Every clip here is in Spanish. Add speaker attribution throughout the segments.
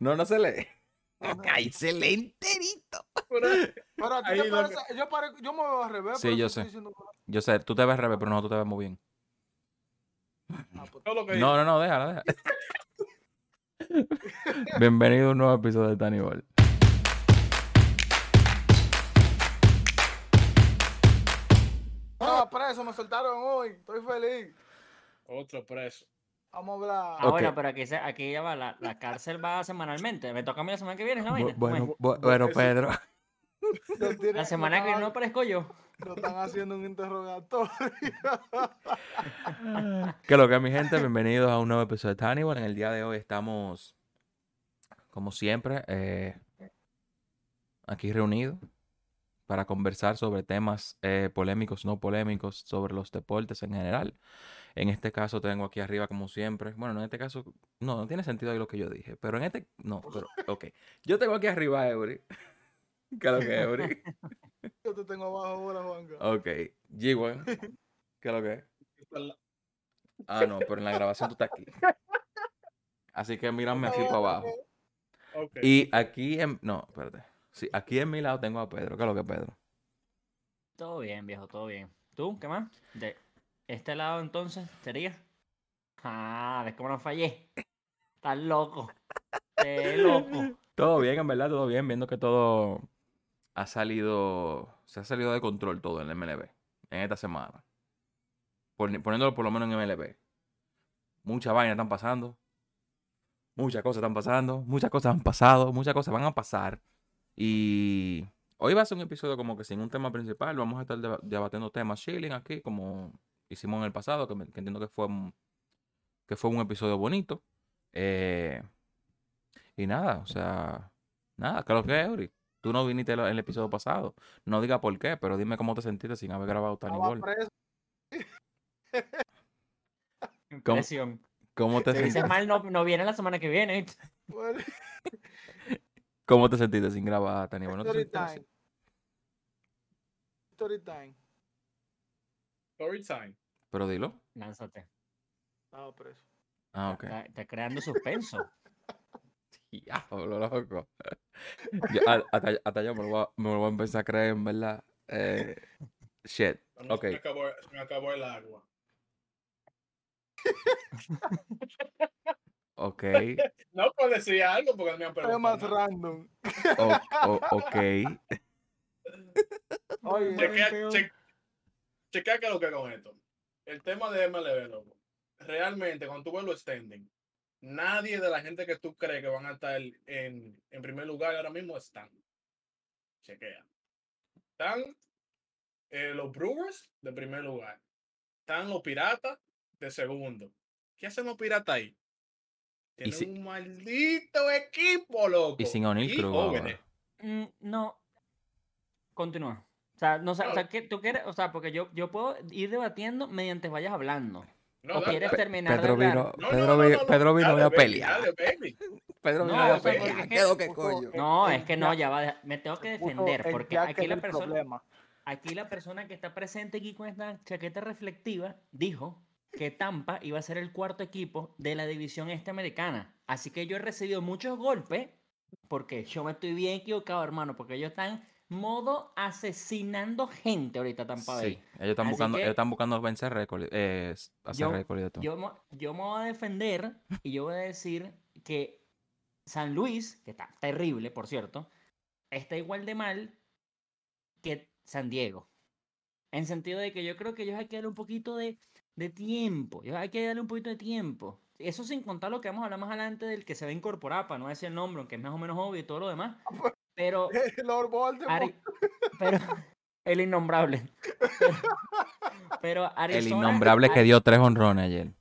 Speaker 1: No, no se lee. Ay, se lee enterito.
Speaker 2: Pero,
Speaker 3: Pero a ti
Speaker 2: Ahí
Speaker 3: te parece- yo, pare- yo me veo al revés.
Speaker 1: Sí, yo sé.
Speaker 3: diciendo que-
Speaker 1: Yo sé, tú te ves al revés, pero no, tú te ves muy bien.
Speaker 3: Ah, pues,
Speaker 2: que
Speaker 1: No, no, no, déjala, déjala. Bienvenido a un nuevo episodio de Tiny Ball.
Speaker 3: Estaba preso, me soltaron hoy. Estoy feliz.
Speaker 2: otro preso.
Speaker 3: Vamos a hablar.
Speaker 4: Ah, bueno, pero aquí, se, aquí ya va, la, la cárcel va semanalmente. Me toca a mí la semana que viene.
Speaker 1: Bu- Bueno,
Speaker 4: Bueno,
Speaker 1: bu- bueno,
Speaker 2: eso-
Speaker 1: Pedro.
Speaker 4: La semana que no aparezco yo.
Speaker 3: Lo están haciendo un interrogatorio.
Speaker 1: Que lo que mi gente, bienvenidos a un nuevo episodio de Tiny Ball. En el día de hoy estamos, como siempre, eh, aquí reunidos para conversar sobre temas eh, polémicos, no polémicos, sobre los deportes en general. En este caso tengo aquí arriba, como siempre. Bueno, en este caso, no, no tiene sentido ahí lo que yo dije. Pero en este, no, pero, ok. Yo tengo aquí arriba a Eury. ¿Qué es lo que es Eury?
Speaker 3: Yo te tengo abajo ahora, Juanca.
Speaker 1: Ok. G1. ¿Qué es lo que es? Ah, no, pero en la grabación tú estás aquí. Así que mírame así para abajo. Y aquí en. No, espérate. Sí, aquí en mi lado tengo a Pedro. ¿Qué es lo que es Pedro?
Speaker 4: Todo bien, viejo, todo bien. ¿Tú? ¿Qué más? De este lado entonces sería. Ah, ves cómo no fallé. Estás loco. Estás loco.
Speaker 1: Todo bien, en verdad, todo bien. Viendo que todo ha salido. Se ha salido de control todo en el MLB. En esta semana. Poni- Poniéndolo por lo menos en MLB. Muchas vainas están pasando. Muchas cosas están pasando. Muchas cosas han pasado. Muchas cosas van a pasar. Y hoy va a ser un episodio como que sin un tema principal. Vamos a estar deba- debatiendo temas chilling aquí, como hicimos en el pasado, que, me- que entiendo que fue, un- que fue un episodio bonito. Eh, y nada, o sea, nada, lo que es, Eury. Tú no viniste en el episodio pasado. No diga por qué, pero dime cómo te sentiste sin haber grabado Ball.
Speaker 3: preso.
Speaker 4: Impresión.
Speaker 1: ¿Cómo te, sentiste,
Speaker 4: mal, no, no viene la semana que viene.
Speaker 3: Bueno,
Speaker 1: ¿Cómo te sentiste sin grabar Tiny Ball? ¿No te
Speaker 3: Story time. Story time.
Speaker 2: Story time.
Speaker 1: Pero dilo.
Speaker 4: Lánzate.
Speaker 3: Preso.
Speaker 1: Ah, ok.
Speaker 4: Está, está creando suspenso.
Speaker 1: Diablo, loco. Yo, hasta, hasta yo me lo, voy a, me lo voy a empezar a creer, en verdad. Eh, shit.
Speaker 2: No,
Speaker 1: Ok.
Speaker 2: Se me acabó, se me acabó el agua.
Speaker 1: Ok.
Speaker 2: No puedo decir algo porque me han
Speaker 3: Es
Speaker 2: preguntado.
Speaker 3: más
Speaker 2: nada.
Speaker 3: random.
Speaker 1: o- o- ok.
Speaker 3: Oye,
Speaker 2: Chequea, che- chequea qué es lo que es con esto. El tema de MLB, loco. Realmente, cuando tú ves los standing, nadie de la gente que tú crees que van a estar en, en primer lugar ahora mismo están. Chequea. Están eh, los Brewers de primer lugar. Están los Piratas de segundo. ¿Qué hacen los Piratas ahí? Tienen
Speaker 1: si-
Speaker 2: un maldito equipo, loco.
Speaker 1: Y sin O'Neal
Speaker 2: Y
Speaker 1: Cruz.
Speaker 4: Mm, no. Continúa. O sea, no, sé, o
Speaker 2: No.
Speaker 4: sea, ¿qué tú quieres? O sea, porque yo, yo puedo ir debatiendo mediante vayas hablando.
Speaker 2: No,
Speaker 4: ¿O quieres terminar
Speaker 1: Pedro
Speaker 4: de hablar?
Speaker 1: vino,
Speaker 2: No, no,
Speaker 1: Pedro,
Speaker 2: no,
Speaker 1: vi-
Speaker 2: no, no,
Speaker 1: Pedro vino a pelear. Pedro
Speaker 4: No,
Speaker 1: vino a pelear.
Speaker 4: porque es
Speaker 1: ¿Qué
Speaker 4: que-
Speaker 1: que coño?
Speaker 4: No, es que no, ya va, me tengo que defender, porque aquí la persona, aquí la persona que está presente aquí con esta chaqueta reflectiva dijo que Tampa iba a ser el cuarto equipo de la división este americana. Así que yo he recibido muchos golpes porque yo me estoy bien equivocado, hermano, porque ellos están modo asesinando gente ahorita Tampa Bay.
Speaker 1: Sí, ellos están
Speaker 4: Así
Speaker 1: buscando,
Speaker 4: que-
Speaker 1: ellos están buscando vencer récord, eh, hacer
Speaker 4: Yo-
Speaker 1: récord y de todo.
Speaker 4: Yo, yo me voy a defender y yo voy a decir que San Luis, que está terrible, por cierto, está igual de mal que San Diego. En sentido de que yo creo que ellos hay que darle un poquito de, de tiempo. Ellos hay que darle un poquito de tiempo. Eso sin contar lo que vamos a hablar más adelante del que se va a incorporar, para no decir el nombre, aunque es más o menos obvio y todo lo demás. Pero,
Speaker 3: Lord Voldemort.
Speaker 4: Ari- pero el innombrable. Pero, pero
Speaker 1: El
Speaker 4: Arizona-
Speaker 1: innombrable que dio tres honrones ayer.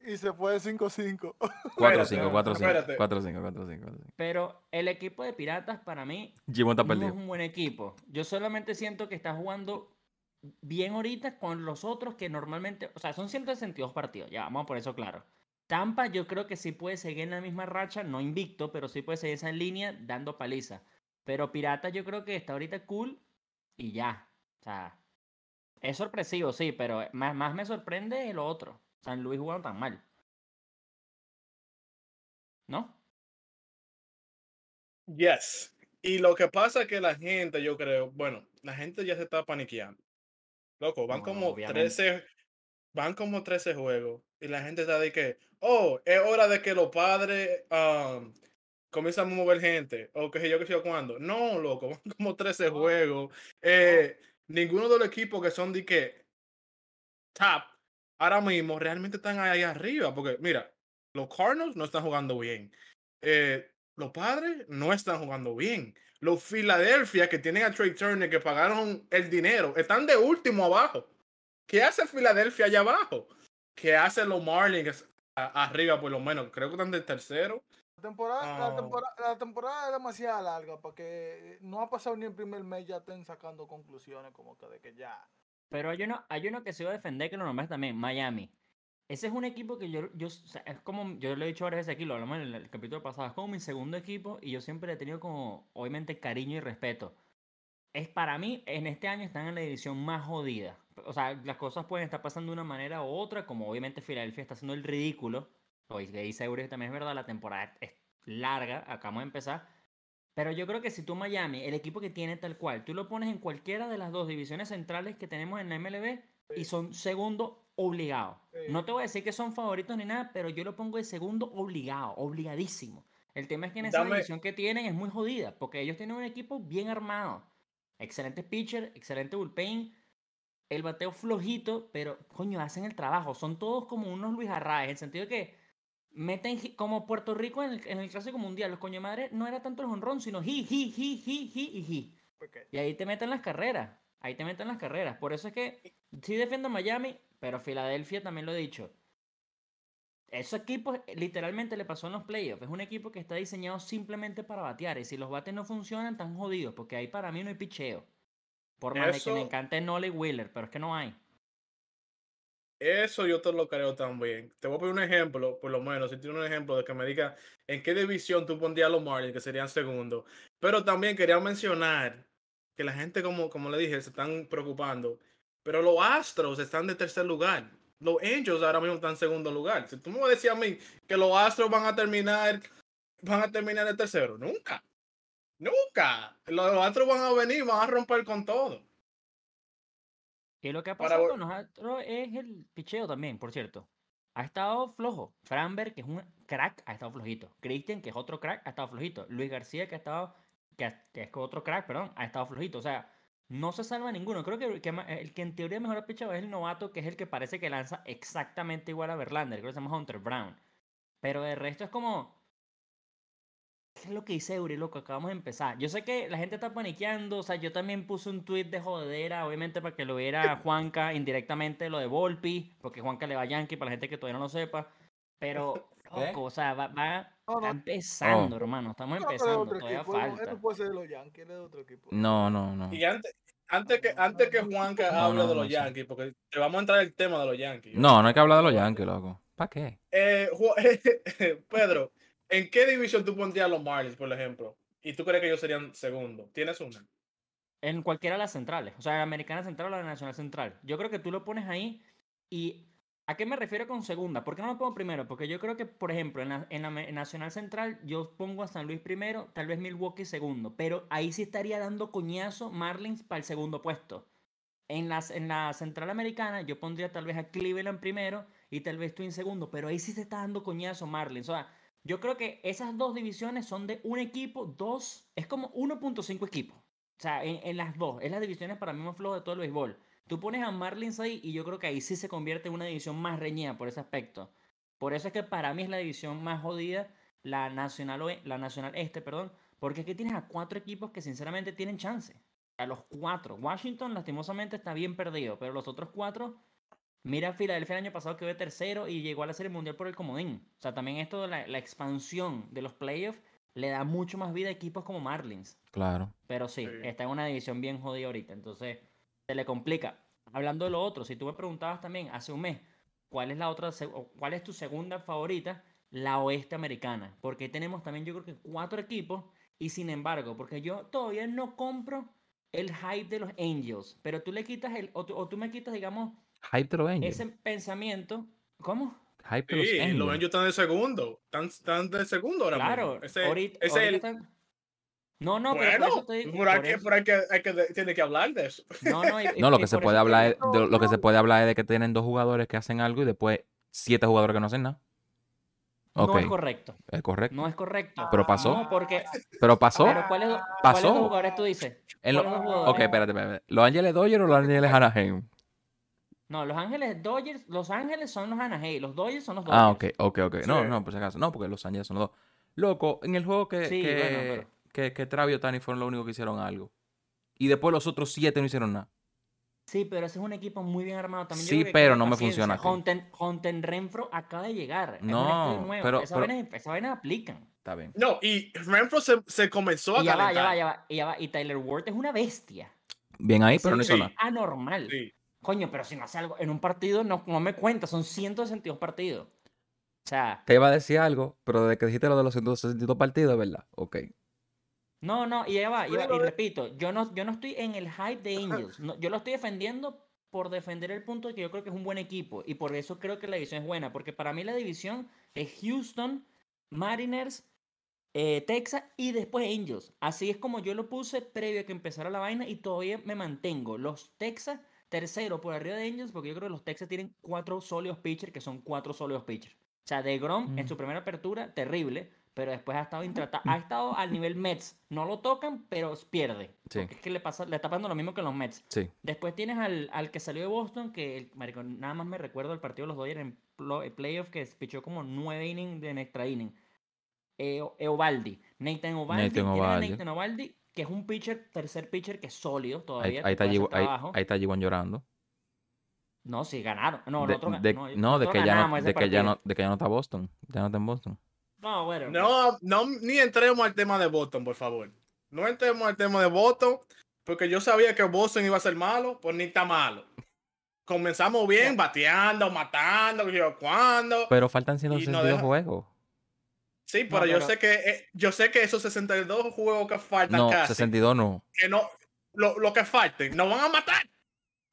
Speaker 3: Y se fue de 5-5.
Speaker 1: 4-5, 4-5,
Speaker 2: espérate.
Speaker 1: 4-5, 4-5, 4-5.
Speaker 4: Pero el equipo de Piratas para mí
Speaker 1: está
Speaker 4: no es
Speaker 1: perdido.
Speaker 4: un buen equipo. Yo solamente siento que está jugando bien ahorita con los otros que normalmente, o sea, son 162 partidos, ya vamos por eso claro. Tampa yo creo que sí puede seguir en la misma racha, no invicto, pero sí puede seguir esa línea dando paliza. Pero Piratas yo creo que está ahorita cool y ya. O sea, es sorpresivo, sí, pero más, más me sorprende lo otro. San Luis jugando tan mal. ¿No?
Speaker 2: Yes. Y lo que pasa es que la gente, yo creo, bueno, la gente ya se está paniqueando. Loco, van
Speaker 4: No,
Speaker 2: como
Speaker 4: obviamente.
Speaker 2: 13, van como 13 juegos y la gente está de que, oh, es hora de que los padres um, comiencen a mover gente o que sé yo que sé yo cuándo. No, loco, van como 13 juegos. Eh, Ninguno de los equipos que son de que top ahora mismo realmente están ahí arriba porque mira, los Cardinals no están jugando bien. Eh, los padres no están jugando bien. Los Philadelphia que tienen a Trey Turner que pagaron el dinero están de último abajo. ¿Qué hace Filadelfia allá abajo? ¿Qué hace los Marlins a- arriba por lo menos? Creo que están de tercero.
Speaker 3: La temporada,
Speaker 2: Ah.
Speaker 3: la, temporada, la temporada es demasiado larga para que no ha pasado ni el primer mes ya estén sacando conclusiones como que de que ya.
Speaker 4: Pero hay uno, hay uno que se va a defender que lo nombras también, Miami. Ese es un equipo que yo, yo, o sea, es como, yo lo he dicho varias veces aquí, lo hablamos en el, el capítulo pasado, es como mi segundo equipo y yo siempre le he tenido como, obviamente, cariño y respeto. Es para mí, en este año están en la división más jodida. O sea, las cosas pueden estar pasando de una manera u otra, como obviamente Filadelfia está haciendo el ridículo. Hoy que dice Eury también es verdad, la temporada es larga, acabamos de empezar. Pero yo creo que si tú Miami, el equipo que tiene tal cual, tú lo pones en cualquiera de las dos divisiones centrales que tenemos en la MLB y
Speaker 3: Sí.
Speaker 4: son segundo obligado. No te voy a decir que son favoritos ni nada, pero yo lo pongo de segundo obligado, obligadísimo. El tema es que en esa
Speaker 2: Dame-
Speaker 4: división que tienen es muy jodida, porque ellos tienen un equipo bien armado. Excelente pitcher, excelente bullpen, el bateo flojito, pero coño, hacen el trabajo. Son todos como unos Luis Arraez, en el sentido de que meten como Puerto Rico en el, en el clásico mundial. Los coño madre no era tanto el honrón, sino hi, hi, hi, hi, hi y hi. Y ahí te meten las carreras. Ahí te meten las carreras. Por eso es que sí defiendo a Miami, pero Filadelfia también lo he dicho. Esos equipos eh, literalmente le pasó en los playoffs. Es un equipo que está diseñado simplemente para batear. Y si los bates no funcionan, están jodidos. Porque ahí para mí no hay picheo. Por más de que me encante Nolly Wheeler, pero es que no hay.
Speaker 2: Eso yo te lo creo también. Te voy a poner un ejemplo, por lo menos, si tienes un ejemplo de que me diga en qué división tú pondrías a los Marlins, que serían segundo. Pero también quería mencionar que la gente, como, como le dije, se están preocupando. Pero los Astros están de tercer lugar. Los Angels ahora mismo están en segundo lugar. Si tú me decías a mí que los Astros van a terminar, van a terminar de tercero, nunca. Nunca. Los Astros van a venir, van a romper con todo.
Speaker 4: Y lo que ha pasado con nosotros es el picheo también, por cierto. Ha estado flojo. Framberg, que es un crack, ha estado flojito. Christian, que es otro crack, ha estado flojito. Luis García, que ha estado, que, ha- que es otro crack, perdón, ha estado flojito. O sea, no se salva ninguno. Creo que, que el que en teoría mejor ha pichado es el novato, que es el que parece que lanza exactamente igual a Verlander. Creo que se llama Hunter Brown. Pero de resto es como. ¿Qué es lo que dice Eury, loco? Acabamos de empezar. Yo sé que la gente está paniqueando. O sea, yo también puse un tweet de jodera, obviamente para que lo viera Juanca indirectamente, lo de Volpi, porque Juanca le va a Yankee para la gente que todavía no lo sepa. Pero, loco, o sea, va, va-
Speaker 3: No,
Speaker 4: está empezando,
Speaker 1: Oh.
Speaker 4: hermano. Estamos empezando, todavía
Speaker 3: equipo, no-
Speaker 4: falta.
Speaker 3: no puede ser de los Yankees, él es de otro equipo.
Speaker 1: No, no, no.
Speaker 2: Y antes, antes que antes que Juanca
Speaker 1: No,
Speaker 2: hable
Speaker 1: no,
Speaker 2: de los. Yankees, porque te vamos a entrar el tema de los Yankees.
Speaker 1: No, no hay que hablar de los Yankees, loco. ¿Para qué?
Speaker 2: Eh, Ju- Pedro, ¿en qué división tú pondrías a los Marlins, por ejemplo? ¿Y tú crees que ellos serían segundo? ¿Tienes una?
Speaker 4: En cualquiera de las centrales, o sea, la Americana Central o la Nacional Central. Yo creo que tú lo pones ahí y... ¿A qué me refiero con segunda? ¿Por qué no lo pongo primero? Porque yo creo que, por ejemplo, en la, Nacional Central yo pongo a San Luis primero, tal vez Milwaukee segundo, pero ahí sí estaría dando coñazo Marlins para el segundo puesto. En, las, en la Central Americana yo pondría tal vez a Cleveland primero y tal vez Twin segundo, pero ahí sí se está dando coñazo Marlins. O sea, yo creo que esas dos divisiones son de un equipo, dos, es como 1.5 equipos. O sea, en, las dos, es las divisiones para mí más flojas de todo el béisbol. Tú pones a Marlins ahí y yo creo que ahí sí se convierte en una división más reñida por ese aspecto. Por eso es que para mí es la división más jodida, la Nacional, Oe- la nacional Este, perdón, porque aquí tienes a cuatro equipos que sinceramente tienen chance. A los cuatro. Washington lastimosamente está bien perdido, pero los otros cuatro, mira Filadelfia el año pasado que fue tercero y llegó a la Serie Mundial por el comodín. O sea, también esto de la, la expansión de los playoffs le da mucho más vida a equipos como Marlins.
Speaker 1: Claro.
Speaker 4: Pero sí,
Speaker 2: Sí.
Speaker 4: está en una división bien jodida ahorita, entonces se le complica. Hablando de lo otro, si tú me preguntabas también hace un mes, ¿cuál es la otra, cuál es tu segunda favorita? La oeste americana, porque tenemos también yo creo que cuatro equipos y sin embargo, porque yo todavía no compro el hype de los Angels, pero tú le quitas el, o tú, o tú me quitas, digamos,
Speaker 1: Hype de los Angels.
Speaker 4: ese pensamiento, ¿cómo?
Speaker 1: Hype de los
Speaker 2: Sí, los
Speaker 1: Angels.
Speaker 2: Angels están de segundo. Están, están de segundo ahora
Speaker 4: Claro,
Speaker 2: mismo. Ese,
Speaker 4: ahorita,
Speaker 2: ese
Speaker 4: ahorita
Speaker 2: el-
Speaker 4: están- No, no, pero
Speaker 2: bueno,
Speaker 4: por eso te digo.
Speaker 2: pero hay
Speaker 4: por
Speaker 2: que, pero hay que, hay que, tiene que hablar de eso.
Speaker 4: No, no, y-
Speaker 1: No, lo que se
Speaker 4: por
Speaker 1: puede hablar es, de- lo que se puede hablar es de que tienen dos jugadores que hacen algo y después siete jugadores que no hacen nada. Ok,
Speaker 4: No es correcto.
Speaker 1: es correcto.
Speaker 4: No es correcto.
Speaker 1: Pero pasó.
Speaker 4: No, porque.
Speaker 1: Pero pasó.
Speaker 4: Pero ¿cuáles
Speaker 1: Pasó.
Speaker 4: cuáles dos jugadores tú dices?
Speaker 1: En lo-
Speaker 4: ¿cuáles dos
Speaker 1: Ok,
Speaker 4: jugadores?
Speaker 1: espérate, espérate. ¿Los Ángeles Dodgers o los Ángeles Anaheim?
Speaker 4: No, Los Ángeles Dodgers, Los Ángeles son los Anaheim, los Dodgers son los Dodgers.
Speaker 1: Ah, ok, ok, ok. No,
Speaker 2: Sí.
Speaker 1: no, por si acaso. No, porque los Ángeles son los dos. Loco, en el juego que,
Speaker 4: Sí,
Speaker 1: que,
Speaker 4: bueno, pero-
Speaker 1: que, y Otani fueron los únicos que hicieron algo. Y después los otros siete no hicieron nada.
Speaker 4: Sí, pero ese es un equipo muy bien armado también.
Speaker 1: Sí, pero no me funciona
Speaker 4: Honten Renfro acaba de llegar. es un
Speaker 1: No,
Speaker 4: nuevo.
Speaker 1: pero-
Speaker 4: Esa
Speaker 1: pero-
Speaker 4: vaina- esa vaina aplican.
Speaker 1: Está bien.
Speaker 2: No, y Renfro se, se comenzó a
Speaker 4: Y ya va, ya va, ya va, y ya va. Y Tyler Ward es una bestia.
Speaker 1: Bien ahí, pero no hizo
Speaker 2: sí.
Speaker 1: nada.
Speaker 4: es anormal.
Speaker 2: Sí.
Speaker 4: Coño, pero si no hace algo en un partido, no, no me cuenta, son 162 partidos. O sea,
Speaker 1: Te iba a decir algo, pero desde que dijiste lo de los 162 partidos, ¿verdad? Ok.
Speaker 4: no, no, y ya va, y, va- y
Speaker 3: Bueno, de-
Speaker 4: repito, yo no, yo no estoy en el hype de Angels. no, yo lo estoy defendiendo por defender el punto de que yo creo que es un buen equipo. Y por eso creo que la división es buena. Porque para mí la división es Houston, Mariners, eh, Texas y después Angels. Así es como yo lo puse previo a que empezara la vaina y todavía me mantengo. Los Texas, tercero por arriba de Angels, porque yo creo que los Texas tienen cuatro sólidos pitchers, que son cuatro sólidos pitchers. O sea, de Grom en
Speaker 1: Mm.
Speaker 4: su primera apertura, terrible, pero después ha estado intratable. Ha estado al nivel Mets. No lo tocan, pero pierde.
Speaker 1: Sí.
Speaker 4: Porque es que le, pasa, le está pasando lo mismo que los Mets.
Speaker 1: Sí.
Speaker 4: Después tienes al, al que salió de Boston, que el- marico, nada más me recuerdo el partido de los Dodgers en plo- playoff que pichó como nueve innings de en extra inning. Eh, Eovaldi, Nathan Ovaldi,
Speaker 1: Nathan.
Speaker 4: Nathan Eovaldi, que es un pitcher, tercer pitcher que es sólido
Speaker 1: Ahí,
Speaker 4: todavía.
Speaker 1: ahí
Speaker 4: que
Speaker 1: está G- ahí- ahí está G1 llorando.
Speaker 4: No, sí, ganaron. No,
Speaker 1: de,
Speaker 4: nosotros ga-
Speaker 1: de-
Speaker 4: no,
Speaker 1: no, de que, ya no, de, que ya no, de que ya no está Boston. Ya no está en Boston.
Speaker 4: No, bueno.
Speaker 2: No, no, ni entremos al tema de Boston, por favor. No entremos al tema de Boston, porque yo sabía que Boston iba a ser malo, pues ni está malo. Comenzamos bien, bateando, matando, yo cuándo.
Speaker 1: Pero faltan
Speaker 2: Y
Speaker 1: 162
Speaker 2: no deja-
Speaker 1: juegos.
Speaker 2: Sí,
Speaker 4: No,
Speaker 2: pero, yo sé que eh, yo sé que esos 62 juegos que faltan
Speaker 1: No,
Speaker 2: casi,
Speaker 1: 62 no.
Speaker 2: que no, lo, lo que falten, nos van a matar.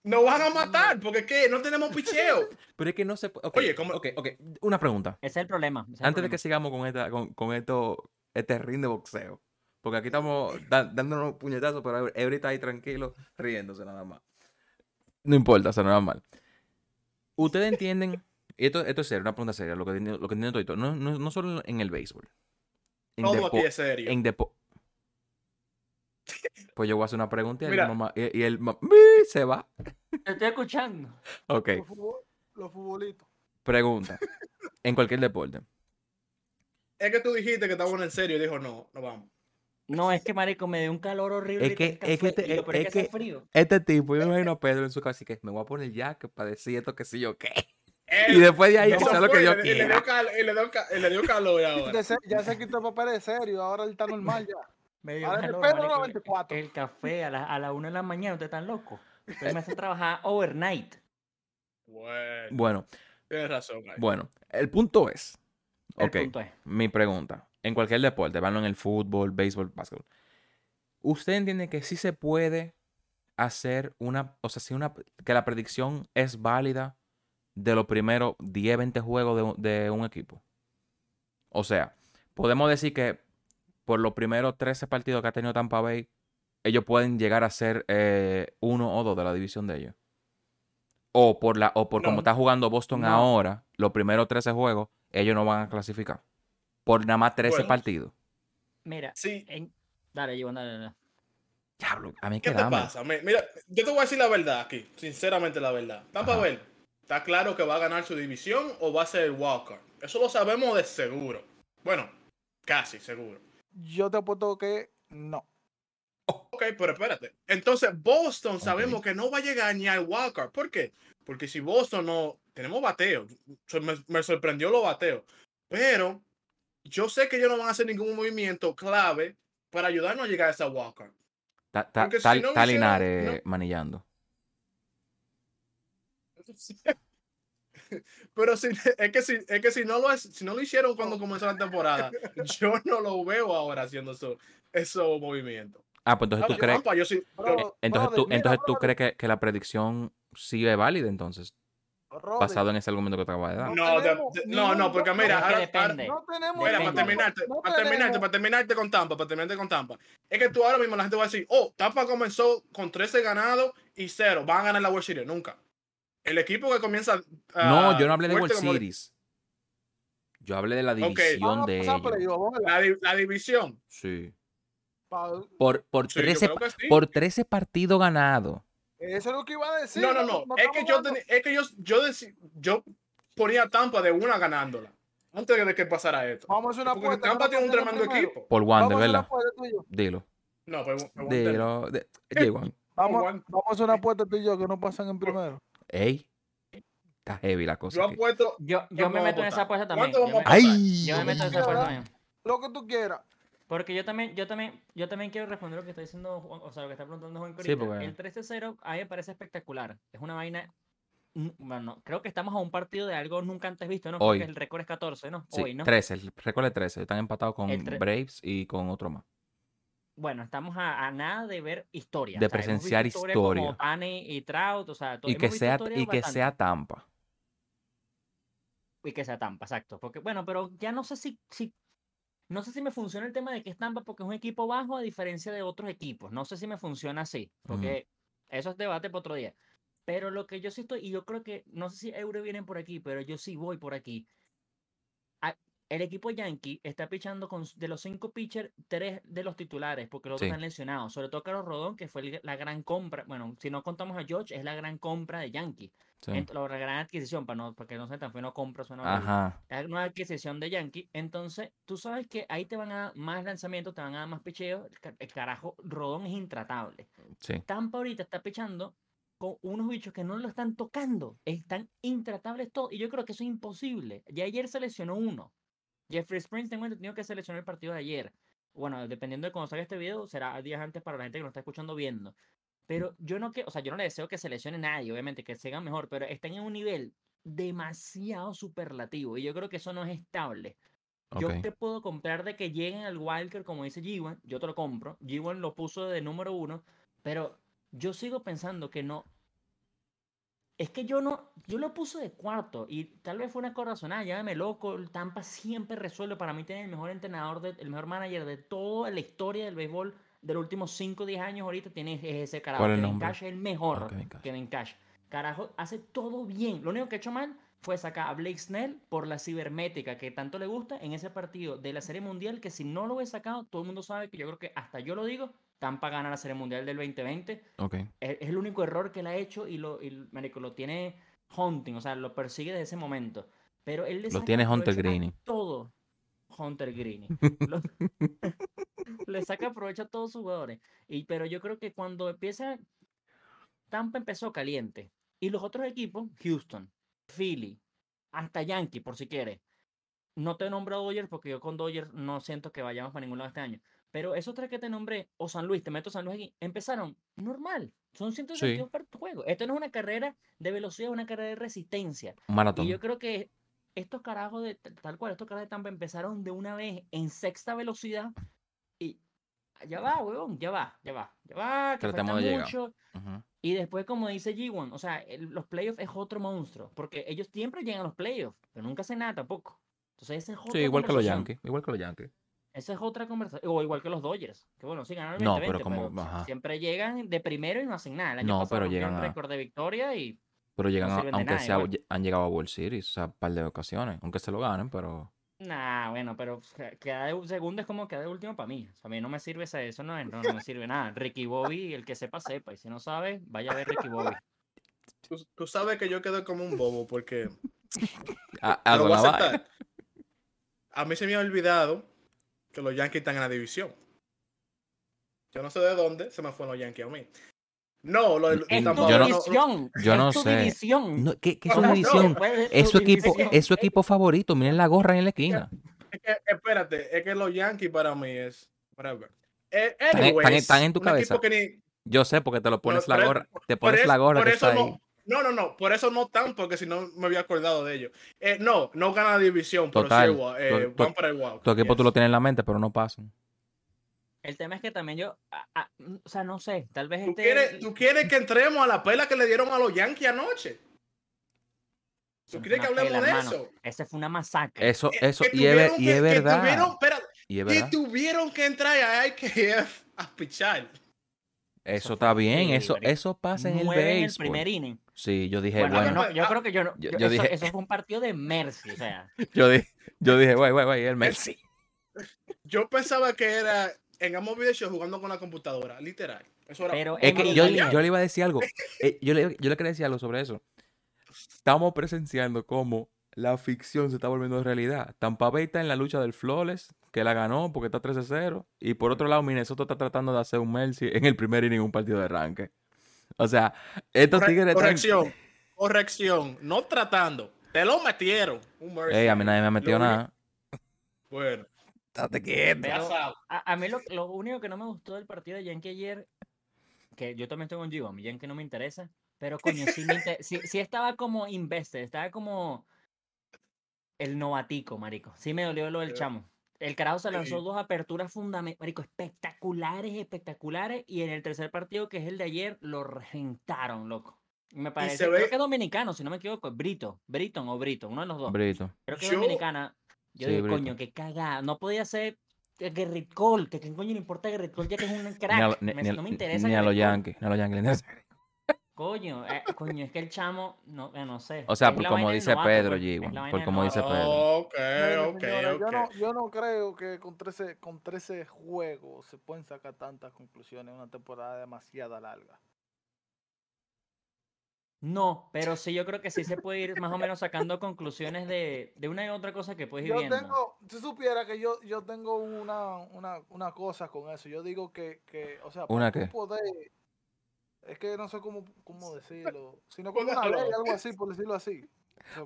Speaker 2: Nos van a matar, porque es que no tenemos picheo.
Speaker 1: Pero es que no se puede.
Speaker 2: Oye, ¿cómo-
Speaker 1: ok, ok. Una pregunta.
Speaker 4: Ese es el problema. ese es el
Speaker 1: Antes de que sigamos con, esta, con, con esto, este ring de boxeo. Porque aquí estamos da- dándonos puñetazos, pero Every está ahí tranquilo, riéndose nada más. No importa, eso no es mal. Ustedes entienden, esto, esto es serio, una pregunta seria, lo que entiendo, lo que entiendo todo, no, no, no solo en el béisbol. En
Speaker 2: Todo aquí es serio.
Speaker 1: en depo- Pues yo voy a hacer una pregunta y, el
Speaker 2: Mira.
Speaker 1: mamá- y, y el ma- se va.
Speaker 4: Te estoy escuchando.
Speaker 1: Ok,
Speaker 3: Los, futbol- los futbolitos.
Speaker 1: pregunta. En cualquier deporte.
Speaker 2: Es que tú dijiste que estábamos en serio y dijo, no, no vamos.
Speaker 4: No, es que, marico, me dio un calor horrible.
Speaker 1: Es que- es que
Speaker 4: café,
Speaker 1: te-
Speaker 4: y lo peor
Speaker 1: es
Speaker 4: es que hace
Speaker 1: que-
Speaker 4: frío.
Speaker 1: Este tipo, yo me imagino a Pedro en su casa y que me voy a poner ya que para decir esto que sí yo qué. Y después de ahí
Speaker 2: eso
Speaker 1: sea lo que Dios quiera.
Speaker 2: dio cal- y le dio calor ahora.
Speaker 3: Ya se quitó el papel de serio, ahora él está normal ya.
Speaker 4: Me dio
Speaker 3: Ahora
Speaker 4: calor, marico,
Speaker 3: 94.
Speaker 4: El café a la, a la una de la mañana, ustedes están locos. Ustedes me hacen trabajar overnight.
Speaker 2: Bueno,
Speaker 1: Bueno,
Speaker 2: tienes razón.
Speaker 1: Bueno, el punto es,
Speaker 4: El
Speaker 1: ok,
Speaker 4: punto es.
Speaker 1: mi pregunta, en cualquier deporte, van en el fútbol, béisbol, básquetbol, ¿usted entiende que sí se puede hacer una, o sea, si una, que la predicción es válida de los primeros 10, 20 juegos de, un- de un equipo? O sea, podemos decir que por los primeros 13 partidos que ha tenido Tampa Bay, ellos pueden llegar a ser eh, uno o dos de la división de ellos. O por la, o por como está jugando Boston
Speaker 4: No.
Speaker 1: ahora, los primeros 13 juegos, ellos no van a clasificar. Por nada más 13
Speaker 2: Bueno.
Speaker 1: partidos.
Speaker 4: Mira,
Speaker 2: Sí,
Speaker 4: en- dale, Iván, dale, dale.
Speaker 1: Diablo, a mí
Speaker 2: ¿qué
Speaker 1: que
Speaker 2: te pasa? Mi- Mira, yo te voy a decir la verdad aquí, sinceramente la verdad. Tampa. Bay, está claro que va a ganar su división o va a ser el Walker. Eso lo sabemos de seguro. Bueno, casi seguro.
Speaker 3: Yo te apuesto que no.
Speaker 2: Ok, pero espérate. Entonces, Boston sabemos que no va a llegar ni al Walker. ¿Por qué? Porque si Boston no. Tenemos bateo. Me, me sorprendió los bateos. Pero yo sé que ellos no van a hacer ningún movimiento clave para ayudarnos a llegar a esa Walker.
Speaker 1: Ta- ta-
Speaker 2: si no hicieron,
Speaker 1: Linares
Speaker 2: no.
Speaker 1: manillando.
Speaker 2: Pero si, es, que si, es que si no lo es- si no lo hicieron cuando comenzó la temporada, yo no lo veo ahora haciendo eso- esos movimientos.
Speaker 1: Ah, pues entonces tú
Speaker 2: Yo,
Speaker 1: crees,
Speaker 2: sí-
Speaker 3: Bro,
Speaker 2: yo-
Speaker 1: entonces
Speaker 3: brother,
Speaker 1: tú,
Speaker 3: mira,
Speaker 1: entonces tú crees que, que la predicción sí es válida entonces.
Speaker 3: Robin,
Speaker 1: basado en ese argumento que te acabas de dar.
Speaker 2: No, no,
Speaker 3: un
Speaker 2: no, porque mira, ahora-
Speaker 4: depende.
Speaker 3: No tenemos
Speaker 2: Mira,
Speaker 4: Depende.
Speaker 2: para terminarte,
Speaker 3: no
Speaker 2: para terminarte,
Speaker 3: tenemos-
Speaker 2: para terminarte con Tampa, para terminarte con Tampa. Es que tú ahora mismo la gente va a decir, oh, Tampa comenzó con 13 ganados y 0, van a ganar la World Series. Nunca. El equipo que comienza.
Speaker 1: No, yo no hablé de World Series. Yo hablé de la división de ellos.
Speaker 2: La, di- la división.
Speaker 1: Sí. Por, por,
Speaker 2: Sí, yo
Speaker 1: 13,
Speaker 2: creo que sí.
Speaker 1: por 13 partidos ganados.
Speaker 3: Eso es lo que iba a decir.
Speaker 2: no, no, no. es que yo, teni- es que yo, yo, yo ponía Tampa de una ganándola. Antes de que pasara esto.
Speaker 3: Vamos a hacer una
Speaker 2: Porque
Speaker 3: apuesta.
Speaker 2: Tampa
Speaker 3: ¿quién
Speaker 2: tiene un tremendo
Speaker 3: primero?
Speaker 2: equipo.
Speaker 1: Por
Speaker 3: hacer una
Speaker 1: ¿verdad? Dilo.
Speaker 2: No, pero. pero-
Speaker 1: Dilo. De, J1.
Speaker 3: Vamos,
Speaker 2: Juan.
Speaker 3: vamos a hacer una apuesta tú y yo que no pasan en primero.
Speaker 1: Ey. Está heavy la cosa.
Speaker 2: Yo.
Speaker 4: Yo, yo me meto en esa apuesta también.
Speaker 2: ¿Cuánto
Speaker 4: Yo
Speaker 2: vamos
Speaker 4: me,
Speaker 2: a
Speaker 1: ¡Ay!
Speaker 4: yo me meto en esa apuesta también.
Speaker 3: Lo que tú quieras.
Speaker 4: Porque yo también, yo también, yo también quiero responder lo que está diciendo Juan, o sea, lo que está preguntando Juan
Speaker 1: Sí,
Speaker 4: ahorita.
Speaker 1: porque-
Speaker 4: El 13-0 a mí me parece espectacular. Es una vaina. Bueno, creo que estamos a un partido de algo nunca antes visto, ¿no? Creo
Speaker 1: Hoy.
Speaker 4: que el récord es 14, ¿no?
Speaker 1: Sí,
Speaker 4: Hoy, ¿no?
Speaker 1: 13. El récord es 13. Están empatados con
Speaker 4: tre-
Speaker 1: Braves y con otro más.
Speaker 4: Bueno, estamos a, a nada de ver historia.
Speaker 1: De
Speaker 4: o sea,
Speaker 1: presenciar
Speaker 4: historia.
Speaker 1: historia.
Speaker 4: Como Tani y Trout, o sea,
Speaker 1: Y que, sea, y que
Speaker 4: bastante.
Speaker 1: sea Tampa.
Speaker 4: Y que sea Tampa, exacto. Porque, bueno, pero ya no sé si, si no sé si me funciona el tema de que es Tampa porque es un equipo bajo a diferencia de otros equipos. No sé si me funciona así, porque eso es debate para otro día. Pero lo que yo sí estoy, y yo creo que, no sé si Euro vienen por aquí, pero yo sí voy por aquí. El equipo Yankee está pichando con, de los cinco pitchers, tres de los titulares, porque los otros
Speaker 1: Sí.
Speaker 4: están lesionados. Sobre todo Carlos Rodón, que fue el- la gran compra. Bueno, si no contamos a George, es la gran compra de Yankee.
Speaker 1: Sí.
Speaker 4: La gran adquisición, para, no, para que no se tan fue, no compra, suena
Speaker 1: Ajá.
Speaker 4: la nueva adquisición de Yankee. Entonces, tú sabes que ahí te van a dar más lanzamientos, te van a dar más picheos. El, ca- el carajo, Rodón es intratable.
Speaker 1: Sí.
Speaker 4: Tampa ahorita está pichando con unos bichos que no lo están tocando. Están intratables todos. Y yo creo que eso es imposible. Ya ayer seleccionó uno. Jeffrey Springs tengo entendido que seleccionó el partido de ayer. Bueno, dependiendo de cuando salga este video, será días antes para la gente que lo está escuchando viendo. Pero yo no que, o sea, yo no le deseo que seleccione nadie, obviamente, que sigan mejor, pero están en un nivel demasiado superlativo. Y yo creo que eso no es estable. Yo
Speaker 1: Ok.
Speaker 4: te puedo comprar de que lleguen al Wildcard, como dice G1, yo te lo compro. G1 lo puso de número uno, pero yo sigo pensando que no. Es que yo no, yo lo puse de cuarto y tal vez fue una corazonada, llámame loco, el Tampa siempre resuelve, para mí tiene el mejor entrenador, de- el mejor manager de toda la historia del béisbol de los últimos 5 o 10 años ahorita, tiene es ese carajo,
Speaker 1: ¿Cuál es el
Speaker 4: Kevin
Speaker 1: nombre?
Speaker 4: Cash es el mejor,
Speaker 1: Ah, Kevin Cash.
Speaker 4: Kevin Cash. Carajo, hace todo bien, lo único que ha hecho mal fue sacar a Blake Snell por la cibermétrica que tanto le gusta en ese partido de la Serie Mundial, que si no lo hubiese sacado, todo el mundo sabe que yo creo que hasta yo lo digo, Tampa gana la Serie Mundial del 2020.
Speaker 1: Ok.
Speaker 4: Es, es el único error que él ha hecho y lo, y, marico, lo tiene hunting, o sea, lo persigue desde ese momento. Pero él le
Speaker 1: Lo tiene Hunter
Speaker 4: a
Speaker 1: Greene.
Speaker 4: Todo. Hunter Greene. Lo- le saca provecho a todos sus jugadores. Y, pero yo creo que cuando empieza, Tampa empezó caliente. Y los otros equipos, Houston, Philly, hasta Yankee, por si quieres. No te he nombrado Dodgers porque yo con Dodgers no siento que vayamos para ningún lado este año. Pero esos tres que te nombré, o San Luis, te meto San Luis aquí, empezaron normal. Son 162 por juego. Esto no es una carrera de velocidad, es una carrera de resistencia.
Speaker 1: Maratón.
Speaker 4: Y yo creo que estos carajos de tal cual, estos carajos de Tampa empezaron de una vez en sexta velocidad y ya va, huevón, ya va, ya va, ya va, que falta mucho.
Speaker 1: Ujú.
Speaker 4: Y después, como dice G1, o sea, el- los playoffs es otro monstruo, porque ellos siempre llegan a los playoffs, pero nunca hacen nada tampoco. Entonces, esa es otra
Speaker 1: Sí, igual que los. Yankees. Igual que los Yankees.
Speaker 4: Esa es otra conversación. O igual que los Dodgers. Que bueno, sí ganaron el
Speaker 1: No,
Speaker 4: 2020,
Speaker 1: pero como-
Speaker 4: pero siempre llegan de primero y no hacen nada. El año
Speaker 1: No,
Speaker 4: pasado
Speaker 1: pero llegan a-
Speaker 4: récord de victoria y
Speaker 1: Pero llegan, a- aunque
Speaker 4: nada
Speaker 1: sea,
Speaker 4: igual.
Speaker 1: lle- han llegado a World Series, o sea, un par de ocasiones, aunque se lo ganen, pero
Speaker 4: Nah, bueno, pero un segundo es como de último para mí. O sea, a mí no me sirve esa- eso, no, es- no, no me sirve nada. Ricky Bobby, el que sepa, sepa. Y si no sabe, vaya a ver Ricky Bobby.
Speaker 2: Tú, tú sabes que yo quedé como un bobo porque
Speaker 1: algo
Speaker 2: lo voy a aceptar. A mí se me ha olvidado que los Yankees están en la división. Yo no sé de dónde se me fueron los Yankees a mí. No, lo,
Speaker 4: Es tu
Speaker 2: tampoco-
Speaker 1: yo no-
Speaker 4: división.
Speaker 1: yo no
Speaker 4: es tu
Speaker 1: sé.
Speaker 4: división.
Speaker 1: No, ¿Qué, qué es
Speaker 2: No,
Speaker 1: su
Speaker 2: no,
Speaker 1: división? Es su equipo,
Speaker 4: división.
Speaker 1: es su equipo favorito. Miren la gorra en la esquina.
Speaker 2: Es que, espérate, es que los Yankees para mí es. whatever. Eh,
Speaker 1: Están en-
Speaker 2: anyways,
Speaker 1: están en tu cabeza.
Speaker 2: ni-
Speaker 1: Yo sé porque te lo pones la gorra. Te pones
Speaker 2: es-
Speaker 1: la gorra
Speaker 2: por
Speaker 1: que
Speaker 2: eso
Speaker 1: está ahí.
Speaker 2: No, no, no, por eso no tan, porque si no me había acordado de ellos. Eh, no, no gana la división, pero
Speaker 1: Total,
Speaker 2: sí, wa- eh,
Speaker 1: tu-
Speaker 2: van para el wow.
Speaker 1: Tu equipo tú lo tienes en la mente, pero no pasan.
Speaker 4: El tema es que también yo, o sea, no sé, tal vez
Speaker 2: ¿Tú
Speaker 4: este...
Speaker 2: quieres, ¿Tú quieres que entremos a la pela que le dieron a los Yankees anoche? ¿Tú quieres que hablemos
Speaker 4: pela,
Speaker 2: de eso?
Speaker 4: Ese fue una masacre.
Speaker 1: Eso,
Speaker 2: Que-
Speaker 1: eso,
Speaker 2: que
Speaker 1: y es,
Speaker 2: tuvieron
Speaker 1: y
Speaker 2: que-
Speaker 1: es
Speaker 2: que
Speaker 1: verdad.
Speaker 2: tuvieron- espérate,
Speaker 1: Y es
Speaker 2: que
Speaker 1: verdad.
Speaker 2: tuvieron que entrar a IKF a pichar.
Speaker 1: Eso está bien, eso, eso pasa en el
Speaker 4: Nueve en el
Speaker 1: béisbol.
Speaker 4: primer inning.
Speaker 1: Sí, yo dije,
Speaker 4: Bueno, yo, no- yo creo que yo no.
Speaker 1: yo-
Speaker 4: eso,
Speaker 1: dije-
Speaker 4: eso fue un partido de Mercy, o sea.
Speaker 1: yo dije, yo dije, güey, güey, güey, el Messi.
Speaker 2: Yo pensaba que era en Amo Video Show jugando con la computadora, literal. Eso era.
Speaker 4: Pero
Speaker 1: Es que yo le iba a decir algo. eh, yo, le, yo le quería decir algo sobre eso. Estamos presenciando cómo la ficción se está volviendo realidad. Tampa Bay está en la lucha del Flawless, que la ganó porque está 13-0. Y por otro lado, Minnesota está tratando de hacer un Mercy en el primer inning un partido de arranque. O sea, estos
Speaker 2: Corre-
Speaker 1: tigres están...
Speaker 2: corrección, corrección. No tratando. Te lo metieron. Un mercy.
Speaker 1: Ey, a mí nadie me ha metido
Speaker 2: Lo
Speaker 1: nada.
Speaker 2: Bueno,
Speaker 1: Estate quieto.
Speaker 4: A, a mí lo, lo único que no me gustó del partido de Yankee ayer, que yo también estoy con Gio, a mí Yankee no me interesa, pero coño, sí, me inter- sí, sí estaba como invested, estaba como el novatico, marico. Sí me dolió lo del chamo. El carajo se lanzó
Speaker 2: sí.
Speaker 4: dos aperturas fundamentales, marico, espectaculares, espectaculares, y en el tercer partido, que es el de ayer, lo reventaron, loco. Me parece,
Speaker 2: se
Speaker 4: creo
Speaker 2: ve-
Speaker 4: que es dominicano, si no me equivoco, es Brito, Briton o Brito, uno de los dos.
Speaker 1: Brito.
Speaker 4: Creo que es
Speaker 2: Yo-
Speaker 4: dominicana. Yo
Speaker 1: Sí,
Speaker 4: digo,
Speaker 1: Brito.
Speaker 4: coño, qué cagada. No podía ser Gerrit Cole, que qué coño le importa Gerrit Cole, ya que es un crack.
Speaker 1: Ni a, lo- ni-
Speaker 4: Me-
Speaker 1: ni a-
Speaker 4: no me interesa.
Speaker 1: ni a los. Yankees. Ni a los Yankees.
Speaker 4: Coño, eh, coño, es que el chamo, no, eh, no sé.
Speaker 1: O sea, por
Speaker 4: la
Speaker 1: como dice Pedro,
Speaker 4: pues,
Speaker 1: G, por como dice. Pedro.
Speaker 2: Ok, ok.
Speaker 3: Yo, no, yo no creo que con 13, con 13 juegos se pueden sacar tantas conclusiones en una temporada demasiado larga.
Speaker 4: No, pero sí, yo creo que sí se puede ir más o menos sacando conclusiones de, de una y otra cosa que puedes ir
Speaker 3: Yo
Speaker 4: viendo.
Speaker 3: tengo, si supiera que yo, yo tengo una, una, una cosa con eso. Yo digo que, que o sea,
Speaker 1: ¿Una
Speaker 3: para tú
Speaker 1: qué?
Speaker 3: poder, es que no sé cómo, cómo decirlo, sino como una ley, algo así, por decirlo así.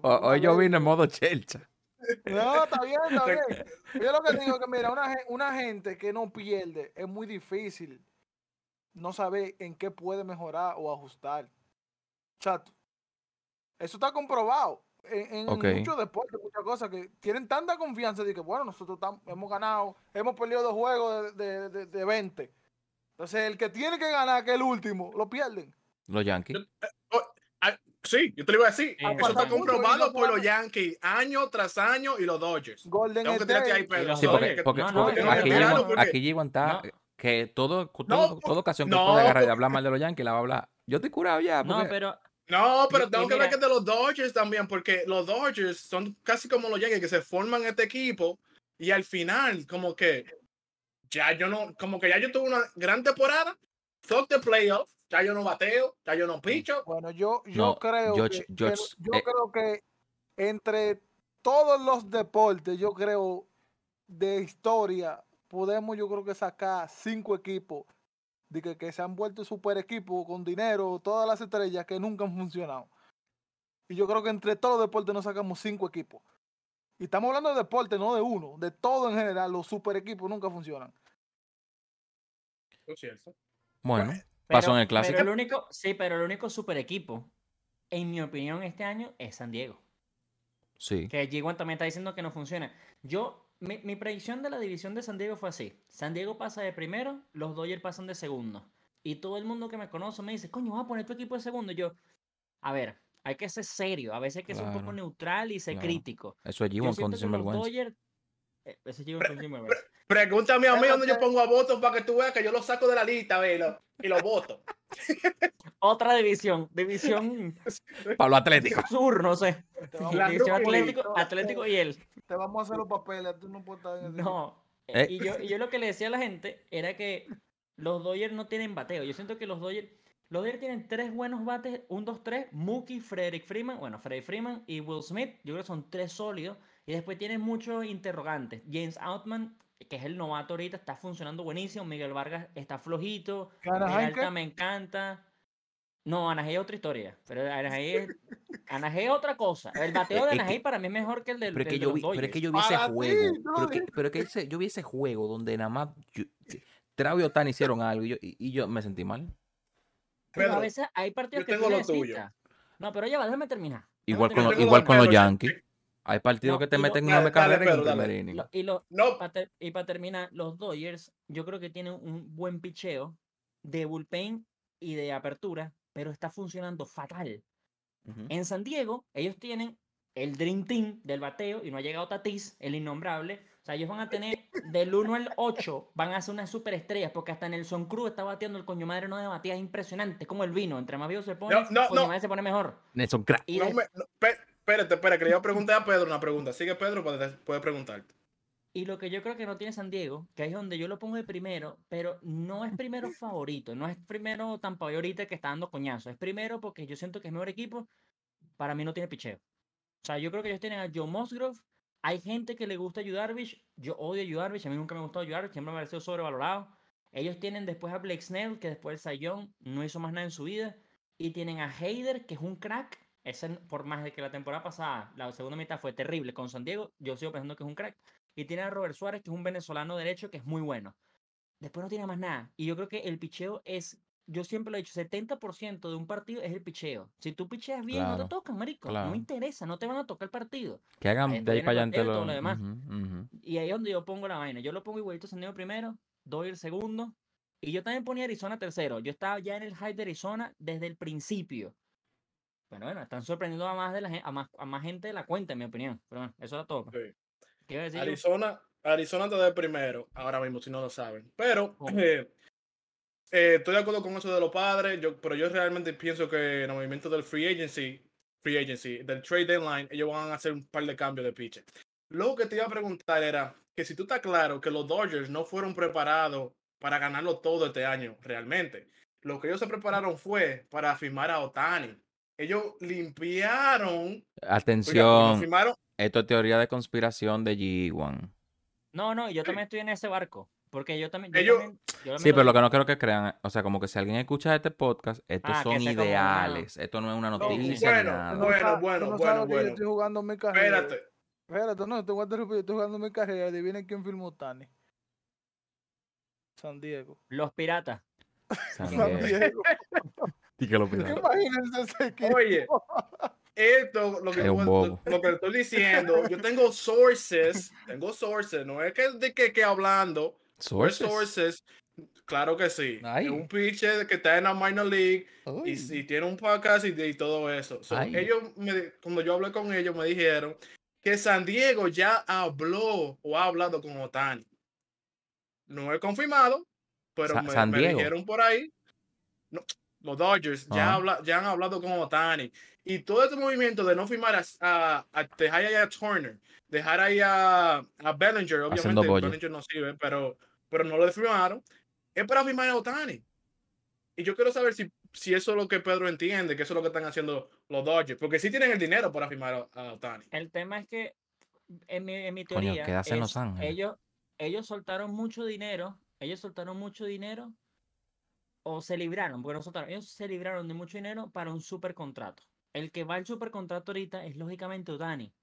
Speaker 3: O
Speaker 1: Hoy yo vine en modo chelcha.
Speaker 3: No, está bien, está bien. Yo lo que digo es que, mira, una, una gente que no pierde es muy difícil no saber en qué puede mejorar o ajustar. Chato. Eso está comprobado. En, en muchos deportes, muchas cosas que tienen tanta confianza de que, bueno, nosotros tam- hemos ganado, hemos perdido dos juegos de, de, de- de 20. Entonces, el que tiene que ganar, que es el último, lo pierden.
Speaker 1: Los Yankees.
Speaker 2: Sí, yo te lo iba a decir.
Speaker 4: Sí,
Speaker 2: Eso está comprobado por los Yankees año tras año y los Dodgers.
Speaker 3: Golden
Speaker 2: Tengo que tirarte ahí,
Speaker 3: State,
Speaker 2: Pedro.
Speaker 4: los
Speaker 1: Sí, porque,
Speaker 4: Dodgers.
Speaker 1: porque,
Speaker 4: No, no,
Speaker 1: porque
Speaker 4: tengo que
Speaker 1: aquí,
Speaker 2: tirarlo
Speaker 1: G1
Speaker 2: porque-
Speaker 1: aquí G1 está
Speaker 4: No.
Speaker 1: que todo, todo-
Speaker 2: No,
Speaker 1: toda ocasión que
Speaker 2: no.
Speaker 1: puede agarrar y hablar mal de los Yankees la va a hablar. Yo estoy curado ya.
Speaker 4: No, pero
Speaker 2: No, pero tengo que hablar
Speaker 4: mira-
Speaker 2: que de los Dodgers también, porque los Dodgers son casi como los Yankees que se forman este equipo y al final, como que ya yo no, como que ya yo tuve una gran temporada, fuck the playoffs, ya yo no bateo, ya yo no picho.
Speaker 3: Bueno, yo, yo
Speaker 1: No,
Speaker 3: creo
Speaker 1: George-
Speaker 3: que, que
Speaker 1: George,
Speaker 3: yo
Speaker 1: eh.
Speaker 3: creo que entre todos los deportes, yo creo de historia, podemos yo creo que sacar cinco equipos de que, que se han vuelto super equipos con dinero, todas las estrellas que nunca han funcionado. Y yo creo que entre todos los deportes nos sacamos cinco equipos. Y estamos hablando de deporte, no de uno, de todo en general, los super equipos nunca funcionan.
Speaker 2: Cierto.
Speaker 1: Bueno, pasó en el clásico.
Speaker 4: Pero el único, sí, pero el único super equipo, en mi opinión, este año es San Diego.
Speaker 1: sí.
Speaker 4: Que G1 también está diciendo que no funciona. Yo, mi, mi predicción de la división de San Diego fue así. San Diego pasa de primero, los Dodgers pasan de segundo. Y todo el mundo que me conoce me dice, coño, vas a poner tu equipo de segundo. Y yo, a ver, hay que ser serio. A veces hay que ser un poco neutral y ser
Speaker 1: claro.
Speaker 4: crítico.
Speaker 1: Eso es
Speaker 4: Yo
Speaker 1: G1 con sinvergüenza.
Speaker 4: Dodgers... eh, Ese G1 con sinvergüenza.
Speaker 2: Pregúntame a mí dónde yo pongo a votos para que tú veas que yo lo saco de la lista, ve, y lo, voto.
Speaker 4: Otra división, división
Speaker 1: Pablo Atlético.
Speaker 4: sur, no sé. División. Atlético, Atlético y él.
Speaker 3: te vamos a hacer los papeles, tú no puedes estar en.
Speaker 4: No.
Speaker 1: Eh.
Speaker 4: Y, yo, y yo lo que le decía a la gente era que los Dodgers no tienen bateo. Yo siento que los Dodgers, los Dodgers tienen tres buenos bates, un, dos, tres, Mookie, Frederick Freeman, bueno, Frederick Freeman y Will Smith. Yo creo que son tres sólidos. Y después tienen muchos interrogantes. James Outman, que es el novato ahorita, está funcionando buenísimo. Miguel Vargas está flojito. Peralta me encanta. No, Anaheim es otra historia. Pero Anaheim es, otra cosa. El bateo de Anaheim para mí es mejor que el del,
Speaker 1: Pero es
Speaker 4: del
Speaker 1: que yo vi, pero es que yo vi ese
Speaker 3: ti,
Speaker 1: juego. Pero, que, pero que ese- yo vi ese juego donde nada más yo, Trau y Otani hicieron algo y yo, y, y yo me sentí mal.
Speaker 4: Pero a veces hay partidos
Speaker 2: yo
Speaker 4: que tú
Speaker 2: tengo lo tuyo.
Speaker 4: No, pero ya va, déjame terminar. déjame
Speaker 1: Igual con,
Speaker 4: terminar.
Speaker 1: igual con los Yankees. Hay partidos
Speaker 4: No,
Speaker 1: que te
Speaker 4: y lo-
Speaker 1: meten
Speaker 2: Dale, dale,
Speaker 1: carreras en el
Speaker 2: dale.
Speaker 1: primer inning.
Speaker 4: Lo- y, lo-
Speaker 2: No,
Speaker 4: pa ter- y para terminar, los Dodgers, yo creo que tienen un buen picheo de bullpen y de apertura, pero está funcionando fatal. En San Diego, ellos tienen el Dream Team del bateo y no ha llegado Tatis, el innombrable. O sea, ellos van a tener del 1 al 8, van a ser unas superestrellas, porque hasta Nelson Cruz está bateando el coño madre no de batida impresionante, como el vino. Entre más viejo se pone,
Speaker 2: No, no,
Speaker 4: coño
Speaker 2: no.
Speaker 4: madre se pone mejor.
Speaker 1: Nelson.
Speaker 4: Y
Speaker 2: No me- espérate, espera, que le iba a preguntar a Pedro una pregunta. Sigue Pedro, puede, puede preguntarte.
Speaker 4: Y lo que yo creo que no tiene San Diego, que es donde yo lo pongo de primero, pero no es primero favorito, no es primero Tampa Bay ahorita que está dando coñazo, es primero porque yo siento que es mejor equipo, para mí no tiene picheo. O sea, yo creo que ellos tienen a Joe Musgrove, hay gente que le gusta a Yu Darvish, yo odio a Yu Darvish, a mí nunca me ha gustado siempre me ha parecido sobrevalorado. Ellos tienen después a Blake Snell, que después el Sayón no hizo más nada en su vida, y tienen a Hayder, que es un crack, ese, por más de que la temporada pasada, la segunda mitad fue terrible con San Diego, yo sigo pensando que es un crack. Y tiene a Robert Suárez, que es un venezolano derecho que es muy bueno. Después no tiene más nada. Y yo creo que el picheo es, yo siempre lo he dicho, 70% de un partido es el picheo. Si tú picheas bien, no te tocan, marico.
Speaker 1: claro.
Speaker 4: No interesa, no te van a tocar el partido.
Speaker 1: Que hagan de ahí para allá lo...
Speaker 4: demás. Y ahí es donde yo pongo la vaina. Yo lo pongo igualito San Diego primero, doy el segundo. Y yo también ponía Arizona tercero. Yo estaba ya en el hype de Arizona desde el principio. Bueno, bueno, están sorprendiendo a más, de la, a más, a más gente de la cuenta, en mi opinión. Pero bueno, eso era todo. pues.
Speaker 2: Sí.
Speaker 4: ¿Qué iba a decir yo?
Speaker 2: Arizona, Arizona te da el primero, ahora mismo, si no lo saben. Pero
Speaker 4: Oh.
Speaker 2: eh, eh, estoy de acuerdo con eso de los padres, yo, pero yo realmente pienso que en el movimiento del free agency, free agency, del trade deadline, ellos van a hacer un par de cambios de pitcher. Lo que te iba a preguntar era que si tú estás claro que los Dodgers no fueron preparados para ganarlo todo este año, realmente. Lo que ellos se prepararon fue para firmar a Otani. Ellos limpiaron. oiga,
Speaker 1: Atención,
Speaker 2: firmaron,
Speaker 1: esto es teoría de conspiración de G1.
Speaker 4: No, no, yo también estoy en ese barco. Porque yo también. Yo
Speaker 2: Ellos-
Speaker 4: también- yo
Speaker 1: Sí, pero lo que no quiero que crean, o sea, como que si alguien escucha este podcast, estos
Speaker 4: Ah,
Speaker 1: son
Speaker 4: como
Speaker 1: ideales, esto no es una
Speaker 3: No,
Speaker 1: noticia ni
Speaker 2: bueno,
Speaker 1: nada.
Speaker 2: Bueno, bueno,
Speaker 3: no
Speaker 2: bueno.
Speaker 3: Yo estoy jugando mi carrera.
Speaker 2: Espérate.
Speaker 3: Espérate, no, te voy a interrumpir. Yo estoy jugando mi carrera. Adivinen quién filmó Tani. San Diego.
Speaker 4: Los piratas.
Speaker 1: San
Speaker 3: San
Speaker 1: Diego.
Speaker 3: Diego.
Speaker 1: Y que lo piratas.
Speaker 3: Imagínense ese equipo.
Speaker 2: Oye, esto, lo que,
Speaker 1: Es
Speaker 2: lo, lo que estoy diciendo, yo tengo sources, tengo sources, no es que de que, que hablando,
Speaker 1: Sources.
Speaker 2: sources, claro que sí.
Speaker 1: Ay.
Speaker 2: Un pitcher que está en la minor league y, tiene un podcast y, y todo eso. So, ellos, me, cuando yo hablé con ellos, me dijeron que San Diego ya habló o ha hablado con Otani. No he confirmado, pero
Speaker 1: Sa-
Speaker 2: me,
Speaker 1: San
Speaker 2: me dijeron por ahí. no, los Dodgers ya, habla- ya han hablado con Otani. Y todo este movimiento de no firmar a, a- a- dejar ahí a Turner, dejar ahí a, a Bellinger, obviamente. Bellinger no sirve, pero, pero no lo firmaron, es para firmar a Otani. Y yo quiero saber si, si eso es lo que Pedro entiende, que eso es lo que están haciendo los Dodgers, porque sí tienen el dinero para firmar a, a Otani.
Speaker 4: El tema es que, en mi, en mi
Speaker 1: Coño,
Speaker 4: teoría,
Speaker 1: quédase en Los
Speaker 4: es, ellos, ellos soltaron mucho dinero, ellos soltaron mucho dinero, o se libraron, porque no soltaron, ellos se libraron de mucho dinero para un super contrato. El que va al super contrato ahorita es lógicamente Otani.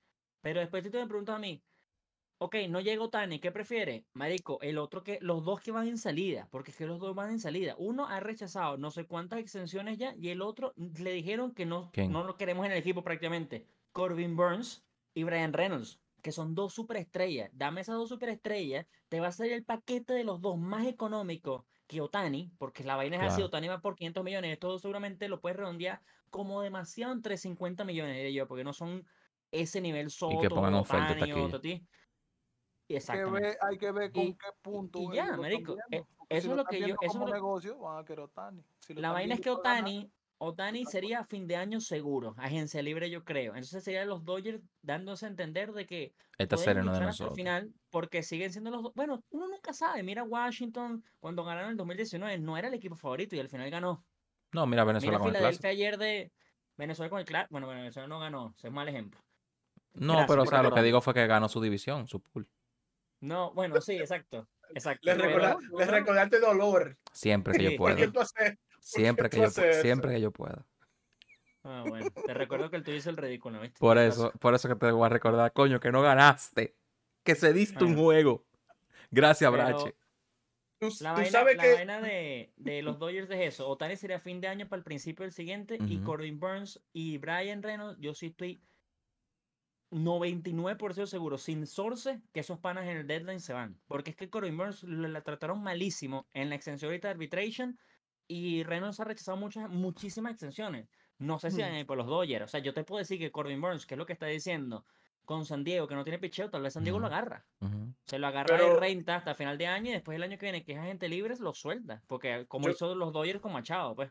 Speaker 4: Pero después si tú me preguntas a mí, ok, no llega Otani, ¿qué prefiere? Marico, el otro que, los dos que van en salida, porque es que los dos van en salida. Uno ha rechazado no sé cuántas extensiones ya, y el otro le dijeron que no,
Speaker 1: ¿Quién?
Speaker 4: no lo queremos en el equipo prácticamente. Corbin Burns y Brian Reynolds, que son dos superestrellas. Dame esas dos superestrellas, te va a salir el paquete de los dos más económico que Otani, porque la vaina es así,
Speaker 1: Claro.
Speaker 4: Otani va por 500 millones, esto seguramente lo puedes redondear como demasiado entre 50 millones de ellos, porque no son ese nivel Soto,
Speaker 1: pongan oferta
Speaker 3: Hay que,
Speaker 4: Exactamente.
Speaker 3: ver, hay que ver con
Speaker 4: Y-
Speaker 3: qué punto.
Speaker 4: y ya,
Speaker 3: viendo,
Speaker 4: eh, eso
Speaker 3: si
Speaker 4: es
Speaker 3: lo
Speaker 4: que yo- eso es
Speaker 3: como
Speaker 4: lo-
Speaker 3: negocio, van a querer Otani. Si
Speaker 4: La vaina es que Otani, Otani sería fin de año seguro, agencia libre yo creo. Entonces serían los Dodgers dándose a entender de que
Speaker 1: Esta serie no es de
Speaker 4: el
Speaker 1: nosotros.
Speaker 4: final porque siguen siendo los dos. Bueno, uno nunca sabe. Mira Washington cuando ganaron en 2019 no era el equipo favorito y al final ganó.
Speaker 1: No, mira Venezuela
Speaker 4: Mira
Speaker 1: con el
Speaker 4: Filadelfia
Speaker 1: clásico.
Speaker 4: ayer de Venezuela con el clásico. Bueno, Venezuela no ganó, ese es mal ejemplo.
Speaker 1: No,
Speaker 4: Gracias
Speaker 1: pero o sea, lo que digo fue que ganó su división, su pool.
Speaker 4: No, bueno, sí, exacto. Exacto.
Speaker 2: Les,
Speaker 4: pero-
Speaker 2: recorda- les recordaste dolor.
Speaker 1: Siempre que yo
Speaker 4: Sí.
Speaker 2: ¿Por
Speaker 1: pueda.
Speaker 2: qué tú haces?
Speaker 1: Siempre que
Speaker 2: tú
Speaker 1: yo siempre que yo pueda.
Speaker 4: Ah, bueno, te recuerdo que el tuyo hizo el ridículo, ¿viste?
Speaker 1: Por eso, por eso que te voy a recordar, coño, que no ganaste. Que se diste un
Speaker 4: Bueno.
Speaker 1: juego. Gracias,
Speaker 4: Pero-
Speaker 1: Brache.
Speaker 2: Tú,
Speaker 4: La
Speaker 2: tú
Speaker 4: vaina,
Speaker 2: sabes
Speaker 4: la
Speaker 2: que
Speaker 4: vaina de, de los Dodgers es eso. Otani sería fin de año para el principio del siguiente. Y. Corbin Burns y Brian Reynolds, yo sí estoy 99% seguro, sin source, que esos panas en el deadline se van. Porque es que Corbin Burns la trataron malísimo en la extensión ahorita de arbitration. Y Reynolds ha rechazado muchas, muchísimas extensiones. No sé si van
Speaker 3: Mm.
Speaker 4: por los Dodgers. O sea, yo te puedo decir que Corbin Burns, que es lo que está diciendo, con San Diego, que no tiene picheo, tal vez San Diego lo agarra. Se lo agarra
Speaker 2: Pero-
Speaker 4: de renta hasta final de año y después el año que viene, que es agente libre, lo suelta. Porque como
Speaker 2: Yo-
Speaker 4: hizo los Dodgers con Machado, pues.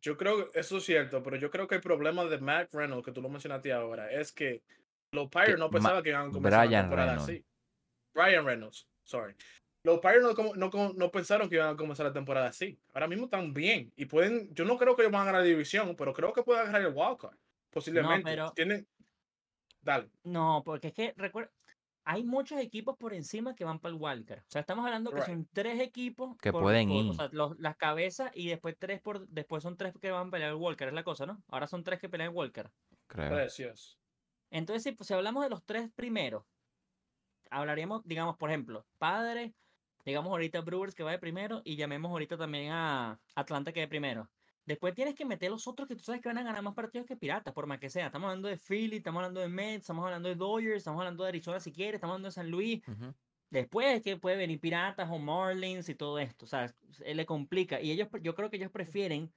Speaker 2: Yo creo eso es cierto, pero yo creo que el problema de Mac Reynolds, que tú lo mencionaste ahora, es que los Pirates no pensaban que iban a comenzar la temporada
Speaker 1: Reynolds.
Speaker 2: así. Brian Reynolds, sorry. Los Pirates no, como- no, no pensaron que iban a comenzar la temporada así. Ahora mismo están bien y pueden, yo no creo que ellos van a ganar la división, pero creo que pueden agarrar el wildcard. Posiblemente.
Speaker 4: pero-
Speaker 2: Tienen... Dale.
Speaker 4: No, porque es que recuerda, hay muchos equipos por encima que van para el wildcard. O sea, estamos hablando que
Speaker 2: Right.
Speaker 4: son tres equipos
Speaker 1: Que
Speaker 4: por-
Speaker 1: pueden
Speaker 4: por-
Speaker 1: ir.
Speaker 4: O sea, los- las cabezas y después tres por después son tres que van a pelear el wildcard, es la cosa, ¿no? Ahora son tres que pelean el wildcard.
Speaker 1: Creo.
Speaker 2: Precios.
Speaker 4: Entonces, si, pues, si hablamos de los tres primeros, hablaríamos, digamos, por ejemplo, Padre, digamos ahorita Brewers que va de primero y llamemos ahorita también a Atlanta que de primero. Después tienes que meter los otros que tú sabes que van a ganar más partidos que Piratas, por más que sea. Estamos hablando de Philly, estamos hablando de Mets, estamos hablando de Dodgers, estamos hablando de Arizona si quieres, estamos hablando de San Luis.
Speaker 1: Ujú.
Speaker 4: Después es que puede venir Piratas o Marlins y todo esto. O sea, se le complica. Y ellos, yo creo que ellos prefieren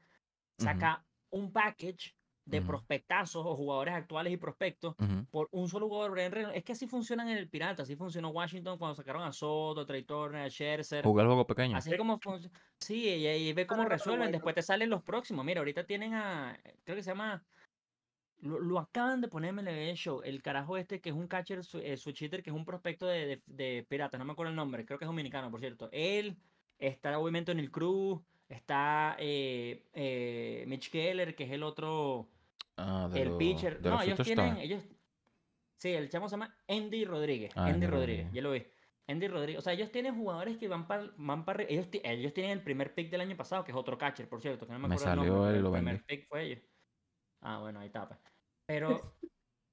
Speaker 4: sacar un package de
Speaker 1: Ujú.
Speaker 4: prospectazos o jugadores actuales y prospectos por un solo jugador. Brian Reynolds. Es que así funcionan en el Pirata, así funcionó Washington cuando sacaron a Soto, a Trey Turner, a Scherzer.
Speaker 1: Jugar el juego pequeño.
Speaker 4: Así como funciona. Sí, y, y ve cómo resuelven. Después te salen los próximos. Mira, ahorita tienen a. Creo que se llama. Lo, lo acaban de poner en MLB Show. El carajo este que es un catcher, su, eh, hitter, que es un prospecto de, de, de Piratas. No me acuerdo el nombre. Creo que es dominicano, por cierto. Él está obviamente en el Cruz. Está eh, eh, Mitch Keller, que es el otro
Speaker 1: Ah, de
Speaker 4: el pitcher.
Speaker 1: de
Speaker 4: No,
Speaker 1: los
Speaker 4: ellos tienen. Ellos, sí, el chamo se llama Andy Rodríguez.
Speaker 1: Ah,
Speaker 4: Andy
Speaker 1: Andy
Speaker 4: Rodríguez,
Speaker 1: Rodríguez.
Speaker 4: ya lo vi. Andy Rodríguez. O sea, ellos tienen jugadores que van para van para ellos, ellos tienen el primer pick del año pasado, que es otro catcher, por cierto, que no me
Speaker 1: Me
Speaker 4: acuerdo el
Speaker 1: salió
Speaker 4: nombre, pero
Speaker 1: lo
Speaker 4: el primer pick fue ellos. Ah, bueno, ahí está. pues. Pero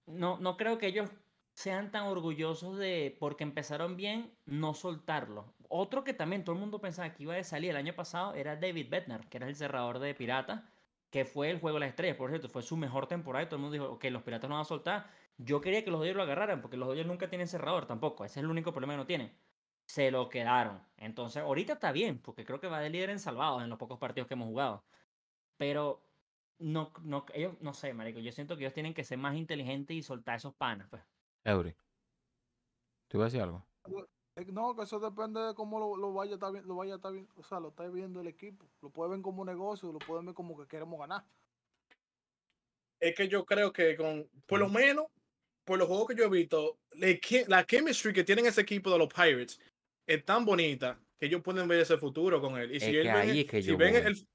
Speaker 4: no, no creo que ellos sean tan orgullosos de, porque empezaron bien, no soltarlo. Otro que también todo el mundo pensaba que iba a salir el año pasado era David Bednar, que era el cerrador de Piratas, que fue el juego de las estrellas, por cierto, fue su mejor temporada y todo el mundo dijo, que los Piratas no van a soltar. Yo quería que los Dodgers lo agarraran, porque los Dodgers nunca tienen cerrador tampoco, ese es el único problema que no tienen. Se lo quedaron. Entonces, ahorita está bien, porque creo que va de líder en salvados en los pocos partidos que hemos jugado. Pero no, no, ellos, no sé, marico, yo siento que ellos tienen que ser más inteligentes y soltar esos panas, pues.
Speaker 1: Eury. ¿Tú ibas a decir algo?
Speaker 3: No, que eso depende de cómo lo, lo vaya a estar vi- lo vaya a estar vi- o sea, lo está viendo el equipo. Lo pueden ver como un negocio, lo pueden ver como que queremos ganar.
Speaker 2: es que yo creo que con, por lo menos, por los juegos que yo he visto, le la chemistry que tienen ese equipo de los Pirates es tan bonita que ellos pueden ver ese futuro con él. Y
Speaker 1: Es
Speaker 2: si, él ven
Speaker 1: ahí
Speaker 2: el-
Speaker 1: es que
Speaker 2: si
Speaker 1: yo
Speaker 2: ven el,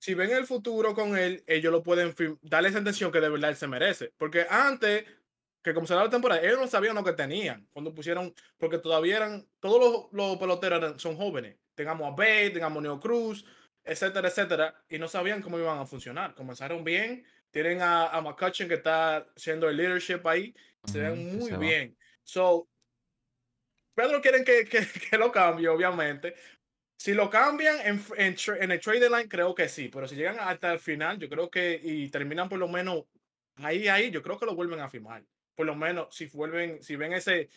Speaker 2: si ven el futuro con él, ellos lo pueden darle esa atención que de verdad él se merece. Porque antes que comenzara la temporada, ellos no sabían lo que tenían cuando pusieron, porque todavía eran, todos los, los peloteros eran- son jóvenes. Tengamos a Bate, tengamos a Neo Cruz, etcétera, etcétera, y no sabían cómo iban a funcionar. Comenzaron bien, tienen a, a McCutcheon que está haciendo el leadership ahí, se ven
Speaker 1: que
Speaker 2: muy
Speaker 1: se
Speaker 2: bien. So, Pedro quieren que, que, que lo cambie, obviamente. Si lo cambian en, en, en el trade deadline, creo que sí, pero si llegan hasta el final, yo creo que y terminan por lo menos ahí, ahí, yo creo que lo vuelven a firmar. Por lo menos, si vuelven, si ven ese,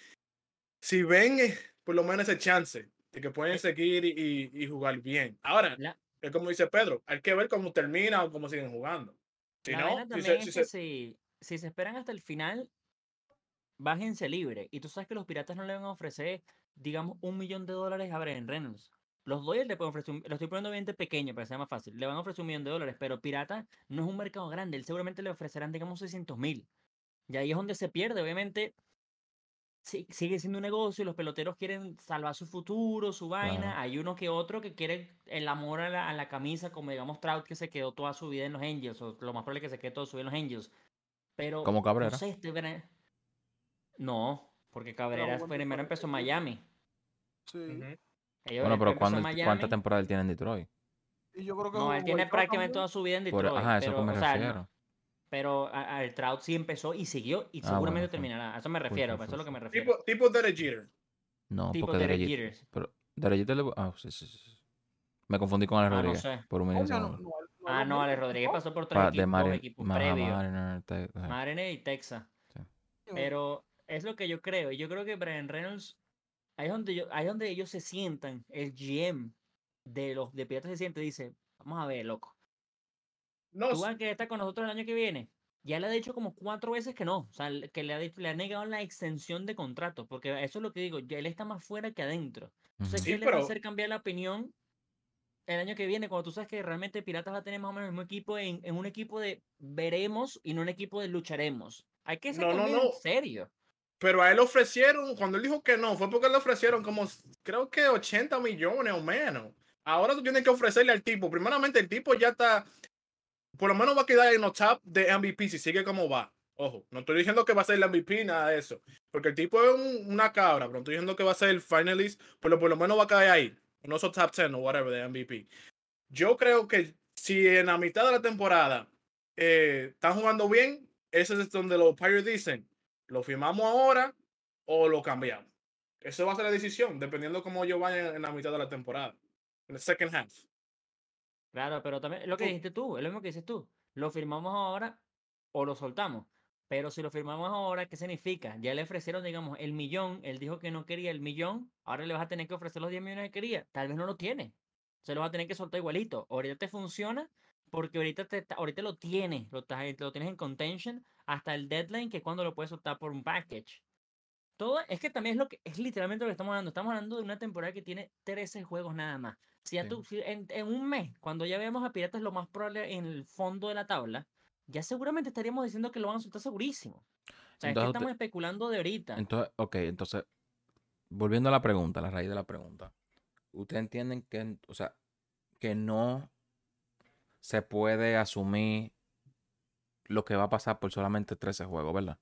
Speaker 2: si ven eh, por lo menos ese chance de que pueden seguir y, y- y jugar bien. Ahora,
Speaker 4: La-
Speaker 2: es como dice Pedro, hay que ver cómo termina o cómo siguen jugando. Si no, si se- si se-
Speaker 4: si, si se esperan hasta el final, bájense libre. Y tú sabes que los piratas no le van a ofrecer, digamos, un millón de dólares a Brian Reynolds. Los Dodgers le pueden ofrecer, un- lo estoy poniendo bien de pequeño para que sea más fácil, le van a ofrecer un millón de dólares, pero Pirata no es un mercado grande, él seguramente le ofrecerán, digamos, 600 mil. Y ahí es donde se pierde, obviamente. sí- sigue siendo un negocio, los peloteros quieren salvar su futuro, su vaina.
Speaker 1: Claro.
Speaker 4: Hay uno que otro que quiere el amor a la, a la camisa, como digamos Trout que se quedó toda su vida en los Angels, o lo más probable es que se quede toda su vida en los Angels. Pero,
Speaker 1: Como Cabrera.
Speaker 4: no sé, este Bra- No, porque Cabrera primero empezó en. Miami.
Speaker 3: Sí.
Speaker 2: Ujú.
Speaker 4: Ellos
Speaker 1: Bueno, pero
Speaker 4: empezó en
Speaker 1: ¿cuándo,
Speaker 4: Miami.
Speaker 1: ¿cuánta temporada él tiene en Detroit?
Speaker 3: Y yo creo que
Speaker 4: No, él tiene prácticamente
Speaker 3: también.
Speaker 4: toda su vida en
Speaker 1: Por-
Speaker 4: Detroit.
Speaker 1: ajá, eso
Speaker 4: pero,
Speaker 1: que me
Speaker 4: o sea. Pero a- a- el Trout sí empezó y siguió y
Speaker 1: Ah,
Speaker 4: seguramente
Speaker 1: bueno,
Speaker 4: terminará. A eso me refiero, a eso es lo que me refiero.
Speaker 2: Tipo, tipo Derek Jeter.
Speaker 1: No,
Speaker 4: Tipo
Speaker 1: porque
Speaker 4: Derek
Speaker 1: Derek
Speaker 4: Jeter.
Speaker 1: Pero Derek Jeter le- Ah, sí, sí, sí, sí. Me confundí con Alex
Speaker 4: Ah, no
Speaker 1: Rodríguez.
Speaker 4: sé.
Speaker 1: Por un minuto.
Speaker 3: no, no, no,
Speaker 4: Ah, no,
Speaker 3: no,
Speaker 4: Ale
Speaker 3: no,
Speaker 4: Rodríguez
Speaker 3: no.
Speaker 4: pasó por tres
Speaker 1: Pa-
Speaker 4: equipos,
Speaker 1: Marin,
Speaker 4: equipos previos.
Speaker 1: Mariner, te- ajá.
Speaker 4: Mariner y Texas.
Speaker 1: Sí.
Speaker 4: Pero es lo que yo creo. y Yo creo que Brian Reynolds, ahí es donde, yo, ahí es donde ellos se sientan, el GM de los de Piratas se siente y dice, vamos a ver, loco.
Speaker 2: No,
Speaker 4: querer estar con nosotros el año que viene. Ya le ha dicho como cuatro veces que no. O sea, que le ha, le ha negado la extensión de contrato. Porque eso es lo que digo. ya él está más fuera que adentro. Entonces.
Speaker 2: Sí,
Speaker 4: ¿qué le va a
Speaker 2: pero-
Speaker 4: hacer cambiar la opinión el año que viene? Cuando tú sabes que realmente Piratas va a tener más o menos el mismo equipo en, en un equipo de veremos y no un equipo de lucharemos. Hay que ser
Speaker 2: No, no, no.
Speaker 4: serio.
Speaker 2: pero a él le ofrecieron, cuando él dijo que no, fue porque le ofrecieron como, creo que 80 millones o menos. Ahora tú tienes que ofrecerle al tipo. Primeramente, el tipo ya está, por lo menos va a quedar en los top de MVP si sigue como va. Ojo, no estoy diciendo que va a ser el MVP, nada de eso. Porque el tipo es un- una cabra, pero no estoy diciendo que va a ser el finalist, pero por lo menos va a caer ahí. No esos top 10 o whatever de MVP. Yo creo que si en la mitad de la temporada eh, están jugando bien, ese es donde los Pirates dicen, lo firmamos ahora o lo cambiamos. Eso va a ser la decisión, dependiendo cómo ellos vayan en la mitad de la temporada. En el second half.
Speaker 4: Claro, pero también lo que dijiste tú, es lo mismo que dices tú. Lo firmamos ahora o lo soltamos. Pero si lo firmamos ahora, ¿qué significa? Ya le ofrecieron, digamos, el millón. Él dijo que no quería el millón. Ahora le vas a tener que ofrecer los 10 millones que quería. Tal vez no lo tiene. Se lo va a tener que soltar igualito. Ahorita te funciona porque ahorita, te, ahorita lo tienes. Lo, lo tienes en contention hasta el deadline, que es cuando lo puedes soltar por un package. Todo es que también es lo que es literalmente lo que estamos hablando. Estamos hablando de una temporada que tiene 13 juegos nada más. Si ya
Speaker 1: Sí.
Speaker 4: tú, si en, en un mes, cuando ya veamos a Piratas lo más probable en el fondo de la tabla, ya seguramente estaríamos diciendo que lo van a soltar segurísimo. O sea, es que
Speaker 1: Entonces,
Speaker 4: estamos especulando de ahorita.
Speaker 1: Entonces, ok, entonces, volviendo a la pregunta, a la raíz de la pregunta. ¿Ustedes entienden que, o sea, que no se puede asumir lo que va a pasar por solamente 13 juegos, ¿verdad?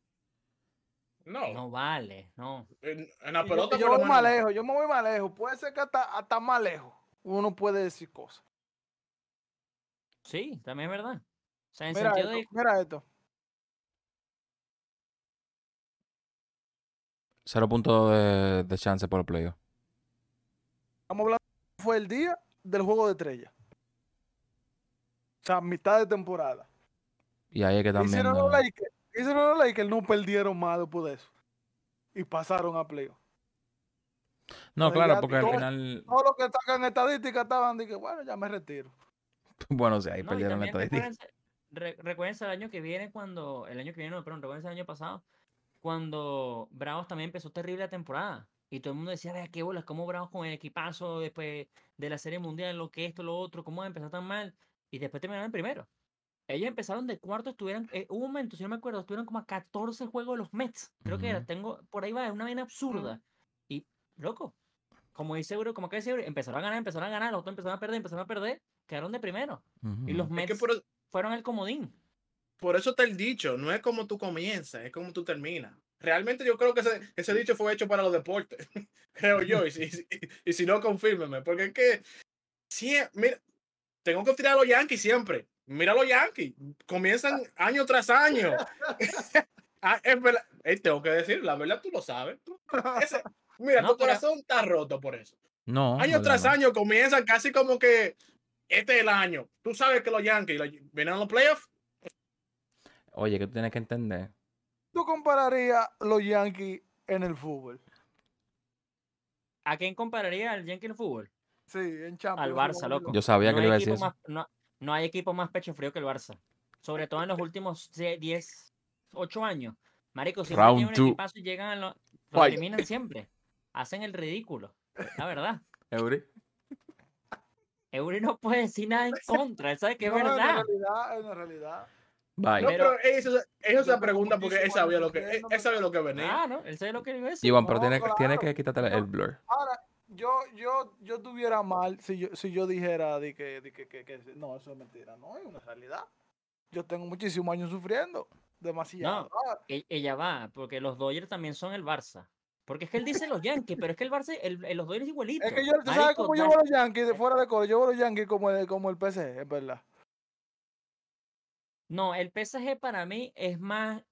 Speaker 2: No,
Speaker 4: No vale, no.
Speaker 2: en, en la
Speaker 3: Y
Speaker 2: pelota
Speaker 3: yo, voy más lejos, yo me voy más lejos. Puede ser que hasta, hasta más lejos uno puede decir cosas.
Speaker 4: Sí, también es verdad. O sea, en
Speaker 3: Mira
Speaker 4: sentido
Speaker 3: esto,
Speaker 4: de.
Speaker 3: mira esto.
Speaker 1: Cero puntos de, de chance por el playoff.
Speaker 3: Estamos hablando, fue el día del juego de estrella. O sea, mitad de temporada.
Speaker 1: Y ahí es que también.
Speaker 3: Hicieron los Lakers, hicieron los Lakers, no perdieron más después de eso. Y pasaron a playoff.
Speaker 1: No, claro, porque al final.
Speaker 3: Todos los que sacan estadísticas estaban de que, bueno, ya me retiro.
Speaker 1: Bueno, sí, ahí
Speaker 4: No,
Speaker 1: perdieron la estadística.
Speaker 4: recuérdense, re- recuérdense el año que viene cuando, el año que viene, no, perdón, recuérdense el año pasado, cuando Bravos también empezó terrible la temporada. Y todo el mundo decía, vea qué bolas, cómo Bravos con el equipazo después de la Serie Mundial, lo que esto, lo otro, cómo empezó tan mal. Y después terminaron en primero. Ellos empezaron de cuarto, estuvieron, eh, hubo un momento, si no me acuerdo, estuvieron como a 14 juegos de los Mets. Creo que era, tengo, por ahí va, es una vaina absurda. Y, loco, como dice Euro, como que dice Euro, empezaron a ganar, empezaron a ganar, los otros empezaron a perder, empezaron a perder, quedaron de primero. Y los
Speaker 1: Ujú.
Speaker 2: Es que
Speaker 4: Mets
Speaker 2: por,
Speaker 4: fueron el comodín.
Speaker 2: por eso está el dicho, no es como tú comienzas, es como tú terminas. Realmente yo creo que ese, ese dicho fue hecho para los deportes, creo yo, y si, si- y si no, confírmeme, porque es que, sí, mira, tengo que tirar a los Yankees siempre. Mira los Yankees, comienzan año tras año. Ah, es verdad, eh, tengo que decir, la verdad tú lo sabes. tú- ese- mira,
Speaker 4: No,
Speaker 2: tu
Speaker 4: pero-
Speaker 2: corazón está roto por eso.
Speaker 1: No.
Speaker 2: Año tras
Speaker 1: No.
Speaker 2: año comienzan casi como que este es el año. Tú sabes que los Yankees los- vienen a los playoffs.
Speaker 1: Oye, que tú tienes que entender.
Speaker 3: ¿Tú compararías los Yankees en el fútbol?
Speaker 4: ¿A quién compararía al Yankee en el fútbol?
Speaker 3: Sí, en Champions.
Speaker 4: Al Barça, loco.
Speaker 1: Yo sabía
Speaker 4: no
Speaker 1: que le iba a decir
Speaker 4: equipo
Speaker 1: eso.
Speaker 4: más- no, no hay equipo más pecho frío que el Barça. Sobre todo en los últimos se- 10, 8 años. Marico,
Speaker 1: Round
Speaker 4: tienen un equipazo y llegan a lo, lo eliminan siempre. Hacen el ridículo. La verdad.
Speaker 1: Eury.
Speaker 4: Eury no puede decir nada en contra. Él sabe que es
Speaker 3: No, En
Speaker 4: verdad.
Speaker 3: realidad, en realidad.
Speaker 1: Bye.
Speaker 2: No,
Speaker 4: Pero-
Speaker 2: pero eso, se pregunta porque él sabía lo que, él, sabía lo que venía.
Speaker 4: Ah, ¿no? Él sabe lo que eso.
Speaker 1: Iván, pero
Speaker 3: No,
Speaker 1: tiene, tiene
Speaker 3: claro.
Speaker 1: que quitarte el blur.
Speaker 3: Ahora, yo, yo, yo tuviera mal si yo, si yo dijera de que, de que, que- que- no, eso es mentira. No, es una realidad. Yo tengo muchísimos años sufriendo. Demasiado.
Speaker 4: E- Ella va, porque los Dodgers también son el Barça. Porque es que él dice los Yankees, pero es que el Barça, el, los Dodgers igualito.
Speaker 3: Es que yo, ¿tú sabes cómo yo veo los Yankees de fuera de coro? Yo veo los Yankees como el, como el PC, es verdad.
Speaker 4: No, el PSG para mí es más.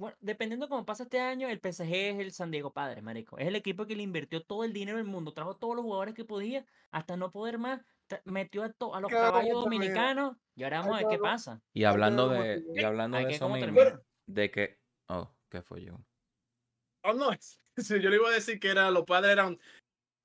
Speaker 4: Bueno, dependiendo cómo pasa este año, el PSG es el San Diego Padre, marico. Es el equipo que le invirtió todo el dinero del mundo, trajo todos los jugadores que podía, hasta no poder más, metió a, to- a los caballos dominicanos y ahora vamos a ver
Speaker 3: que
Speaker 4: qué pasa.
Speaker 1: Y hablando
Speaker 3: ver
Speaker 1: de, y hablando
Speaker 4: Hay
Speaker 1: de
Speaker 4: que
Speaker 1: eso
Speaker 4: cómo
Speaker 1: mismo,
Speaker 4: termina.
Speaker 1: de que. Oh, ¿qué fue yo?
Speaker 2: Oh, no, sí, yo le iba a decir que era, los padres eran,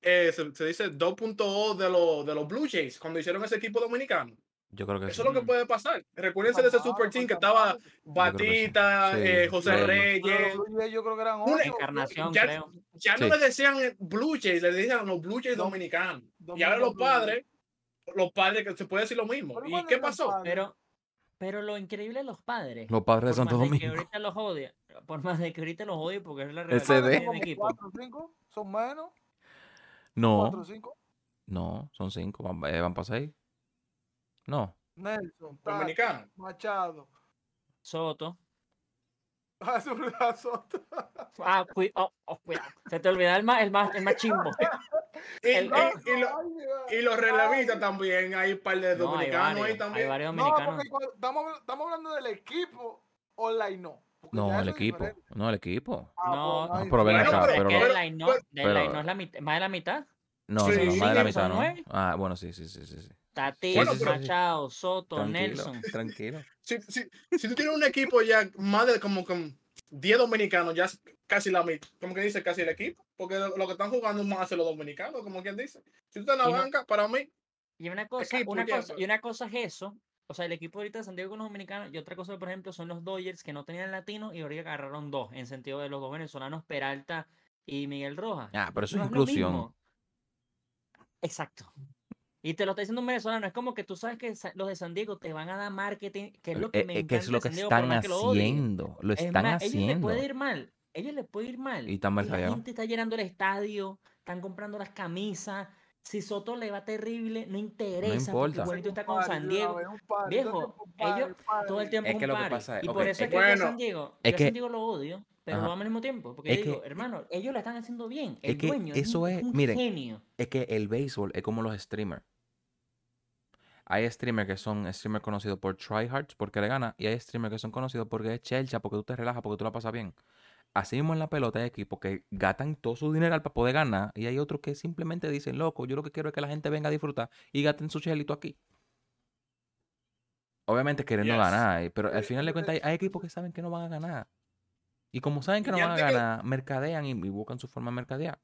Speaker 2: eh, se, se dice 2.0 de, los de los Blue Jays cuando hicieron ese equipo dominicano.
Speaker 1: Yo creo que
Speaker 2: Eso
Speaker 1: sí.
Speaker 2: es lo que puede pasar. Recuérdense de ese super team que estaba Batita,
Speaker 1: Sí,
Speaker 2: eh, José. Reyes.
Speaker 3: Pero yo creo que eran
Speaker 2: Una
Speaker 3: ocho.
Speaker 4: Encarnación,
Speaker 2: ya-
Speaker 4: creo.
Speaker 2: Ya no le decían Blue Jays, le decían los Blue Jays
Speaker 3: Dom-
Speaker 2: dominicanos. Y ahora los padres, los padres que se puede decir lo mismo.
Speaker 3: Pero
Speaker 2: ¿Y qué pasó?
Speaker 4: Pero, pero lo increíble de los padres.
Speaker 1: Los padres de Santo
Speaker 4: de que
Speaker 1: Domingo.
Speaker 4: ahorita los odie, por más de que ahorita los odie porque es la
Speaker 1: Ese
Speaker 4: revelación
Speaker 1: de-
Speaker 4: de
Speaker 3: Son
Speaker 4: mi
Speaker 3: como
Speaker 4: equipo.
Speaker 3: cuatro o cinco, son menos,
Speaker 1: No,
Speaker 3: cuatro o cinco.
Speaker 1: no, son cinco. Van, eh, van para seis. No.
Speaker 3: Nelson, Tati,
Speaker 2: Dominicanos.
Speaker 3: Machado.
Speaker 4: Soto.
Speaker 3: Ah, Soto.
Speaker 4: Ah, cui- oh, oh, cuidado. Se te olvidó el más, el más, el más chimbo.
Speaker 2: Y,
Speaker 4: El-
Speaker 2: y-
Speaker 4: el-
Speaker 2: y lo-
Speaker 3: Ay, Dios.
Speaker 2: y los relevistas también, hay un par de
Speaker 4: No, hay
Speaker 2: dominicanos
Speaker 4: varios,
Speaker 2: ahí
Speaker 4: hay
Speaker 2: también.
Speaker 4: varios
Speaker 3: No,
Speaker 4: dominicanos.
Speaker 3: porque estamos, habl- estamos hablando del equipo online, no.
Speaker 1: No, el equipo.
Speaker 3: diferente.
Speaker 1: No, el equipo.
Speaker 3: Ah,
Speaker 4: No,
Speaker 3: pues,
Speaker 1: no,
Speaker 3: ahí
Speaker 1: pero ven acá,
Speaker 2: pero-
Speaker 1: pero
Speaker 4: que
Speaker 1: lo-
Speaker 4: el line no,
Speaker 2: pero-
Speaker 1: pero-
Speaker 4: no es la mitad, más de la mitad.
Speaker 1: No,
Speaker 2: Sí,
Speaker 1: no, no, más de la mitad, ¿no? Ah, bueno, sí, sí, sí, sí. sí.
Speaker 4: Tatis,
Speaker 2: Bueno,
Speaker 1: pero-
Speaker 4: Machado, Soto,
Speaker 1: Tranquilo,
Speaker 4: Nelson.
Speaker 1: tranquilo.
Speaker 2: Si, si, si tú tienes un equipo ya más de como con 10 dominicanos, ya es casi la mitad, como que dice casi el equipo, porque lo, lo que están jugando más es los dominicanos, como quien dice. Si tú estás en la
Speaker 4: Y no-
Speaker 2: banca, para mí,
Speaker 4: Y una cosa,
Speaker 2: Equipo,
Speaker 4: una cosa, y una cosa es eso. O sea, el equipo ahorita de San Diego con los dominicanos. Y otra cosa, por ejemplo, son los Dodgers que no tenían latinos y ahorita agarraron dos. En sentido de los dos venezolanos, Peralta y Miguel Rojas.
Speaker 1: Ah, pero eso
Speaker 4: No
Speaker 1: es
Speaker 4: es
Speaker 1: inclusión.
Speaker 4: Exacto. Y te lo está diciendo un venezolano. Es como que tú sabes que los de San Diego te van a dar marketing, que es lo que
Speaker 1: Eh,
Speaker 4: me encanta
Speaker 1: que es lo que
Speaker 4: Diego,
Speaker 1: están
Speaker 4: que lo
Speaker 1: haciendo. Lo
Speaker 4: Es
Speaker 1: están
Speaker 4: más, ellos les
Speaker 1: haciendo.
Speaker 4: puede ir mal. Ellos les puede ir mal.
Speaker 1: Y están
Speaker 4: la gente está llenando el estadio, están comprando las camisas. Si Soto le va terrible, no interesa. porque
Speaker 1: importa.
Speaker 4: igualito está con San Diego. Viejo,
Speaker 3: todo el tiempo un party,
Speaker 4: ellos todo el tiempo
Speaker 1: Es que lo que pasa es-
Speaker 4: y por
Speaker 1: es
Speaker 4: eso es
Speaker 2: que-
Speaker 4: yo a. San Diego,
Speaker 1: Es
Speaker 4: yo a San Diego lo odio, pero
Speaker 1: Ajá.
Speaker 4: amo al mismo tiempo. Porque
Speaker 1: Es
Speaker 4: yo digo,
Speaker 1: que-
Speaker 4: hermano, ellos lo están haciendo bien.
Speaker 1: es
Speaker 4: El
Speaker 1: que
Speaker 4: dueño
Speaker 1: eso
Speaker 4: un-
Speaker 1: es-
Speaker 4: un
Speaker 1: miren,
Speaker 4: genio.
Speaker 1: Es que el béisbol es como los streamers. Hay streamers que son streamers conocidos por tryhards porque le gana y hay streamers que son conocidos porque es chelcha, porque tú te relajas, porque tú la pasas bien. Así mismo en la pelota hay equipos que gastan todo su dinero para poder ganar y hay otros que simplemente dicen, loco, yo lo que quiero es que la gente venga a disfrutar y gasten su chelito aquí. Obviamente queriendo
Speaker 2: Yes.
Speaker 1: ganar, pero al final de cuentas hay, hay equipos que saben que no van a ganar. Y como saben que no van a
Speaker 2: que-
Speaker 1: ganar, mercadean y, y buscan su forma de mercadear.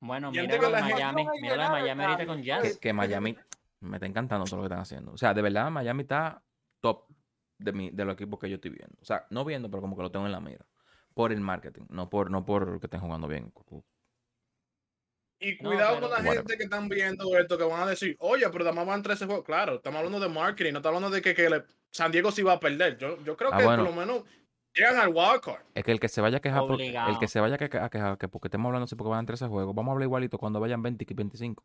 Speaker 4: Bueno, mira lo
Speaker 2: que
Speaker 4: de Miami. Mira lo de Miami ahorita con
Speaker 1: que,
Speaker 4: Jazz.
Speaker 1: que Miami me está encantando todo lo que están haciendo. O sea, de verdad, Miami está top de, mi, de los equipos que yo estoy viendo. O sea, no viendo, pero como que lo tengo en la mira. Por el marketing, no por, no por que estén jugando bien.
Speaker 2: Y
Speaker 4: No,
Speaker 2: cuidado
Speaker 4: pero-
Speaker 2: con la
Speaker 1: Whatever.
Speaker 2: gente que están viendo esto, que van a decir, oye, pero además van 13 juegos. Claro, estamos hablando de marketing, no estamos hablando de que, que le- San Diego sí va a perder. Yo, yo creo
Speaker 1: Ah,
Speaker 2: que
Speaker 1: bueno.
Speaker 2: por lo menos llegan al wildcard.
Speaker 1: Es que el que se vaya a quejar, por- el que se vaya a que- a quejar, que porque estemos hablando así porque van 13 juegos, vamos a hablar igualito cuando vayan 20 y 25.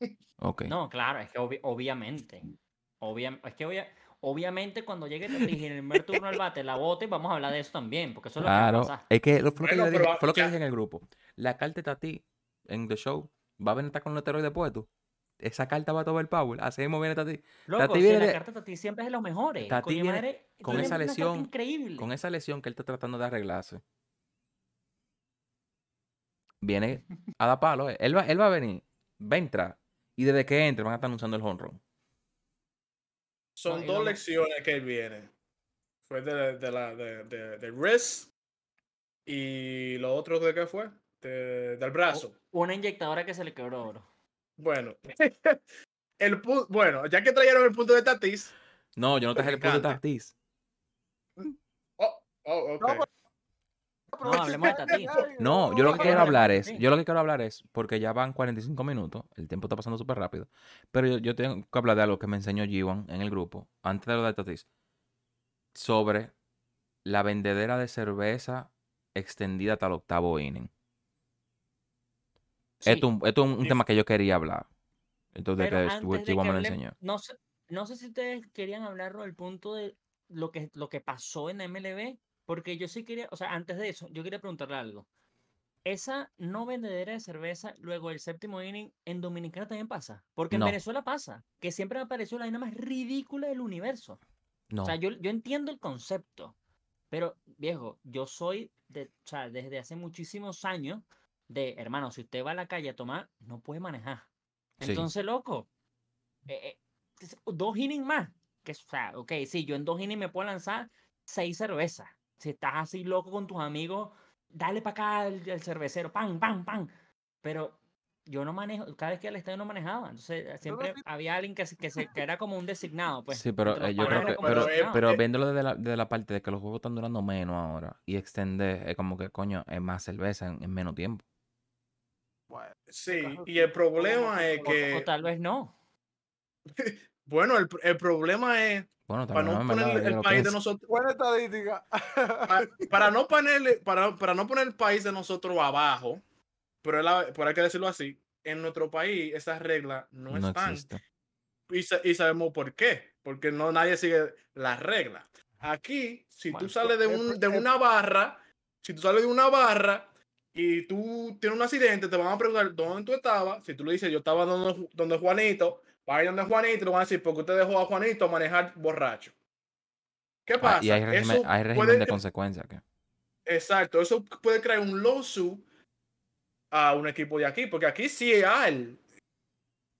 Speaker 1: Ok.
Speaker 4: No, claro, es que obvi- obviamente. Obvia- es que obvia- obviamente cuando llegue el primer turno al bate la bote, vamos a hablar de eso también, porque eso es lo que va a pasar.
Speaker 1: es que lo, fue lo que
Speaker 2: Bueno,
Speaker 1: dije, fue lo que dije en el grupo. La carta está a ti en The Show. Va a venir a estar con un esteroide puesto. Esa carta va a tomar el power. Así mismo viene Tati.
Speaker 4: Loco,
Speaker 1: Tati
Speaker 4: si
Speaker 1: viene
Speaker 4: la
Speaker 1: de-
Speaker 4: carta Tatis siempre es de los mejores.
Speaker 1: Tati viene
Speaker 4: madre,
Speaker 1: con esa lesión,
Speaker 4: increíble.
Speaker 1: Con esa lesión que él está tratando de arreglarse. Viene a dar palo. eh. Él va, él va a venir, va a entrar. Y desde que entre van a estar anunciando el home run.
Speaker 2: Son dos
Speaker 4: lo-
Speaker 2: lecciones que él viene. Fue de, de la de, de, de wrist y lo otro de qué fue? De- del brazo.
Speaker 4: Una inyectadora que se le quebró oro.
Speaker 2: Bueno. el pu- bueno, ya que trajeron el punto de Tatis.
Speaker 1: No, yo no dejé el punto de. Tatis.
Speaker 2: Oh, oh, ok.
Speaker 3: No,
Speaker 4: hablemos de Tatis.
Speaker 1: No, yo lo que
Speaker 4: no,
Speaker 1: quiero hablar es, yo lo que quiero hablar es, porque ya van 45 minutos, el tiempo está pasando súper rápido, pero yo, yo tengo que hablar de algo que me enseñó Giwan en el grupo, antes de lo de Tatis, sobre la vendedera de cerveza extendida hasta el octavo inning.
Speaker 4: Sí,
Speaker 1: Esto, es un- esto es un, un
Speaker 2: Dif-
Speaker 1: tema que yo quería hablar. Entonces,
Speaker 4: pero
Speaker 1: que
Speaker 4: antes de
Speaker 1: Giwan
Speaker 4: que
Speaker 1: me lo
Speaker 4: hablemos-
Speaker 1: enseñó.
Speaker 4: no sé, no sé si ustedes querían hablarlo del punto de lo que, lo que pasó en MLB, porque yo sí quería, o sea, antes de eso, yo quería preguntarle algo. Esa no vendedera de cerveza luego del séptimo inning en Dominicana también pasa, porque en. Venezuela pasa, que siempre me pareció la vaina más ridícula del universo.
Speaker 1: No,
Speaker 4: O sea, yo, yo entiendo el concepto, pero viejo, yo soy de, o sea, desde hace muchísimos años de, hermano, si usted va a la calle a tomar, no puede manejar.
Speaker 1: Sí.
Speaker 4: Entonces, loco, eh, eh, dos innings más. Que, o sea, ok, sí, yo en dos innings me puedo lanzar seis cervezas. Si estás así loco con tus amigos, dale para acá el, el cervecero, pam, pam, pam. Pero yo no manejo, cada vez que al estadio no manejaba. Entonces eh, siempre había alguien que, se- que, se, que era como un designado. Pues,
Speaker 1: Sí, pero eh, yo creo que, pero,
Speaker 2: Pero,
Speaker 1: viéndolo desde la, de la parte de que los juegos están durando menos ahora y extender, es como que, coño, es más cerveza en, en menos tiempo.
Speaker 3: Bueno,
Speaker 2: Sí, y el problema es que,
Speaker 4: o tal vez no.
Speaker 2: bueno, el, el problema es,
Speaker 1: Bueno,
Speaker 2: para
Speaker 1: también
Speaker 2: no poner el país de nosotros,
Speaker 3: Buena estadística.
Speaker 2: pa- para no ponerle, para, para no poner el país de nosotros abajo, pero, la- pero hay que decirlo así, en nuestro país esas reglas no,
Speaker 1: No
Speaker 2: están.
Speaker 1: existe.
Speaker 2: Y, sa- y sabemos por qué, porque no nadie sigue las reglas. Aquí, si
Speaker 4: Bueno,
Speaker 2: tú sales de, un, de una barra, si tú sales de una barra y tú tienes un accidente, te van a preguntar dónde tú estabas. Si tú le dices, yo estaba donde, donde Juanito, va a ir donde Juanito, le van a decir, ¿por qué usted dejó a Juanito manejar borracho? ¿Qué
Speaker 1: Ah,
Speaker 2: pasa?
Speaker 1: y hay régimen,
Speaker 2: Eso
Speaker 1: hay régimen
Speaker 2: puede
Speaker 1: de que
Speaker 2: Exacto, eso puede crear un lawsuit a un equipo de aquí, porque aquí sí hay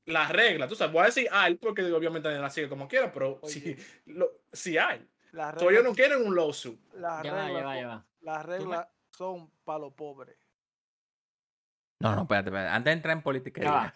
Speaker 2: la regla. Tú sabes, voy a decir hay porque obviamente la sigue como quiera, pero sí, lo, sí hay.
Speaker 3: Las
Speaker 2: So, ellos
Speaker 3: reglas,
Speaker 2: no quieren un lawsuit.
Speaker 3: las
Speaker 4: Ya va, ya
Speaker 3: reglas
Speaker 4: va,
Speaker 3: son-
Speaker 4: ya va.
Speaker 3: las reglas son para los pobres.
Speaker 1: No, no, espérate, espérate. Antes de entrar en política,
Speaker 4: Ya.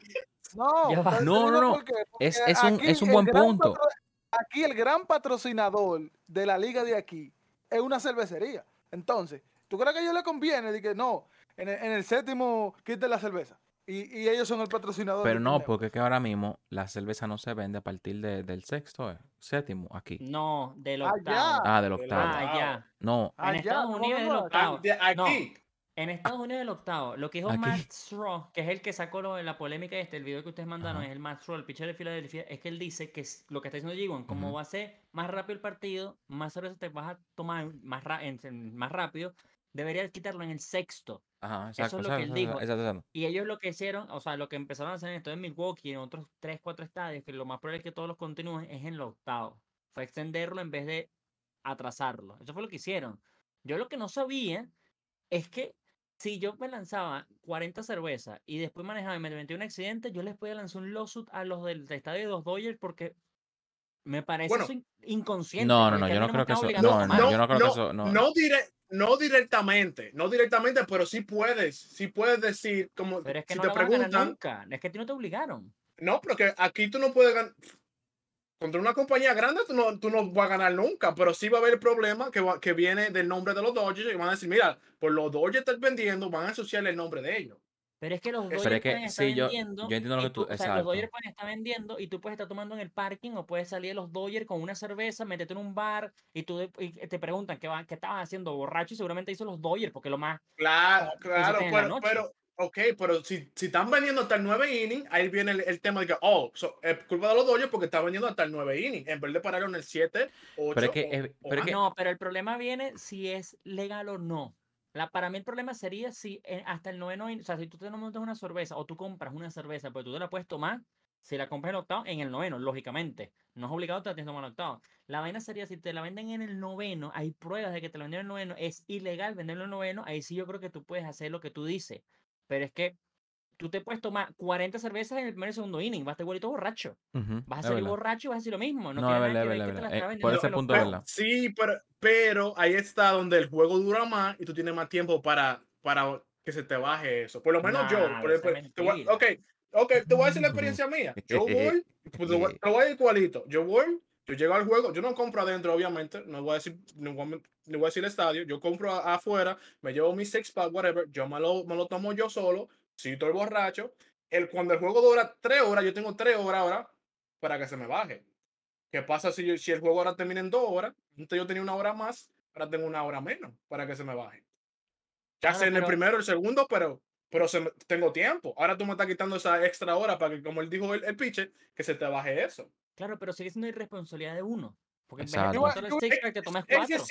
Speaker 3: No,
Speaker 4: Ya
Speaker 1: No, no, no. Es- un- es un buen punto.
Speaker 3: patro- Aquí el gran patrocinador de la liga de aquí es una cervecería. Entonces, ¿tú crees que a ellos les conviene? De que no, en el, en el séptimo quiten la cerveza. Y, y ellos son el patrocinador.
Speaker 1: Pero
Speaker 3: del
Speaker 1: no, porque es que ahora mismo la cerveza no se vende a partir de- del sexto, eh, séptimo, aquí.
Speaker 4: No, del
Speaker 3: Ah,
Speaker 4: octavo.
Speaker 1: Ah, del
Speaker 2: Del
Speaker 1: octavo.
Speaker 4: Ah, ya.
Speaker 1: No,
Speaker 3: Ah,
Speaker 4: en Estados Unidos
Speaker 3: no,
Speaker 4: es el
Speaker 3: no.
Speaker 4: octavo.
Speaker 2: Ah, aquí.
Speaker 4: En Estados Unidos el octavo. Lo que dijo
Speaker 1: Aquí.
Speaker 4: Matt Straw, que es el que sacó lo de la polémica este, el video que ustedes mandaron,
Speaker 1: Ajá.
Speaker 4: es el Matt Straw, el pitcher de Filadelfia, es que él dice que lo que está diciendo Jigon, como va a ser más rápido el partido, más cerveza te vas a tomar más, ra- en- en- más rápido, deberías quitarlo en el sexto.
Speaker 1: ajá,
Speaker 4: Eso
Speaker 1: exacto.
Speaker 4: es lo que él dijo.
Speaker 1: exacto.
Speaker 4: Y ellos lo que hicieron, o sea, lo que empezaron a hacer en esto en Milwaukee en otros 3, 4 estadios, que lo más probable es que todos los continúen, es en lo octavo. Fue extenderlo en vez de atrasarlo. Eso fue lo que hicieron. Yo lo que no sabía es que si yo me lanzaba 40 cervezas y después manejaba y me metía un accidente, yo les podía lanzar un lawsuit a los del estadio de los Dodgers porque me parece
Speaker 2: Bueno.
Speaker 4: eso in- inconsciente.
Speaker 1: No, no, no, yo no creo que eso- no, no, yo no creo que eso- no.
Speaker 2: no, dire- no directamente, no directamente, pero sí puedes, sí puedes decir, como
Speaker 4: Pero es que
Speaker 2: si
Speaker 4: no
Speaker 2: te preguntan,
Speaker 4: nunca. Es que a ti no te obligaron.
Speaker 2: no, porque aquí tú no puedes ganar, contra una compañía grande tú no, tú no vas a ganar nunca, pero sí va a haber el problema que, va- que viene del nombre de los Dodgers y van a decir, mira, por los Dodgers están vendiendo, van a asociarle el nombre de ellos.
Speaker 4: Pero es que los
Speaker 2: Pero
Speaker 4: Dodgers
Speaker 1: es que,
Speaker 4: pueden estar
Speaker 1: sí, yo-
Speaker 4: vendiendo.
Speaker 1: yo entiendo lo
Speaker 4: y
Speaker 1: que tú-
Speaker 4: o sea, los Dodgers pueden estar vendiendo y tú puedes estar tomando en el parking o puedes salir de los Dodgers con una cerveza, meterte en un bar y, tú y te preguntan qué, va- qué estabas haciendo borracho y seguramente hizo los Dodgers porque lo más.
Speaker 2: Claro, claro, pero, ok, pero si, si están vendiendo hasta el 9 inning, ahí viene el, el tema de que, oh, so, es culpa de los Dodgers porque están vendiendo hasta el 9 inning, en vez de parar en el 7, 8.
Speaker 1: Pero es que,
Speaker 2: o-
Speaker 1: es-
Speaker 2: o
Speaker 1: pero es
Speaker 2: más.
Speaker 1: que
Speaker 4: No, pero el problema viene si es legal o no. La, para mí el problema sería si eh, hasta el noveno, in- o sea, si tú te montas una cerveza o tú compras una cerveza, pero tú te la puedes tomar, si la compras en el octavo, en el noveno, lógicamente. No es obligado que te la tomar en el octavo. La vaina sería si te la venden en el noveno, hay pruebas de que te la vendieron en el noveno, es ilegal venderlo en el noveno, ahí sí yo creo que tú puedes hacer lo que tú dices. Pero es que tú te puedes tomar 40 cervezas en el primer y segundo inning, vas a estar igualito borracho.
Speaker 1: Ujú,
Speaker 4: Vas a salir borracho y vas a decir lo mismo. No,
Speaker 1: No,
Speaker 4: tiene nada que ver que te
Speaker 1: Eh, por ese
Speaker 4: el
Speaker 1: punto verdad.
Speaker 2: Sí, pero, pero ahí está donde el juego dura más y tú tienes más tiempo para, para que se te baje eso. Por lo menos yo.
Speaker 4: Nah,
Speaker 2: Por
Speaker 4: eso
Speaker 2: ejemplo,
Speaker 4: es
Speaker 2: te voy, ok, ok, te voy a decir la experiencia mía. Yo voy, pues, te voy, te voy a decir igualito. Yo voy, yo llego al juego, yo no compro adentro, obviamente, no voy a decir, no voy a, no voy a decir el estadio, yo compro a- afuera, me llevo mi six pack, whatever, yo me lo, me lo tomo yo solo, si estoy borracho. El, cuando el juego dura tres horas, yo tengo tres horas ahora para que se me baje. ¿Qué pasa si, yo- si el juego ahora termina en dos horas? Antes yo tenía una hora más, ahora tengo una hora menos para que se me baje. Ya
Speaker 4: Claro,
Speaker 2: sé en el primero, el segundo, pero, pero se me- tengo tiempo. Ahora tú me estás quitando esa extra hora para que, como él dijo el, el pitcher, que se te baje eso.
Speaker 4: Claro, pero sigue siendo irresponsabilidad de uno. Porque en vez de six pack, te tomas
Speaker 2: Es que,
Speaker 4: cuatro.
Speaker 2: es,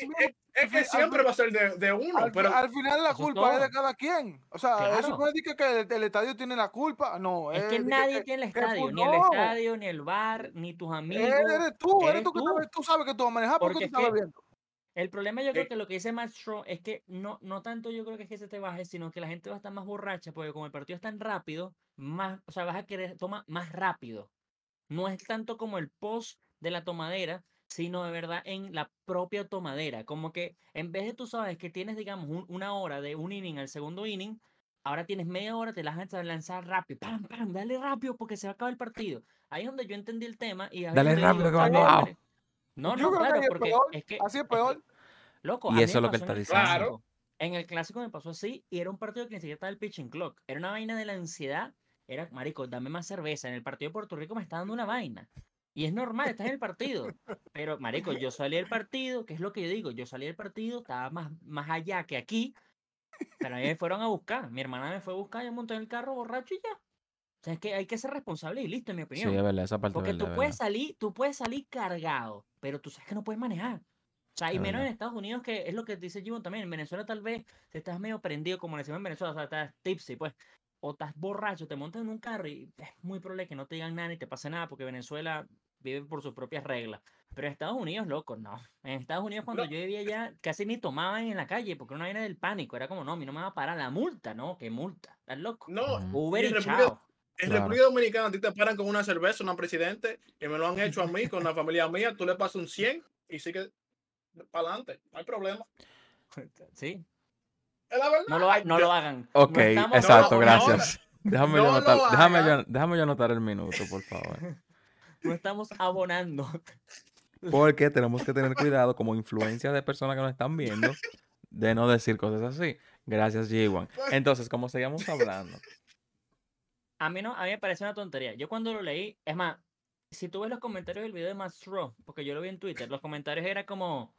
Speaker 2: es que
Speaker 3: Al
Speaker 2: siempre va a ser de, de uno,
Speaker 3: Al,
Speaker 2: pero
Speaker 3: al final la
Speaker 4: es
Speaker 3: culpa es de cada quien. O sea, eso no es que, que el, el estadio tiene la culpa. No,
Speaker 4: Es que nadie tiene el
Speaker 3: que
Speaker 4: estadio, ni el estadio, ni el bar, ni tus amigos.
Speaker 3: Eres tú, eres tú que
Speaker 4: tú.
Speaker 3: sabes, tú sabes que tú vas a manejar porque,
Speaker 4: Porque
Speaker 3: tú
Speaker 4: es
Speaker 3: estás
Speaker 4: que-
Speaker 3: viendo.
Speaker 4: El problema yo creo
Speaker 2: Eh,
Speaker 4: que lo que dice Matt Straw es que no, no tanto yo creo que es que se te baje, sino que la gente va a estar más borracha, porque como el partido es tan rápido, más, o sea, vas a querer tomar más rápido. No es tanto como el post de la tomadera, sino de verdad en la propia tomadera. Como que en vez de tú sabes que tienes, digamos, un- una hora de un inning al segundo inning, Ahora tienes media hora, te la vas a lanzar rápido. Pam, pam, dale rápido porque se va a acabar el partido. Ahí es donde yo entendí el tema. Y
Speaker 1: Dale
Speaker 4: es
Speaker 1: rápido que va
Speaker 4: "Está bien,
Speaker 1: abajo".
Speaker 4: dale". No,
Speaker 3: Yo
Speaker 4: no,
Speaker 3: creo que
Speaker 4: claro,
Speaker 3: ahí es
Speaker 4: porque
Speaker 3: peor,
Speaker 4: es que.
Speaker 3: Así es
Speaker 4: es loco,
Speaker 1: Y eso es lo que
Speaker 4: pasó
Speaker 1: está diciendo.
Speaker 2: Claro.
Speaker 4: En el clásico me pasó así y era un partido que ni siquiera estaba el pitching clock. Era una vaina de la ansiedad. Era, marico, dame más cerveza. En el partido de Puerto Rico me está dando una vaina. Y es normal, estás en el partido. Pero, marico, yo salí del partido, que es lo que yo digo, yo salí del partido, estaba más, más allá que aquí. Pero a mí me fueron a buscar. Mi hermana me fue a buscar, yo monté en el carro borracho y ya. O sea, es que hay que ser responsable y listo, en mi
Speaker 1: Sí,
Speaker 4: opinión.
Speaker 1: es verdad, esa parte
Speaker 4: Porque
Speaker 1: verdad.
Speaker 4: tú
Speaker 1: es
Speaker 4: puedes
Speaker 1: verdad.
Speaker 4: salir, tú puedes salir cargado, pero tú sabes que no puedes manejar. O sea, y
Speaker 1: Es
Speaker 4: menos en. Estados Unidos, que es lo que dice Jimon también. En Venezuela tal vez te estás medio prendido, como le decimos en Venezuela, o sea, estás tipsy, pues. O estás borracho, te montas en un carro y es muy probable que no te digan nada ni te pase nada, porque Venezuela vive por sus propias reglas. Pero en Estados Unidos, loco, no. En Estados Unidos, cuando
Speaker 2: No.
Speaker 4: yo vivía allá, casi ni tomaban en la calle, porque era una vaina del pánico. Era como, no, a mí no me va a parar la multa, ¿no? ¿Qué multa? ¿Estás loco?
Speaker 2: No.
Speaker 4: Uber
Speaker 2: y
Speaker 4: y
Speaker 2: República-
Speaker 4: chao.
Speaker 2: en
Speaker 1: Claro.
Speaker 2: República Dominicana a ti te paran con una cerveza, una presidente, que me lo han hecho a mí, con la familia mía, tú le pasas un 100 y sigue para adelante, no hay problema.
Speaker 4: Sí.
Speaker 2: Es la verdad.
Speaker 4: No lo, ha-
Speaker 2: Ay,
Speaker 4: no
Speaker 2: yo-
Speaker 4: lo hagan.
Speaker 1: Ok,
Speaker 4: No
Speaker 1: exacto, gracias. Déjame, yo anotar, déjame, yo, déjame yo anotar el minuto, por favor.
Speaker 4: No estamos abonando.
Speaker 1: Porque tenemos que tener cuidado como influencia de personas que nos están viendo de no decir cosas así. Gracias, G1. Entonces, como seguíamos hablando.
Speaker 4: A mí no, a mí me parece una tontería. Yo cuando lo leí, es más, si tú ves los comentarios del video de Mastro, porque yo lo vi en Twitter, los comentarios era como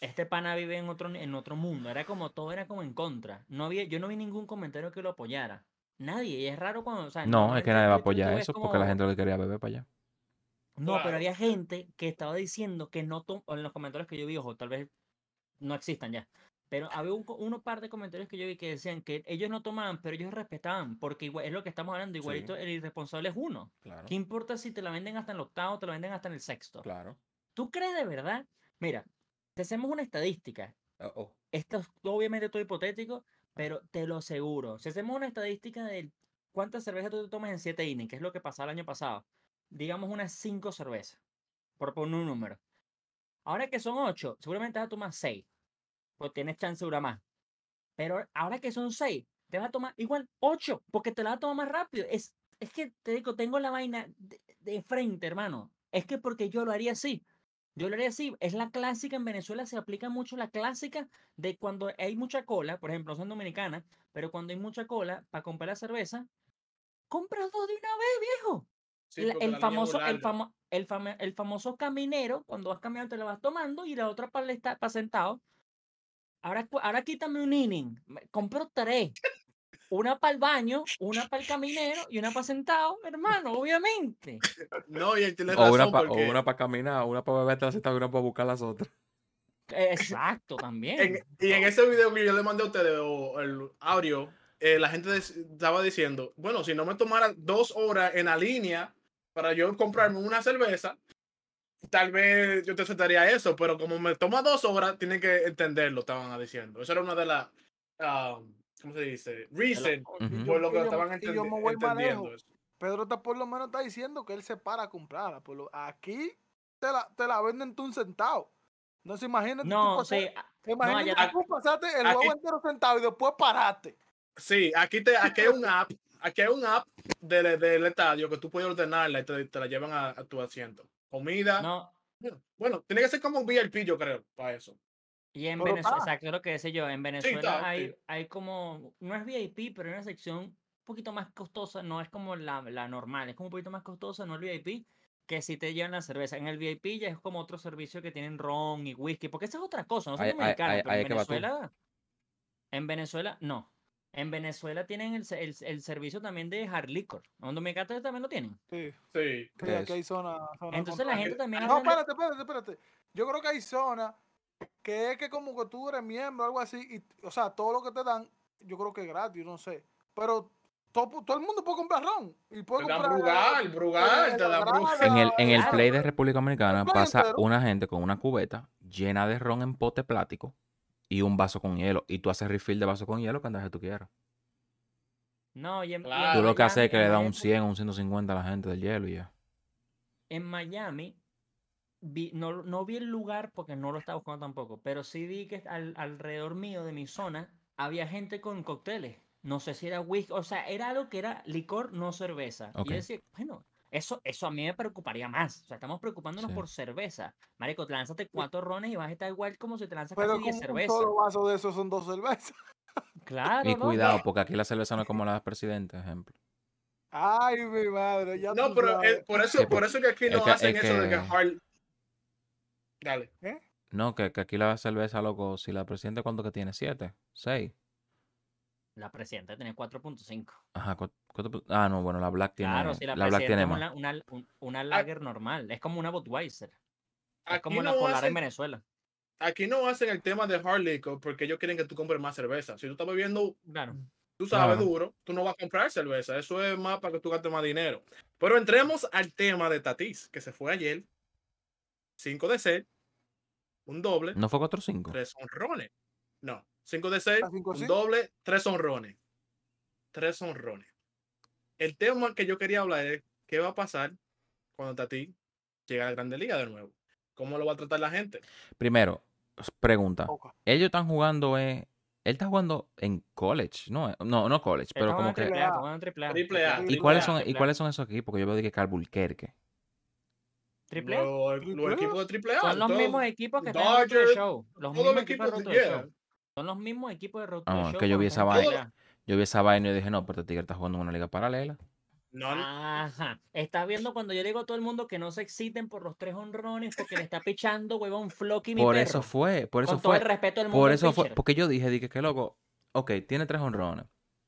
Speaker 4: este pana vive en otro en otro mundo, era como todo era como en contra. No había, yo no vi ningún comentario que lo apoyara. Nadie, y es raro cuando, o sea,
Speaker 1: No, es que nadie va a apoyar eso porque la gente lo que quería beber para allá.
Speaker 4: No, pero había gente que estaba diciendo que no en los comentarios que yo vi, ojo, tal vez no existan ya. Pero había un, uno par de comentarios que yo vi que decían que ellos no tomaban, pero ellos respetaban, porque igual, es lo que estamos hablando, igualito el irresponsable es uno.
Speaker 1: Claro,
Speaker 4: ¿Qué importa si te la venden hasta en el octavo o te la venden hasta en el sexto?
Speaker 1: claro.
Speaker 4: ¿Tú crees de verdad? Mira, te hacemos una estadística.
Speaker 1: Oh,
Speaker 4: Esto es obviamente todo hipotético, pero te lo aseguro. Si hacemos una estadística de cuántas cervezas tú te tomas en 7 innings, que es lo que pasaba el año pasado, digamos unas 5 cervezas, por poner un número. Ahora que son 8, seguramente vas a tomar 6, pues tienes chance de durar más. Pero ahora que son 6, te vas a tomar igual 8, porque te la vas a tomar más rápido. Es, es que te digo, tengo la vaina de, de frente, hermano. Es que porque yo lo haría así. Yo lo haría así. Es la clásica en Venezuela, se aplica mucho la clásica de cuando hay mucha cola, por ejemplo, son dominicanas, pero cuando hay mucha cola para comprar la cerveza, compras dos de una vez, viejo.
Speaker 2: Sí,
Speaker 4: La-
Speaker 2: porque
Speaker 4: el, famoso, el, famo- el, fame- el famoso caminero, cuando vas caminando te la vas tomando y la otra para estar para sentado. Ahora, ahora quítame un inning. Compro tres. Una para el baño, una para el caminero y una para sentado, hermano, obviamente.
Speaker 2: No, y él tiene
Speaker 1: O
Speaker 2: razón
Speaker 1: una para
Speaker 2: porque
Speaker 1: para caminar, una para beber la y una para buscar las otras.
Speaker 4: Exacto, también.
Speaker 2: en- y en ese video que yo le mandé a ustedes o el audio, eh, la gente estaba diciendo, bueno, si no me tomara dos horas en la línea para yo comprarme una cerveza, tal vez yo te aceptaría eso, pero como me toma dos horas, tienen que entenderlo, estaban diciendo. Eso era una de las, ah, ¿cómo se dice? Reason
Speaker 1: Ujú.
Speaker 2: por lo que
Speaker 3: yo-
Speaker 2: estaban
Speaker 3: yo me voy
Speaker 2: entendiendo.
Speaker 3: Pedro está por lo menos está diciendo que él se para a comprarla. Por lo, aquí te la, te la venden tú un centavo. No se imagínate.
Speaker 4: No,
Speaker 3: tú
Speaker 4: sí.
Speaker 3: pasar-
Speaker 4: allá
Speaker 3: que tú pasaste el
Speaker 2: aquí-
Speaker 3: juego entero sentado y después paraste.
Speaker 2: Sí, aquí, te, aquí hay un app, aquí hay un app del, del estadio que tú puedes ordenarla y te, te la llevan a, a tu asiento. Comida.
Speaker 4: No,
Speaker 2: Bueno, Bueno, tiene que ser como un VIP, yo creo, para eso.
Speaker 4: Y en Venezuela, exacto, lo que decía yo, en Venezuela
Speaker 2: está,
Speaker 4: hay,
Speaker 2: sí.
Speaker 4: hay como, no es VIP, pero hay una sección un poquito más costosa, no es como la, la normal, es como un poquito más costosa, no el VIP, que si te llevan la cerveza. En el VIP ya es como otro servicio que tienen ron y whisky, porque esa es otra cosa, no son
Speaker 1: ahí-
Speaker 4: pero en
Speaker 1: que.
Speaker 4: Venezuela, en Venezuela, no. En Venezuela tienen el, el, el servicio también de hard liquor. ¿En Dominicana también lo tienen?
Speaker 3: Sí,
Speaker 2: Sí.
Speaker 3: sí,
Speaker 1: ¿Qué
Speaker 3: aquí
Speaker 1: es?
Speaker 3: hay zona. zona
Speaker 4: Entonces la
Speaker 3: control.
Speaker 4: gente también
Speaker 3: No,
Speaker 4: habla de-
Speaker 3: espérate, espérate, espérate. Yo creo que hay zonas que es que como que tú eres miembro o algo así, y, o sea, todo lo que te dan, yo creo que es gratis, no sé. Pero todo, todo el mundo puede comprar ron. Y puede
Speaker 2: Te dan
Speaker 3: comprar,
Speaker 2: Brugal, Brugal, te Brugal.
Speaker 1: En el, en el play de República Dominicana pasa
Speaker 3: entero.
Speaker 1: una gente con una cubeta llena de ron en pote plástico y un vaso con hielo. Y tú haces refill de vaso con hielo cuando tú quieras.
Speaker 4: No, y en,
Speaker 2: Claro.
Speaker 1: Tú lo que haces es que le das un
Speaker 4: Miami-
Speaker 1: 100 o un 150 a la gente del hielo y ya.
Speaker 4: en Miami, vi- no, no vi el lugar porque no lo estaba buscando tampoco, pero sí vi que al- alrededor mío de mi zona había gente con cócteles. no sé si era whisky, o sea, era algo que era licor, no cerveza. Y yo decía, bueno, eso, eso a mí me preocuparía más. O sea, estamos preocupándonos
Speaker 1: Sí.
Speaker 4: por cerveza. Marico, te lánzate cuatro rones y vas a estar igual como si te lanzas
Speaker 3: Pero
Speaker 4: casi 10
Speaker 3: con un
Speaker 4: cervezas.
Speaker 3: solo vaso de esos son dos cervezas.
Speaker 4: Claro,
Speaker 1: Y
Speaker 4: ¿no?
Speaker 1: cuidado, porque aquí la cerveza no es como la del presidente, ejemplo.
Speaker 3: Ay, mi madre, ya
Speaker 2: No, pero eh, por eso,
Speaker 1: Sí,
Speaker 2: por
Speaker 1: por-
Speaker 2: eso que aquí
Speaker 1: es
Speaker 2: no
Speaker 1: que-
Speaker 2: hacen
Speaker 1: es
Speaker 2: eso de que
Speaker 1: que-
Speaker 2: hard. Dale.
Speaker 1: No, que, que aquí la cerveza, loco, si la presidente, ¿cuánto que tiene? ¿Siete? ¿Seis?
Speaker 4: La presidenta tiene 4.5.
Speaker 1: Ajá, cu- cuatro pu- ah, no, bueno, la Black tiene,
Speaker 4: Claro, si la,
Speaker 1: la Black
Speaker 4: presidenta
Speaker 1: tiene
Speaker 4: es
Speaker 1: más.
Speaker 4: una, una, un- una lager normal. Es como una Budweiser. Es como la polar en Venezuela.
Speaker 2: aquí no hacen el tema de hard liquor porque ellos quieren que tú compres más cerveza. Si tú estás bebiendo,
Speaker 4: Claro.
Speaker 2: tú sabes,
Speaker 1: Claro.
Speaker 2: duro, tú no vas a comprar cerveza. Eso es más para que tú gastes más dinero. Pero entremos al tema de Tatis, que se fue ayer. 5 de 6, un doble,
Speaker 1: ¿No fue 4-5?
Speaker 2: tres honrones. No, 5 de 6,
Speaker 3: ¿A cinco
Speaker 2: un
Speaker 3: sí?
Speaker 2: doble, tres honrones. Tres honrones. El tema que yo quería hablar es qué va a pasar cuando Tatis llegue a la Grande Liga de nuevo. ¿Cómo lo va a tratar la gente?
Speaker 1: Primero, pregunta.
Speaker 3: Poca.
Speaker 1: Ellos están jugando, eh, él está jugando en college, no, no, no college, pero como que...
Speaker 4: en
Speaker 3: Triple A.
Speaker 4: En
Speaker 2: Triple A,
Speaker 1: ¿Y
Speaker 2: Triple
Speaker 1: cuáles son, y
Speaker 4: triple A.
Speaker 1: cuáles son esos equipos? Que yo veo que Calbuquerque.
Speaker 4: Triple A.
Speaker 2: Los,
Speaker 3: Triple
Speaker 2: los
Speaker 3: A.
Speaker 2: equipos de triple A.
Speaker 4: Son los
Speaker 2: todos-
Speaker 4: mismos equipos que están en
Speaker 2: Dodgers,
Speaker 4: Show. Los mismos equipos de
Speaker 2: equipos
Speaker 4: Road
Speaker 2: de
Speaker 4: to the
Speaker 2: yeah.
Speaker 4: Show. Son los mismos equipos de Road
Speaker 1: Ah, que yo vi esa vaina. Yo vi esa vaina y dije, no, pero este tigre está jugando en una liga paralela.
Speaker 2: No, no,
Speaker 4: Ajá. Estás viendo cuando yo digo a todo el mundo que no se exciten por los tres honrones porque le está pichando, huevón, Flocky mi
Speaker 1: Por
Speaker 4: perro.
Speaker 1: eso fue, por eso
Speaker 4: Con todo el
Speaker 1: fue,
Speaker 4: respeto del mundo
Speaker 1: por eso fue, porque yo dije, dije que loco, ok, tiene tres honrones,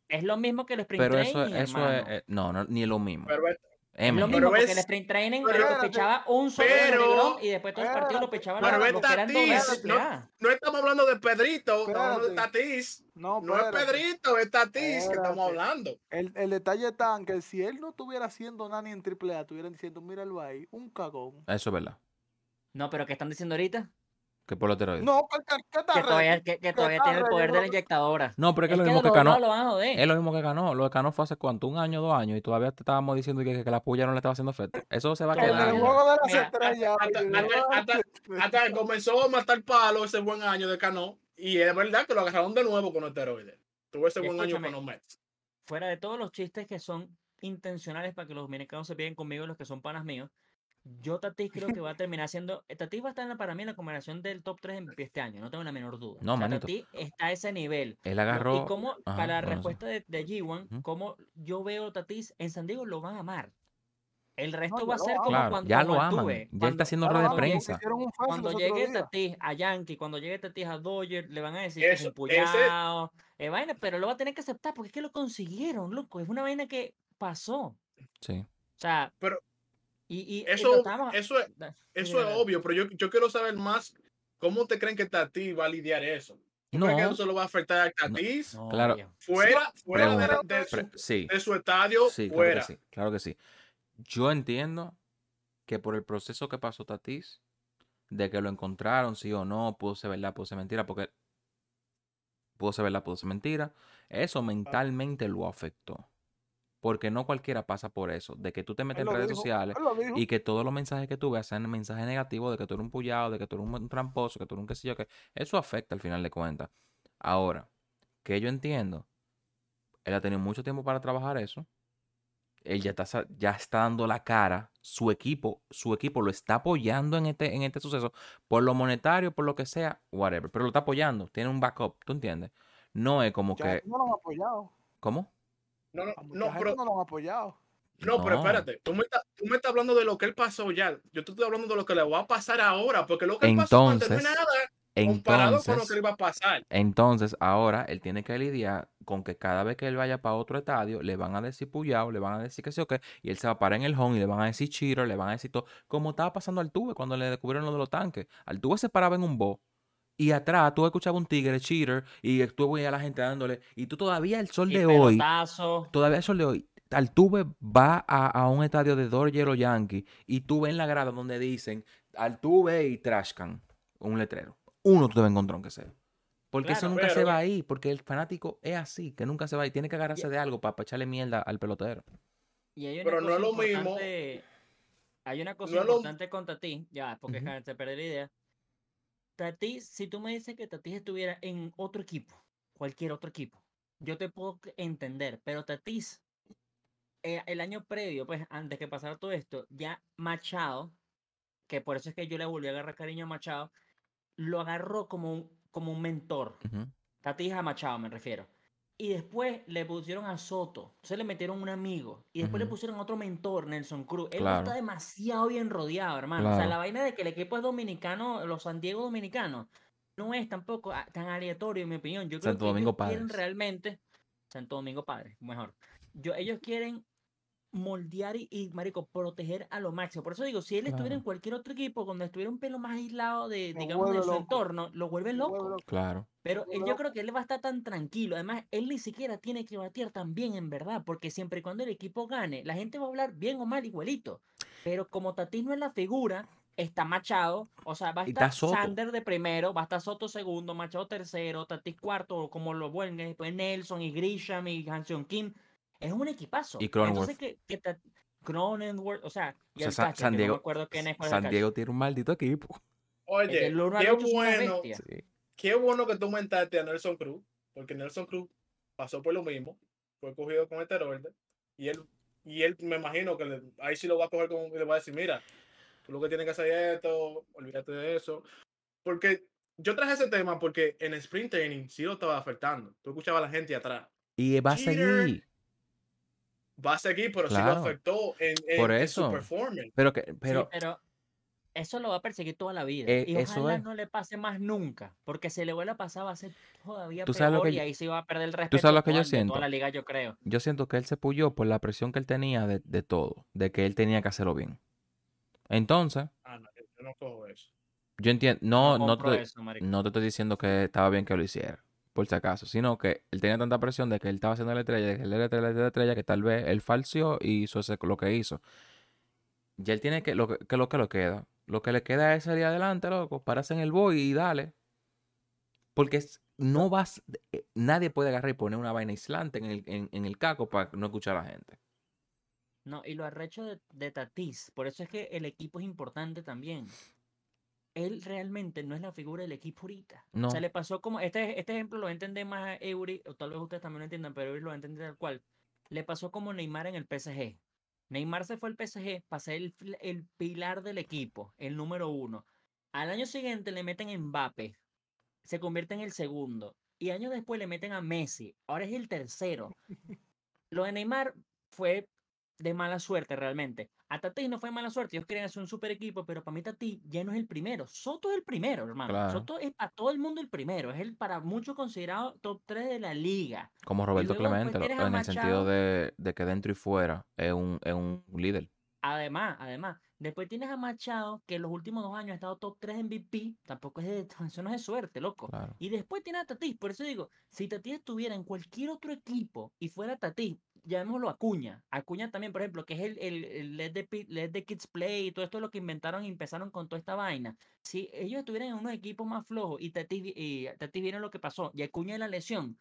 Speaker 4: Es lo mismo que el sprint
Speaker 1: pero eso,
Speaker 4: training,
Speaker 1: eso
Speaker 4: hermano.
Speaker 1: es, eh, no, no, ni es lo mismo.
Speaker 2: pero
Speaker 1: M.
Speaker 4: lo
Speaker 2: Pero
Speaker 4: mismo porque
Speaker 2: ves-
Speaker 4: el sprint training
Speaker 2: pero-
Speaker 3: Espérate.
Speaker 4: pichaba un solo
Speaker 2: Pero-
Speaker 4: y después todo el partido lo pichaba
Speaker 2: Pero
Speaker 4: los,
Speaker 2: es
Speaker 4: los que eran
Speaker 2: no- estamos hablando de Pedrito, estamos hablando de. Tatis.
Speaker 3: No,
Speaker 2: No es. Pedrito, es Tatis que estamos hablando.
Speaker 3: El, el detalle está en que si él no estuviera haciendo nada ni en AAA, estuvieran diciendo, míralo ahí, un cagón.
Speaker 1: Eso es verdad.
Speaker 4: No, pero ¿qué están diciendo ahorita?
Speaker 1: Que por los esteroides.
Speaker 3: No, que, que,
Speaker 4: todavía, que, todavía tiene el poder de la inyectadora.
Speaker 1: No, pero es que es lo
Speaker 4: de
Speaker 1: mismo que
Speaker 4: los dos lados
Speaker 1: ganó.
Speaker 4: lo van a joder.
Speaker 1: Es lo mismo que ganó. Lo que ganó fue hace cuánto, un año, dos años, y todavía te estábamos diciendo que, que la puya no le estaba haciendo efecto. Eso se va a
Speaker 3: el
Speaker 1: quedar.
Speaker 3: juego de las
Speaker 4: Mira,
Speaker 3: estrellas.
Speaker 2: hasta- que comenzó a matar palo ese buen año de Cano. Y es verdad que lo agarraron de nuevo con esteroides. Tuvo ese buen año con los Mets.
Speaker 4: Fuera de todos los chistes que son intencionales para que los dominicanos se peguen conmigo, los que son panas míos, yo Tatis creo que va a terminar siendo. eh, Tatis va a estar en la- para mí en la combinación del top 3 MVP este año, no tengo la menor duda.
Speaker 1: No,
Speaker 4: O sea,
Speaker 1: manito.
Speaker 4: Tatis está a ese nivel.
Speaker 1: Él agarró.
Speaker 4: Y como,
Speaker 1: Ajá,
Speaker 4: para la
Speaker 1: bueno, sí.
Speaker 4: respuesta de, de G1,
Speaker 1: Ujú.
Speaker 4: como yo veo Tatis en San Diego lo van a amar. El resto va a ser como
Speaker 1: Claro,
Speaker 4: cuando
Speaker 1: ya lo aman. Ya
Speaker 4: cuando-
Speaker 1: está haciendo rueda de prensa.
Speaker 4: cuando llegue. Tatis a Yankee, cuando llegue Tatis a Dodgers, le van a decir que es
Speaker 2: Eso-
Speaker 4: un puñado, eh, vaina, pero lo va a tener que aceptar porque es que lo consiguieron, loco. Es una vaina que pasó.
Speaker 1: Sí.
Speaker 4: O sea,
Speaker 2: Pero
Speaker 4: y,
Speaker 2: Eso, eso es, eso es obvio, pero yo, yo quiero saber más cómo te creen que Tatis va a lidiar eso. ¿Tú crees que
Speaker 1: No,
Speaker 2: eso lo va a afectar a Tatis?
Speaker 4: No,
Speaker 1: Claro.
Speaker 2: Fuera, fuera de,
Speaker 1: Pregunta.
Speaker 2: de su,
Speaker 1: Pre- sí,
Speaker 2: de su estadio,
Speaker 1: sí, claro
Speaker 2: fuera.
Speaker 1: que sí, claro que sí. Yo entiendo que por el proceso que pasó Tatis, de que lo encontraron, sí o no, pudo ser verdad, pudo ser mentira, porque pudo ser verdad, pudo ser mentira, eso mentalmente lo afectó. Porque no cualquiera pasa por eso, de que tú te metes en redes
Speaker 3: dijo,
Speaker 1: sociales y que todos los mensajes que tú veas sean mensajes negativos de que tú eres un pullado, de que tú eres un tramposo, que tú eres un qué sé yo, que eso afecta al final de cuentas. Ahora, que yo entiendo, él ha tenido mucho tiempo para trabajar eso. Él ya está, ya está dando la cara. Su equipo, su equipo lo está apoyando en este, en este suceso. Por lo monetario, por lo que sea, whatever. Pero lo está apoyando. Tiene un backup, ¿tú entiendes? No es como
Speaker 3: Ya
Speaker 1: que.
Speaker 3: no lo han apoyado.
Speaker 1: ¿Cómo?
Speaker 2: No, no, no, pero,
Speaker 3: no lo han apoyado.
Speaker 2: no, pero espérate. Tú me, estás, tú me estás hablando de lo que él pasó ya. Yo te estoy hablando de lo que le va a pasar ahora. Porque lo que él pasó antes no es
Speaker 1: Entonces,
Speaker 2: nada comparado con lo que
Speaker 1: Entonces,
Speaker 2: le iba a pasar.
Speaker 1: entonces, ahora él tiene que lidiar con que cada vez que él vaya para otro estadio, le van a decir pullado, le van a decir que sí o qué, y él se va a parar en el home y le van a decir cheater, le van a decir todo. Como estaba pasando al Tuve cuando le descubrieron lo de los tanques. Al Tuve se paraba en un bo. Y atrás tú escuchabas un tigre cheater y tú veías a la gente dándole. Y tú todavía el sol
Speaker 4: y
Speaker 1: de hoy
Speaker 4: pelotazo.
Speaker 1: todavía eso le doy. Altuve va a, a un estadio de Dodgers o Yankee y tú ves en la grada donde dicen Altuve y Trashcan, un letrero. Uno tú te vas a encontrar aunque sea. Porque eso nunca se va ahí, porque el fanático es así, que nunca se va y tiene que agarrarse de algo para echarle mierda al pelotero.
Speaker 4: Y hay una
Speaker 2: Pero no
Speaker 4: cosa
Speaker 2: es lo mismo.
Speaker 4: Hay una cosa
Speaker 2: No lo-
Speaker 4: importante con Tati, ya, porque te perdí la idea. Tati, si tú me dices que Tati estuviera en otro equipo, cualquier otro equipo, yo te puedo entender, pero Tatis, eh, el año previo, pues antes que pasara todo esto, ya Machado, que por eso es que yo le volví a agarrar cariño a Machado, lo agarró como un, como un mentor.
Speaker 1: Ujú.
Speaker 4: Tatis a Machado me refiero. Y después le pusieron a Soto. Entonces le metieron un amigo. Y después le pusieron otro mentor, Nelson Cruz. Él
Speaker 1: Claro.
Speaker 4: está demasiado bien rodeado, hermano. O sea, la vaina de que el equipo es dominicano, los San Diego dominicanos, no es tampoco ah, tan aleatorio, en mi opinión. Yo creo
Speaker 1: Santo
Speaker 4: que
Speaker 1: Domingo
Speaker 4: ellos quieren realmente. Santo Domingo Padre, mejor. Yo, ellos quieren moldear y, y, marico, proteger a lo máximo. Por eso digo, si él estuviera en cualquier otro equipo, cuando estuviera un pelo más aislado de,
Speaker 3: Lo
Speaker 4: digamos, de su
Speaker 3: loco.
Speaker 4: entorno, lo vuelve
Speaker 3: Lo vuelve
Speaker 4: loco.
Speaker 1: Claro.
Speaker 4: Pero él- yo creo que él va a estar tan tranquilo. Además, él ni siquiera tiene que batear tan bien, en verdad, porque siempre y cuando el equipo gane, la gente va a hablar bien o mal igualito. Pero como Tatis no es la figura, está Machado, o sea, va a estar. Sander de primero, va a estar Soto segundo, Machado tercero, Tatis cuarto, o como lo vuelven, después Nelson y Grisham y Hanson Kim. Es un equipazo.
Speaker 1: Y
Speaker 4: Entonces,
Speaker 1: Cronenworth.
Speaker 4: que, que Ta- Cronenworth, o sea, y
Speaker 1: O sea,
Speaker 4: el
Speaker 1: Sa-
Speaker 4: catcher,
Speaker 1: San
Speaker 4: que no
Speaker 1: Diego,
Speaker 4: me acuerdo quién es.
Speaker 1: San. Diego tiene un maldito equipo.
Speaker 2: Oye,
Speaker 4: el
Speaker 2: qué bueno.
Speaker 1: Sí.
Speaker 2: qué bueno que tú aumentaste a Nelson Cruz, porque Nelson Cruz pasó por lo mismo, fue cogido con esteroides, y él, y él me imagino que le- ahí sí lo va a coger como, y le va a decir, mira, tú lo que tienes que hacer es esto, olvídate de eso. Porque yo traje ese tema porque en sprint training sí lo estaba afectando. Tú escuchabas a la gente atrás.
Speaker 1: Y va a seguir.
Speaker 2: Va a seguir, pero sí lo
Speaker 1: Claro.
Speaker 2: afectó en, en-
Speaker 1: Por
Speaker 2: en
Speaker 1: eso.
Speaker 2: su performance.
Speaker 1: Pero que,
Speaker 4: Sí,
Speaker 1: pero
Speaker 4: eso lo va a perseguir toda la vida.
Speaker 1: Eh,
Speaker 4: y
Speaker 1: eso
Speaker 4: ojalá
Speaker 1: es.
Speaker 4: no le pase más nunca. Porque si le vuelve a pasar va a ser todavía
Speaker 1: Tú sabes lo
Speaker 4: peor
Speaker 1: que
Speaker 4: y
Speaker 1: yo-
Speaker 4: ahí sí va a perder el respeto
Speaker 1: sabes lo
Speaker 4: de
Speaker 1: que yo
Speaker 4: toda, de toda
Speaker 1: siento.
Speaker 4: la liga, yo creo.
Speaker 1: yo siento que él se puyó por la presión que él tenía de, de todo, de que él tenía que hacerlo bien. Entonces,
Speaker 2: Ah, no, yo no cojo eso.
Speaker 1: yo entiendo,
Speaker 4: No,
Speaker 1: no, te,
Speaker 4: eso,
Speaker 1: no te estoy diciendo que estaba bien que lo hiciera, por si acaso, sino que él tenía tanta presión de que él estaba haciendo la estrella, de que él era la estrella, la estrella, que tal vez él falseó y hizo ese- lo que hizo. Ya él tiene que, lo que, lo que lo queda. Lo que le queda es salir adelante, loco, pararse en el boy y dale. Porque no vas, eh, nadie puede agarrar y poner una vaina aislante en el, en, el caco para no escuchar a la gente.
Speaker 4: No, y lo arrecho de, de Tatis. Por eso es que el equipo es importante también. Él realmente no es la figura del equipo ahorita. O
Speaker 1: No.
Speaker 4: sea, le pasó como. Este, este ejemplo lo va a entender más a Eury, o tal vez ustedes también lo entiendan, pero Eury lo va a entender tal cual. Le pasó como Neymar en el PSG. Neymar se fue al PSG para ser el, el pilar del equipo, el número uno. Al año siguiente le meten a Mbappé, se convierte en el segundo. Y años después le meten a Messi, ahora es el tercero. Lo de Neymar fue de mala suerte realmente. A Tatis no fue mala suerte, ellos querían hacer un super equipo, pero para mí Tatis ya no es el primero. Soto es el primero, hermano.
Speaker 1: Claro.
Speaker 4: Soto es para todo el mundo el primero, es el para muchos considerado top 3 de la liga.
Speaker 1: Como Roberto Clemente,
Speaker 4: tienes
Speaker 1: en el sentido de, de que dentro y fuera es un, es un líder.
Speaker 4: Además, además, después tienes a Machado, que en los últimos dos años ha estado top 3 MVP, tampoco es de, eso no es de suerte, loco.
Speaker 1: Claro.
Speaker 4: Y después tiene a Tatis, por eso digo, si Tatis estuviera en cualquier otro equipo y fuera Tatis, llamémoslo Acuña. Acuña también, por ejemplo, que es el, el, el let, the, let Kids Play y todo esto es lo que inventaron y empezaron con toda esta vaina. Si ellos estuvieran en unos equipos más flojos y Tatis, vi- y Tatis viene lo que pasó y Acuña de la lesión,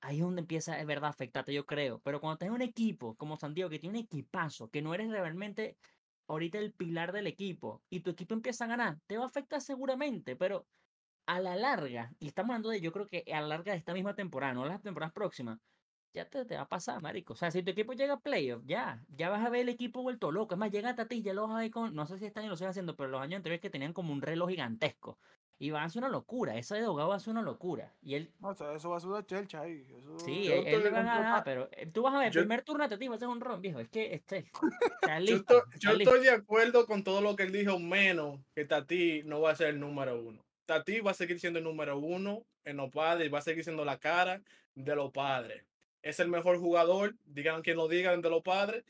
Speaker 4: ahí es donde empieza, es verdad, afectarte, yo creo. Pero cuando tienes un equipo como San Diego, que tiene un equipazo, que no eres realmente ahorita el pilar del equipo, y tu equipo empieza a ganar, te va a afectar seguramente, pero a la larga, y estamos hablando de, yo creo que a la larga de esta misma temporada, no las temporadas próximas, ya te, te va a pasar, marico. O sea, si tu equipo llega a playoff, ya, ya vas a ver el equipo vuelto loco. Es más, llega a ti, ya lo vas a ver con, no sé si este año lo siguen haciendo, pero los años anteriores que tenían como un reloj gigantesco. Y van a hacer una locura, ese de Dogado va a ser una locura. Y él,
Speaker 3: No, o sea, eso va a ser una chelcha ahí. Eso,
Speaker 4: Sí, él, él le
Speaker 2: estoy
Speaker 4: va a ganar, pero eh, tú vas a ver,
Speaker 2: Yo-
Speaker 4: primer turno a ti va a ser un ron, viejo. Es que este, está
Speaker 2: Yo,
Speaker 4: listo.
Speaker 2: estoy, yo
Speaker 4: listo.
Speaker 2: estoy de acuerdo con todo lo que él dijo, menos que Tati no va a ser el número uno. Tati va a seguir siendo el número uno en los padres y va a seguir siendo la cara de los padres. Es el mejor jugador, digan quien lo digan de los padres.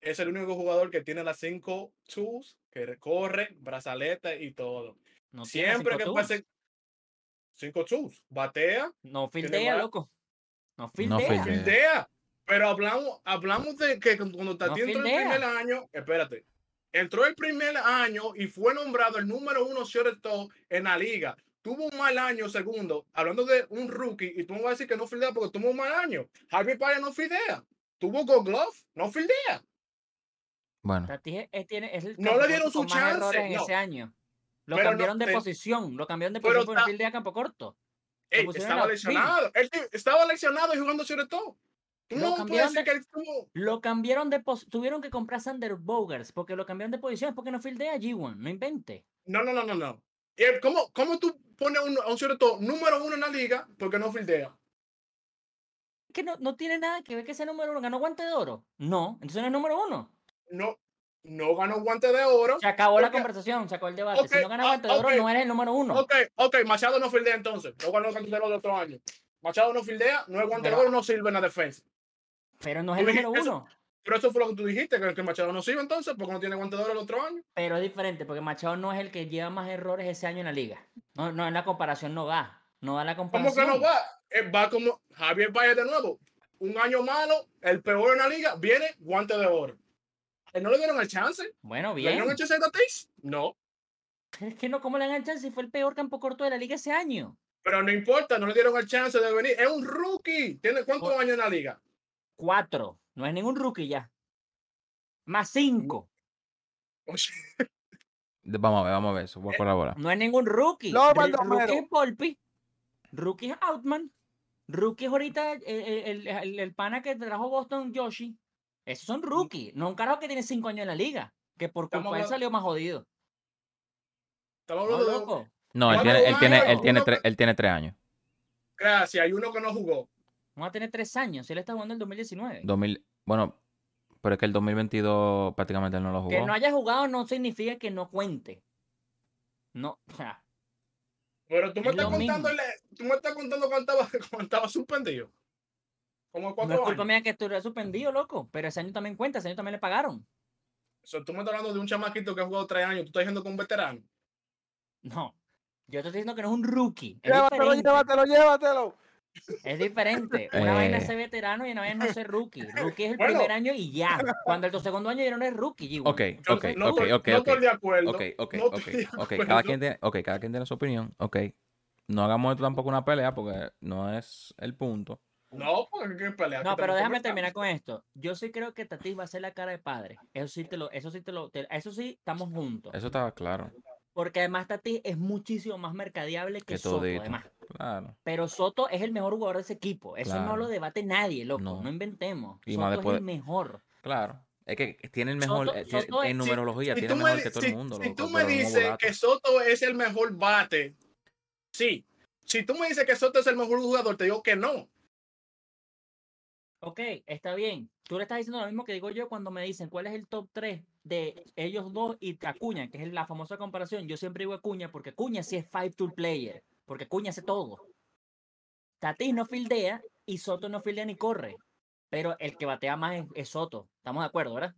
Speaker 2: Es el único jugador que tiene las cinco tools, que corre, brazaleta y todo.
Speaker 4: No
Speaker 2: Siempre que
Speaker 4: tools.
Speaker 2: pase cinco tools, batea,
Speaker 4: No fildea, loco. No
Speaker 1: No
Speaker 4: fildea.
Speaker 1: fildea.
Speaker 2: Pero hablamos, hablamos de que cuando Tati entró el primer año, espérate, entró el primer año y fue nombrado el número uno shortstop en la liga. Tuvo un mal año segundo, hablando de un rookie, y tú me vas a decir que no fildea porque tuvo un mal año. Harvey Paya no fildea. Tuvo Gold Glove, no fildea.
Speaker 1: Bueno,
Speaker 4: Tatis es, es- tiene- es el
Speaker 2: No le dieron su chance, no.
Speaker 4: ese año. Lo
Speaker 2: Pero no,
Speaker 4: cambiaron de posición, lo cambiaron de posición por el a campo corto.
Speaker 2: Ey, estaba lesionado. Él estaba lesionado y jugando sobre todo. Tú
Speaker 4: Lo
Speaker 2: no
Speaker 4: cambiaron de-
Speaker 2: que él estuvo-
Speaker 4: Lo cambiaron de pos- tuvieron que comprar Sander Bogers porque lo cambiaron de posición porque no fildea G1, no invente.
Speaker 2: No, no, no, no, no. Él, ¿Cómo, ¿Cómo tú pones a un, a un sobre todo número uno en la liga porque no fildea?
Speaker 4: Que no, no tiene nada que ver que sea número uno. ¿Ganó guante de oro? No, entonces no es número uno.
Speaker 2: No, no ganó guante de oro.
Speaker 4: Se acabó la conversación, se acabó el debate. si no ganas
Speaker 2: ah,
Speaker 4: guante de oro,
Speaker 2: ok.
Speaker 4: no eres el número uno.
Speaker 2: Ok, ok, Machado no fildea entonces. No ganó guante de oro de otro año. Machado no fildea, no es guante de oro, no sirve en la defensa.
Speaker 4: Pero no es el número
Speaker 2: eso. Pero eso fue lo que tú dijiste, que, que Machado no sirve entonces porque no tiene guante de oro el otro año.
Speaker 4: Pero es diferente, porque Machado no es el que lleva más errores ese año en la liga. No, no en la comparación no va. No da la
Speaker 2: ¿Cómo
Speaker 4: comparación.
Speaker 2: que no va? Eh, va como Javier Valle de nuevo. Un año malo, el peor en la liga, viene guante de oro. ¿Eh, ¿No le dieron el chance?
Speaker 4: Bueno,
Speaker 2: ¿Le
Speaker 4: bien.
Speaker 2: dieron el chance a Tatis? No.
Speaker 4: Es que no, ¿cómo le dan el chance si fue el peor campo corto de la liga ese año?
Speaker 2: Pero no importa, no le dieron el chance de venir. Es un rookie. ¿Tiene cuántos años en la liga?
Speaker 4: Cuatro. No es ningún rookie ya. Más cinco.
Speaker 1: Vamos a ver, vamos a ver eso.
Speaker 2: Eh,
Speaker 1: Voy a colaborar.
Speaker 4: No es ningún rookie.
Speaker 3: No.
Speaker 4: Rookie es Volpi. Rookie es Outman. Rookie es ahorita el, el- el- el- el pana que trajo Boston Yoshi. Esos son rookies. No un carajo que tiene cinco años en la liga. Que por
Speaker 2: Estamos
Speaker 4: culpa de él salió más jodido.
Speaker 2: estamos
Speaker 4: No,
Speaker 2: hablando de-
Speaker 4: loco.
Speaker 1: No, él
Speaker 2: ¿Cuántos
Speaker 1: tiene, él tiene, él tiene, tres, él tiene tres años.
Speaker 2: Gracias, hay uno que no jugó.
Speaker 4: Vamos a tener tres años. Si él está jugando en el 2019.
Speaker 1: 2000, bueno, pero es que el 2022 prácticamente él no lo
Speaker 4: Que
Speaker 1: jugó.
Speaker 4: no haya jugado no significa que no cuente. No, o sea,
Speaker 2: Pero tú me
Speaker 4: Es
Speaker 2: estás contando, tú me estás contando cuando estaba, cuando estaba suspendido. Como
Speaker 4: no
Speaker 2: cuatro
Speaker 4: es culpa
Speaker 2: años.
Speaker 4: mía que estuviera suspendido, loco. Pero ese año también cuenta, ese año también le pagaron.
Speaker 2: O sea, tú me estás hablando de un chamaquito que ha jugado tres años. Tú estás diciendo que es un veterano.
Speaker 4: No. Yo te estoy diciendo que no es un rookie. Es
Speaker 3: Llévatelo,
Speaker 4: diferente.
Speaker 3: llévatelo, llévatelo.
Speaker 4: Es diferente. Una vaina es
Speaker 1: Eh.
Speaker 4: ser veterano y una vaina es no ser rookie. Rookie es el
Speaker 2: Bueno.
Speaker 4: primer año y ya. Cuando el segundo año ya no es rookie, G1.
Speaker 1: Ok, ok,
Speaker 2: no,
Speaker 1: ok, ok,
Speaker 2: no
Speaker 1: ok.
Speaker 2: estoy de acuerdo.
Speaker 1: Ok, ok,
Speaker 2: no
Speaker 1: ok,
Speaker 2: estoy de
Speaker 1: ok.
Speaker 2: acuerdo.
Speaker 1: Cada quien, tiene, ok, cada quien tiene su opinión. Ok. No hagamos esto tampoco una pelea porque no es el punto.
Speaker 2: No, porque hay que pelear.
Speaker 4: No,
Speaker 2: que
Speaker 4: pero déjame terminar con esto. Yo sí creo que Tatis va a ser la cara de padre. Eso sí te lo, eso sí te lo, te- eso sí estamos juntos.
Speaker 1: Eso estaba claro.
Speaker 4: Porque además Tatis es muchísimo más mercadeable que,
Speaker 1: Que
Speaker 4: Soto,
Speaker 1: todito.
Speaker 4: además.
Speaker 1: Claro.
Speaker 4: Pero Soto es el mejor jugador de ese equipo. Eso no lo debate nadie, loco. No,
Speaker 1: No.
Speaker 4: inventemos.
Speaker 1: Y
Speaker 4: Soto es el mejor.
Speaker 1: Claro. Es que tiene el mejor,
Speaker 4: Soto-
Speaker 1: tiene-
Speaker 4: Soto es-
Speaker 1: en
Speaker 4: si-
Speaker 1: numerología,
Speaker 2: Si
Speaker 1: tiene
Speaker 2: tú,
Speaker 1: mejor
Speaker 2: me,
Speaker 1: que todo
Speaker 2: si-
Speaker 1: el mundo.
Speaker 2: si
Speaker 1: loco,
Speaker 2: tú me dices que Soto es el mejor bate, sí. Si tú me dices que Soto es el mejor jugador, te digo que no.
Speaker 4: Ok, está bien. Tú le estás diciendo lo mismo que digo yo cuando me dicen cuál es el top 3 de ellos dos y Acuña, que es la famosa comparación. Yo siempre digo Acuña porque Acuña sí es five tool player, porque Acuña hace todo. Tatis no fildea y Soto no fildea ni corre. Pero el que batea más es, es Soto. Estamos de acuerdo, ¿verdad?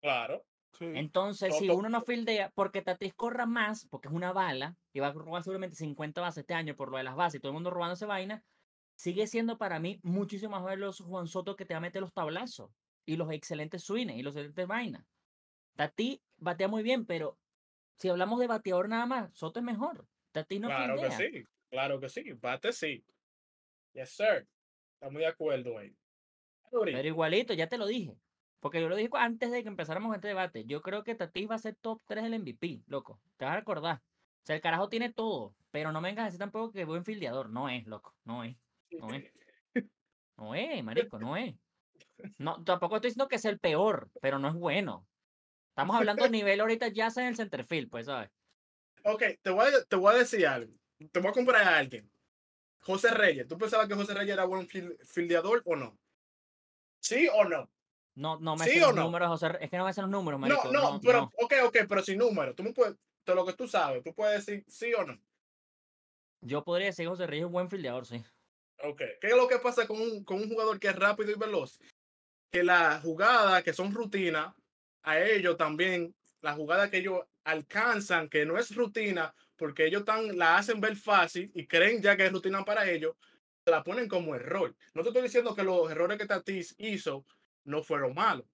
Speaker 2: Claro.
Speaker 3: Sí.
Speaker 4: Entonces, si uno no fildea, porque Tatis corra más, porque es una bala, y va a robar seguramente 50 bases este año por lo de las bases y todo el mundo robando esa vaina, sigue siendo para mí muchísimo más veloz Juan Soto que te va a meter los tablazos y los excelentes swings y los excelentes vainas. Tatis batea muy bien, pero si hablamos de bateador nada más, Soto es mejor. No
Speaker 2: claro que sí. Claro que sí. Bate sí. Yes, sir. Estamos de acuerdo ahí.
Speaker 4: Pero igualito, ya te lo dije. Porque yo lo dije antes de que empezáramos este debate. Yo creo que Tatis va a ser top 3 del MVP, loco. Te vas a recordar. O sea, el carajo tiene todo. Pero no me vengas a decir tampoco que es buen fildeador. No es, loco. No es. No es. No es, marico, no es. No, tampoco estoy diciendo que es el peor, pero no es bueno. Estamos hablando de nivel ahorita ya en el centerfield, pues, ¿sabes?
Speaker 2: Ok, te voy, a, te voy a decir algo. Te voy a comprar a alguien. José Reyes. ¿Tú pensabas que José Reyes era buen fil- fildeador o no? ¿Sí o no?
Speaker 4: No, no me
Speaker 2: ¿Sí
Speaker 4: sé los
Speaker 2: no?
Speaker 4: números, José. Es que no me sé los números,
Speaker 2: No,
Speaker 4: marico.
Speaker 2: no,
Speaker 4: No,
Speaker 2: pero,
Speaker 4: no.
Speaker 2: ok, ok, pero sin número. Tú me puedes, de lo que tú sabes, tú puedes decir sí o no.
Speaker 4: Yo podría decir José Reyes es un buen fildeador, sí.
Speaker 2: Ok. ¿Qué es lo que pasa con un, con un jugador que es rápido y veloz? Que las jugadas que son rutina, a ellos también, las jugadas que ellos alcanzan, que no es rutina, porque ellos tan, la hacen ver fácil y creen ya que es rutina para ellos, se la ponen como error. No te estoy diciendo que los errores que Tatis hizo no fueron malos.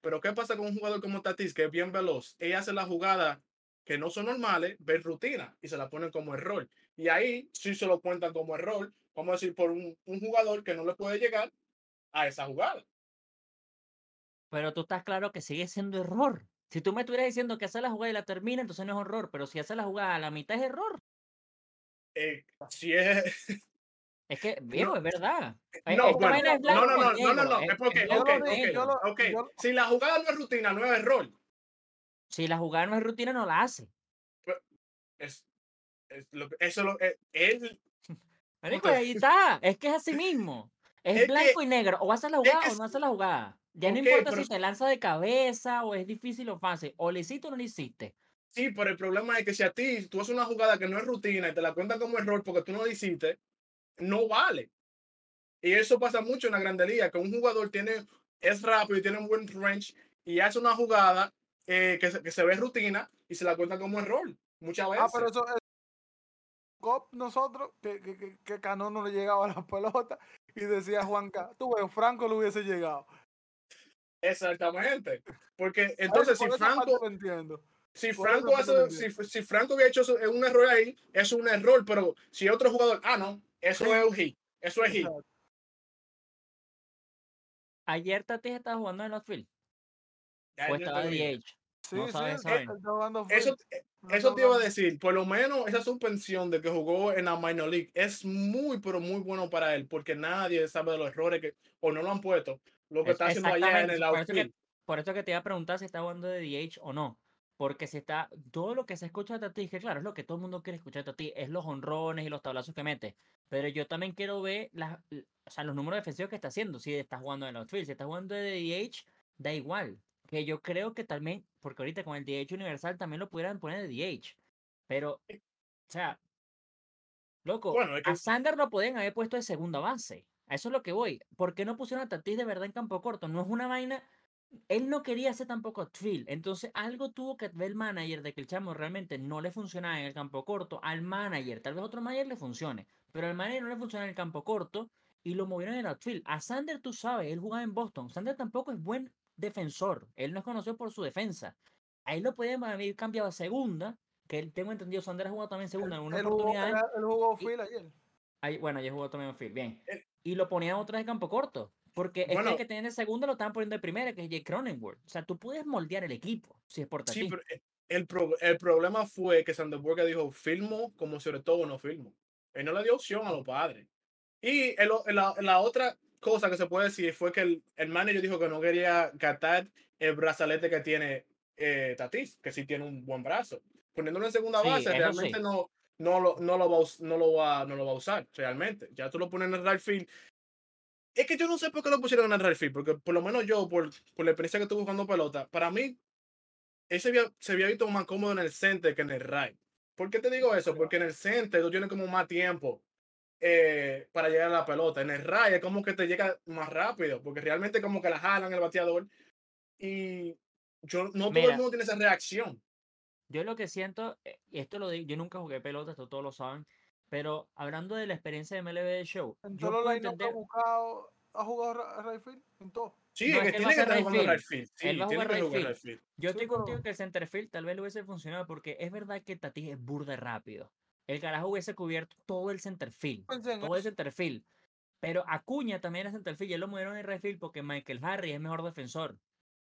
Speaker 2: Pero ¿qué pasa con un jugador como Tatis, que es bien veloz? Ella hace las jugadas que no son normales, ver rutina y se la ponen como error. Y ahí sí se lo cuentan como error, vamos a decir, por un, un jugador que no le puede llegar a esa jugada.
Speaker 4: Pero tú estás claro que sigue siendo error. Si tú me estuvieras diciendo que hace la jugada y la termina, entonces no es error. Pero si hace la jugada a la mitad es error.
Speaker 2: eh, si es.
Speaker 4: Es que, viejo, es verdad. Eh,
Speaker 2: No, bueno,
Speaker 4: es
Speaker 2: no, no, no,
Speaker 4: y
Speaker 2: no, no,
Speaker 4: negro,
Speaker 2: no,
Speaker 4: es-
Speaker 2: es porque,
Speaker 4: es
Speaker 3: yo
Speaker 2: ok,
Speaker 3: lo
Speaker 4: blanco y
Speaker 3: dije, yo
Speaker 4: negro.
Speaker 3: lo-
Speaker 2: ok.
Speaker 3: yo-
Speaker 2: Si la jugada no es rutina, no es error.
Speaker 4: Si la jugada no es rutina, no la hace.
Speaker 2: Es, es lo que- eso lo, es, es-
Speaker 4: Marico,
Speaker 2: te-
Speaker 4: ahí está. Es que es así mismo. Es,
Speaker 2: Es
Speaker 4: blanco
Speaker 2: que-
Speaker 4: y negro. O hace la
Speaker 2: es
Speaker 4: jugada
Speaker 2: que
Speaker 4: o no hace la jugada. Ya no importa
Speaker 2: pero
Speaker 4: si te lanza de cabeza o es difícil o fácil. O le hiciste o no le hiciste.
Speaker 2: Sí, pero el problema es que si a ti tú haces una jugada que no es rutina y te la cuentan como error porque tú no la hiciste, no vale. Y eso pasa mucho en la Grande Liga, que un jugador tiene, es rápido y tiene un buen range y hace una jugada eh, que, se, que se ve rutina y se la cuentan como error. Muchas veces.
Speaker 3: Ah, pero eso es. Cop nosotros, que, que, que, que Cano no le llegaba la pelota y decía Juanca, tú ves, Franco le hubiese llegado.
Speaker 2: Exactamente. Porque
Speaker 3: Por
Speaker 2: entonces si
Speaker 3: por
Speaker 2: Franco,
Speaker 3: entiendo.
Speaker 2: si Franco hace, si, Franco había hecho un error ahí, es un error, pero si otro jugador, ah, no, eso
Speaker 3: Sí.
Speaker 2: es un hit, eso es hit.
Speaker 4: Ayer Tatis estaba jugando en outfield. O estaba. DH.
Speaker 3: Sí,
Speaker 4: No
Speaker 3: sí,
Speaker 2: Eso,
Speaker 3: no
Speaker 2: Eso te iba a decir, por lo menos esa suspensión de que jugó en la minor league es muy, pero muy bueno para él, porque nadie sabe de los errores que, o no lo han puesto, lo que
Speaker 4: Es-
Speaker 2: está haciendo allá en el
Speaker 4: por eso que-
Speaker 2: outfield.
Speaker 4: Por eso que te iba a preguntar si está jugando de DH o no. Porque si está, todo lo que se escucha de Tatis, que claro, es lo que todo el mundo quiere escuchar de Tatis, es los honrones y los tablazos que mete. Pero yo también quiero ver las, l- o sea, los números defensivos que está haciendo. Si está jugando en el outfield, si está jugando de DH, da igual. Que yo creo que también, porque ahorita con el DH universal también lo pudieran poner de DH. Pero, o sea, loco,
Speaker 2: Bueno, es que-
Speaker 4: a Sander lo podían haber puesto de segunda base. A eso es lo que voy. ¿Por qué no pusieron a Tatis de verdad en campo corto? No es una vaina. Él no quería hacer tampoco outfield. Entonces, algo tuvo que ver el manager de que el chamo realmente no le funcionaba en el campo corto. Al manager, tal vez otro manager le funcione. Pero al manager no le funciona en el campo corto y lo movieron en el outfield. A Sander, tú sabes, él jugaba en Boston. Sander tampoco es buen defensor. Él no es conocido por su defensa. Ahí lo podían haber cambiado a segunda. Que él- tengo entendido, Sander ha jugado también segunda en algunas
Speaker 3: Él jugó, él- field ayer.
Speaker 4: Ahí, bueno, ya jugó también field, bien.
Speaker 2: Eh.
Speaker 4: Y lo ponían otra vez de campo corto. Porque es que
Speaker 2: Bueno.
Speaker 4: el que tenía de segundo lo estaban poniendo de primera, que es Jake Cronenworth. O sea, tú puedes moldear el equipo si es por
Speaker 2: Sí,
Speaker 4: ti.
Speaker 2: pero eh, el, pro- el problema fue que Sanderburg dijo, filmo como sobre todo no filmo. Él no le dio opción a los padres. Y el la, la otra cosa que se puede decir fue que el, el manager dijo que no quería gastar el brazalete que tiene eh, Tatis, que sí tiene un buen brazo. Poniéndolo en segunda
Speaker 4: Sí,
Speaker 2: base,
Speaker 4: eso
Speaker 2: realmente
Speaker 4: sí.
Speaker 2: no, no, lo, no, lo va, no, lo va, no lo va a usar, realmente. Ya tú lo pones en el right field. Es que yo no sé por qué lo pusieron en el right field, porque por lo menos yo, por, por la experiencia que estuve jugando pelota, para mí, había, se había visto más cómodo en el center que en el right. ¿Por qué te digo eso? Porque en el center tú tienes como más tiempo eh, para llegar a la pelota. En el right es como que te llega más rápido, porque realmente como que la jalan el bateador y yo, no todo el mundo tiene esa reacción.
Speaker 4: Yo lo que siento, eh, y esto lo digo, yo nunca jugué pelota, esto todos lo saben, pero hablando de la experiencia de MLB de show,
Speaker 3: En
Speaker 4: yo puedo
Speaker 3: line que ha
Speaker 4: entender,
Speaker 3: buscado, ha jugado ra- right field, en todo.
Speaker 2: Sí,
Speaker 4: No,
Speaker 2: es que tiene que estar jugando right
Speaker 4: field.
Speaker 2: field. Sí,
Speaker 4: Él va a
Speaker 2: tiene
Speaker 4: jugar
Speaker 2: que
Speaker 4: right
Speaker 2: jugar
Speaker 4: field.
Speaker 2: right field.
Speaker 4: yo
Speaker 3: Sí,
Speaker 4: estoy contigo
Speaker 3: pero-
Speaker 4: que el centerfield tal vez le hubiese funcionado porque es verdad que Tatis es burda rápido. El carajo hubiese cubierto todo el centerfield.
Speaker 3: En
Speaker 4: todo el centerfield. Pero Acuña también era centerfield y él lo movieron en right field porque Michael Harris es mejor defensor.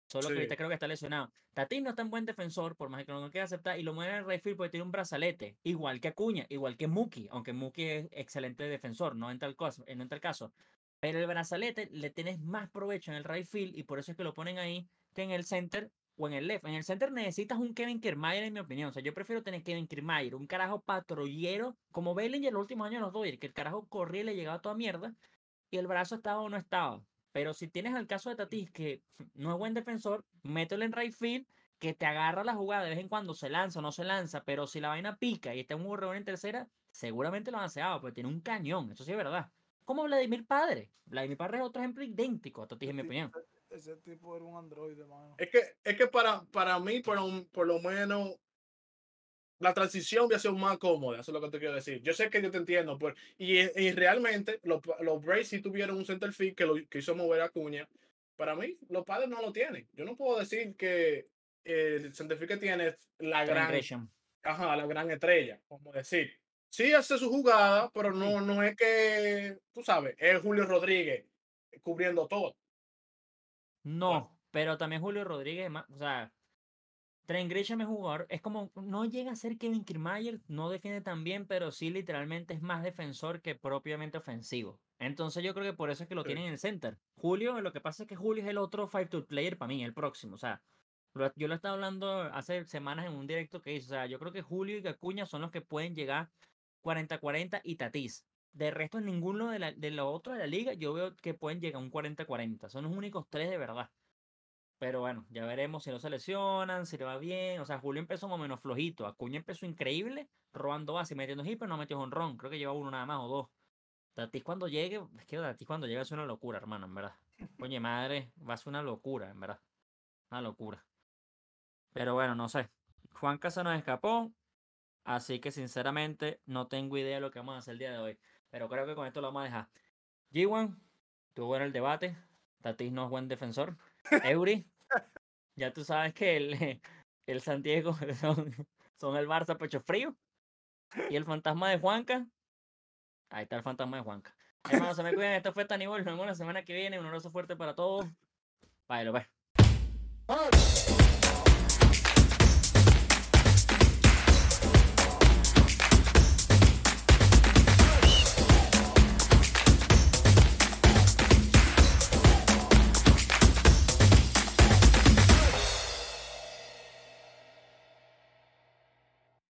Speaker 4: Solo que ahorita creo que está lesionado. Tatis no es tan buen defensor, por más que no lo quiera aceptar, y lo mueven en right field porque tiene un brazalete, igual que Acuña, igual que Mookie, aunque Mookie es excelente defensor, no en tal caso, no en tal caso. Pero el brazalete le tienes más provecho en el right field y por eso es que lo ponen ahí que en el center o en el left. En el center necesitas un Kevin Kiermaier, en mi opinión. O sea, yo prefiero tener Kevin Kiermaier, un carajo patrullero, como Bellinger los últimos años los Dodgers, que el carajo corría y le llegaba toda mierda, y el brazo estaba o no estaba. Pero si tienes el caso de Tatis, que no es buen defensor, mételo en right field, que te agarra la jugada de vez en cuando, se lanza o no se lanza, pero si la vaina pica y está un borrón en tercera, seguramente lo han aseado, porque tiene un cañón, eso sí es verdad. Como Vladimir Padre. Vladimir Padre es otro ejemplo idéntico a Tatis, en mi opinión.
Speaker 3: Ese, ese tipo era un androide, mano.
Speaker 2: Es que, es que para, para mí, por, un- por lo menos, la transición hubiera sido más cómoda, eso es lo que te quiero decir. Yo sé que yo te entiendo, por, y, y realmente los, los Braves sí tuvieron un center field que, lo, que hizo mover a Cuña. Para mí, los padres no lo tienen. Yo no puedo decir que el center field que tiene es la gran, ajá, la gran estrella, como decir. Sí hace su jugada, pero no, no es que, tú sabes, es Julio Rodríguez cubriendo todo.
Speaker 4: No, pero también Julio Rodríguez, o sea, Trent Grisham es jugador, es como, no llega a ser Kevin Kiermaier, no defiende tan bien, pero sí literalmente es más defensor que propiamente ofensivo. Entonces yo creo que por eso es que lo
Speaker 2: Sí.
Speaker 4: tienen en el center. Julio, lo que pasa es que Julio es el otro five to player para mí, el próximo. O sea, yo lo estaba hablando hace semanas en un directo que hice. O sea, yo creo que Julio y Acuña son los que pueden llegar 40-40 y Tatís. De resto, en ninguno de, la, de los otros de la liga yo veo que pueden llegar a un 40-40. Son los únicos tres de verdad. Pero bueno, ya veremos si no se lesionan, si le va bien. O sea, Julio empezó más o menos flojito. Acuña empezó increíble, robando base metiendo hit, pero no metió honrón. Creo que lleva uno nada más o dos. Tatis cuando llegue, es que Tatis cuando llegue es una locura, hermano, en verdad. Oye, madre, va a ser una locura, en verdad. Una locura. Pero bueno, no sé. Juan Casa nos escapó. Así que sinceramente no tengo idea de lo que vamos a hacer el día de hoy. Pero creo que con esto lo vamos a dejar. G1, tuvo bueno el debate. Tatis no es buen defensor. Eury, ya tú sabes que el, el Santiago son, son el Barça pecho frío. Y el fantasma de Juanca. Ahí está el fantasma de Juanca. Hermanos, se me cuidan. Esto fue Tanibol. Nos vemos la semana que viene. Un abrazo fuerte para todos. Bye, lo ves.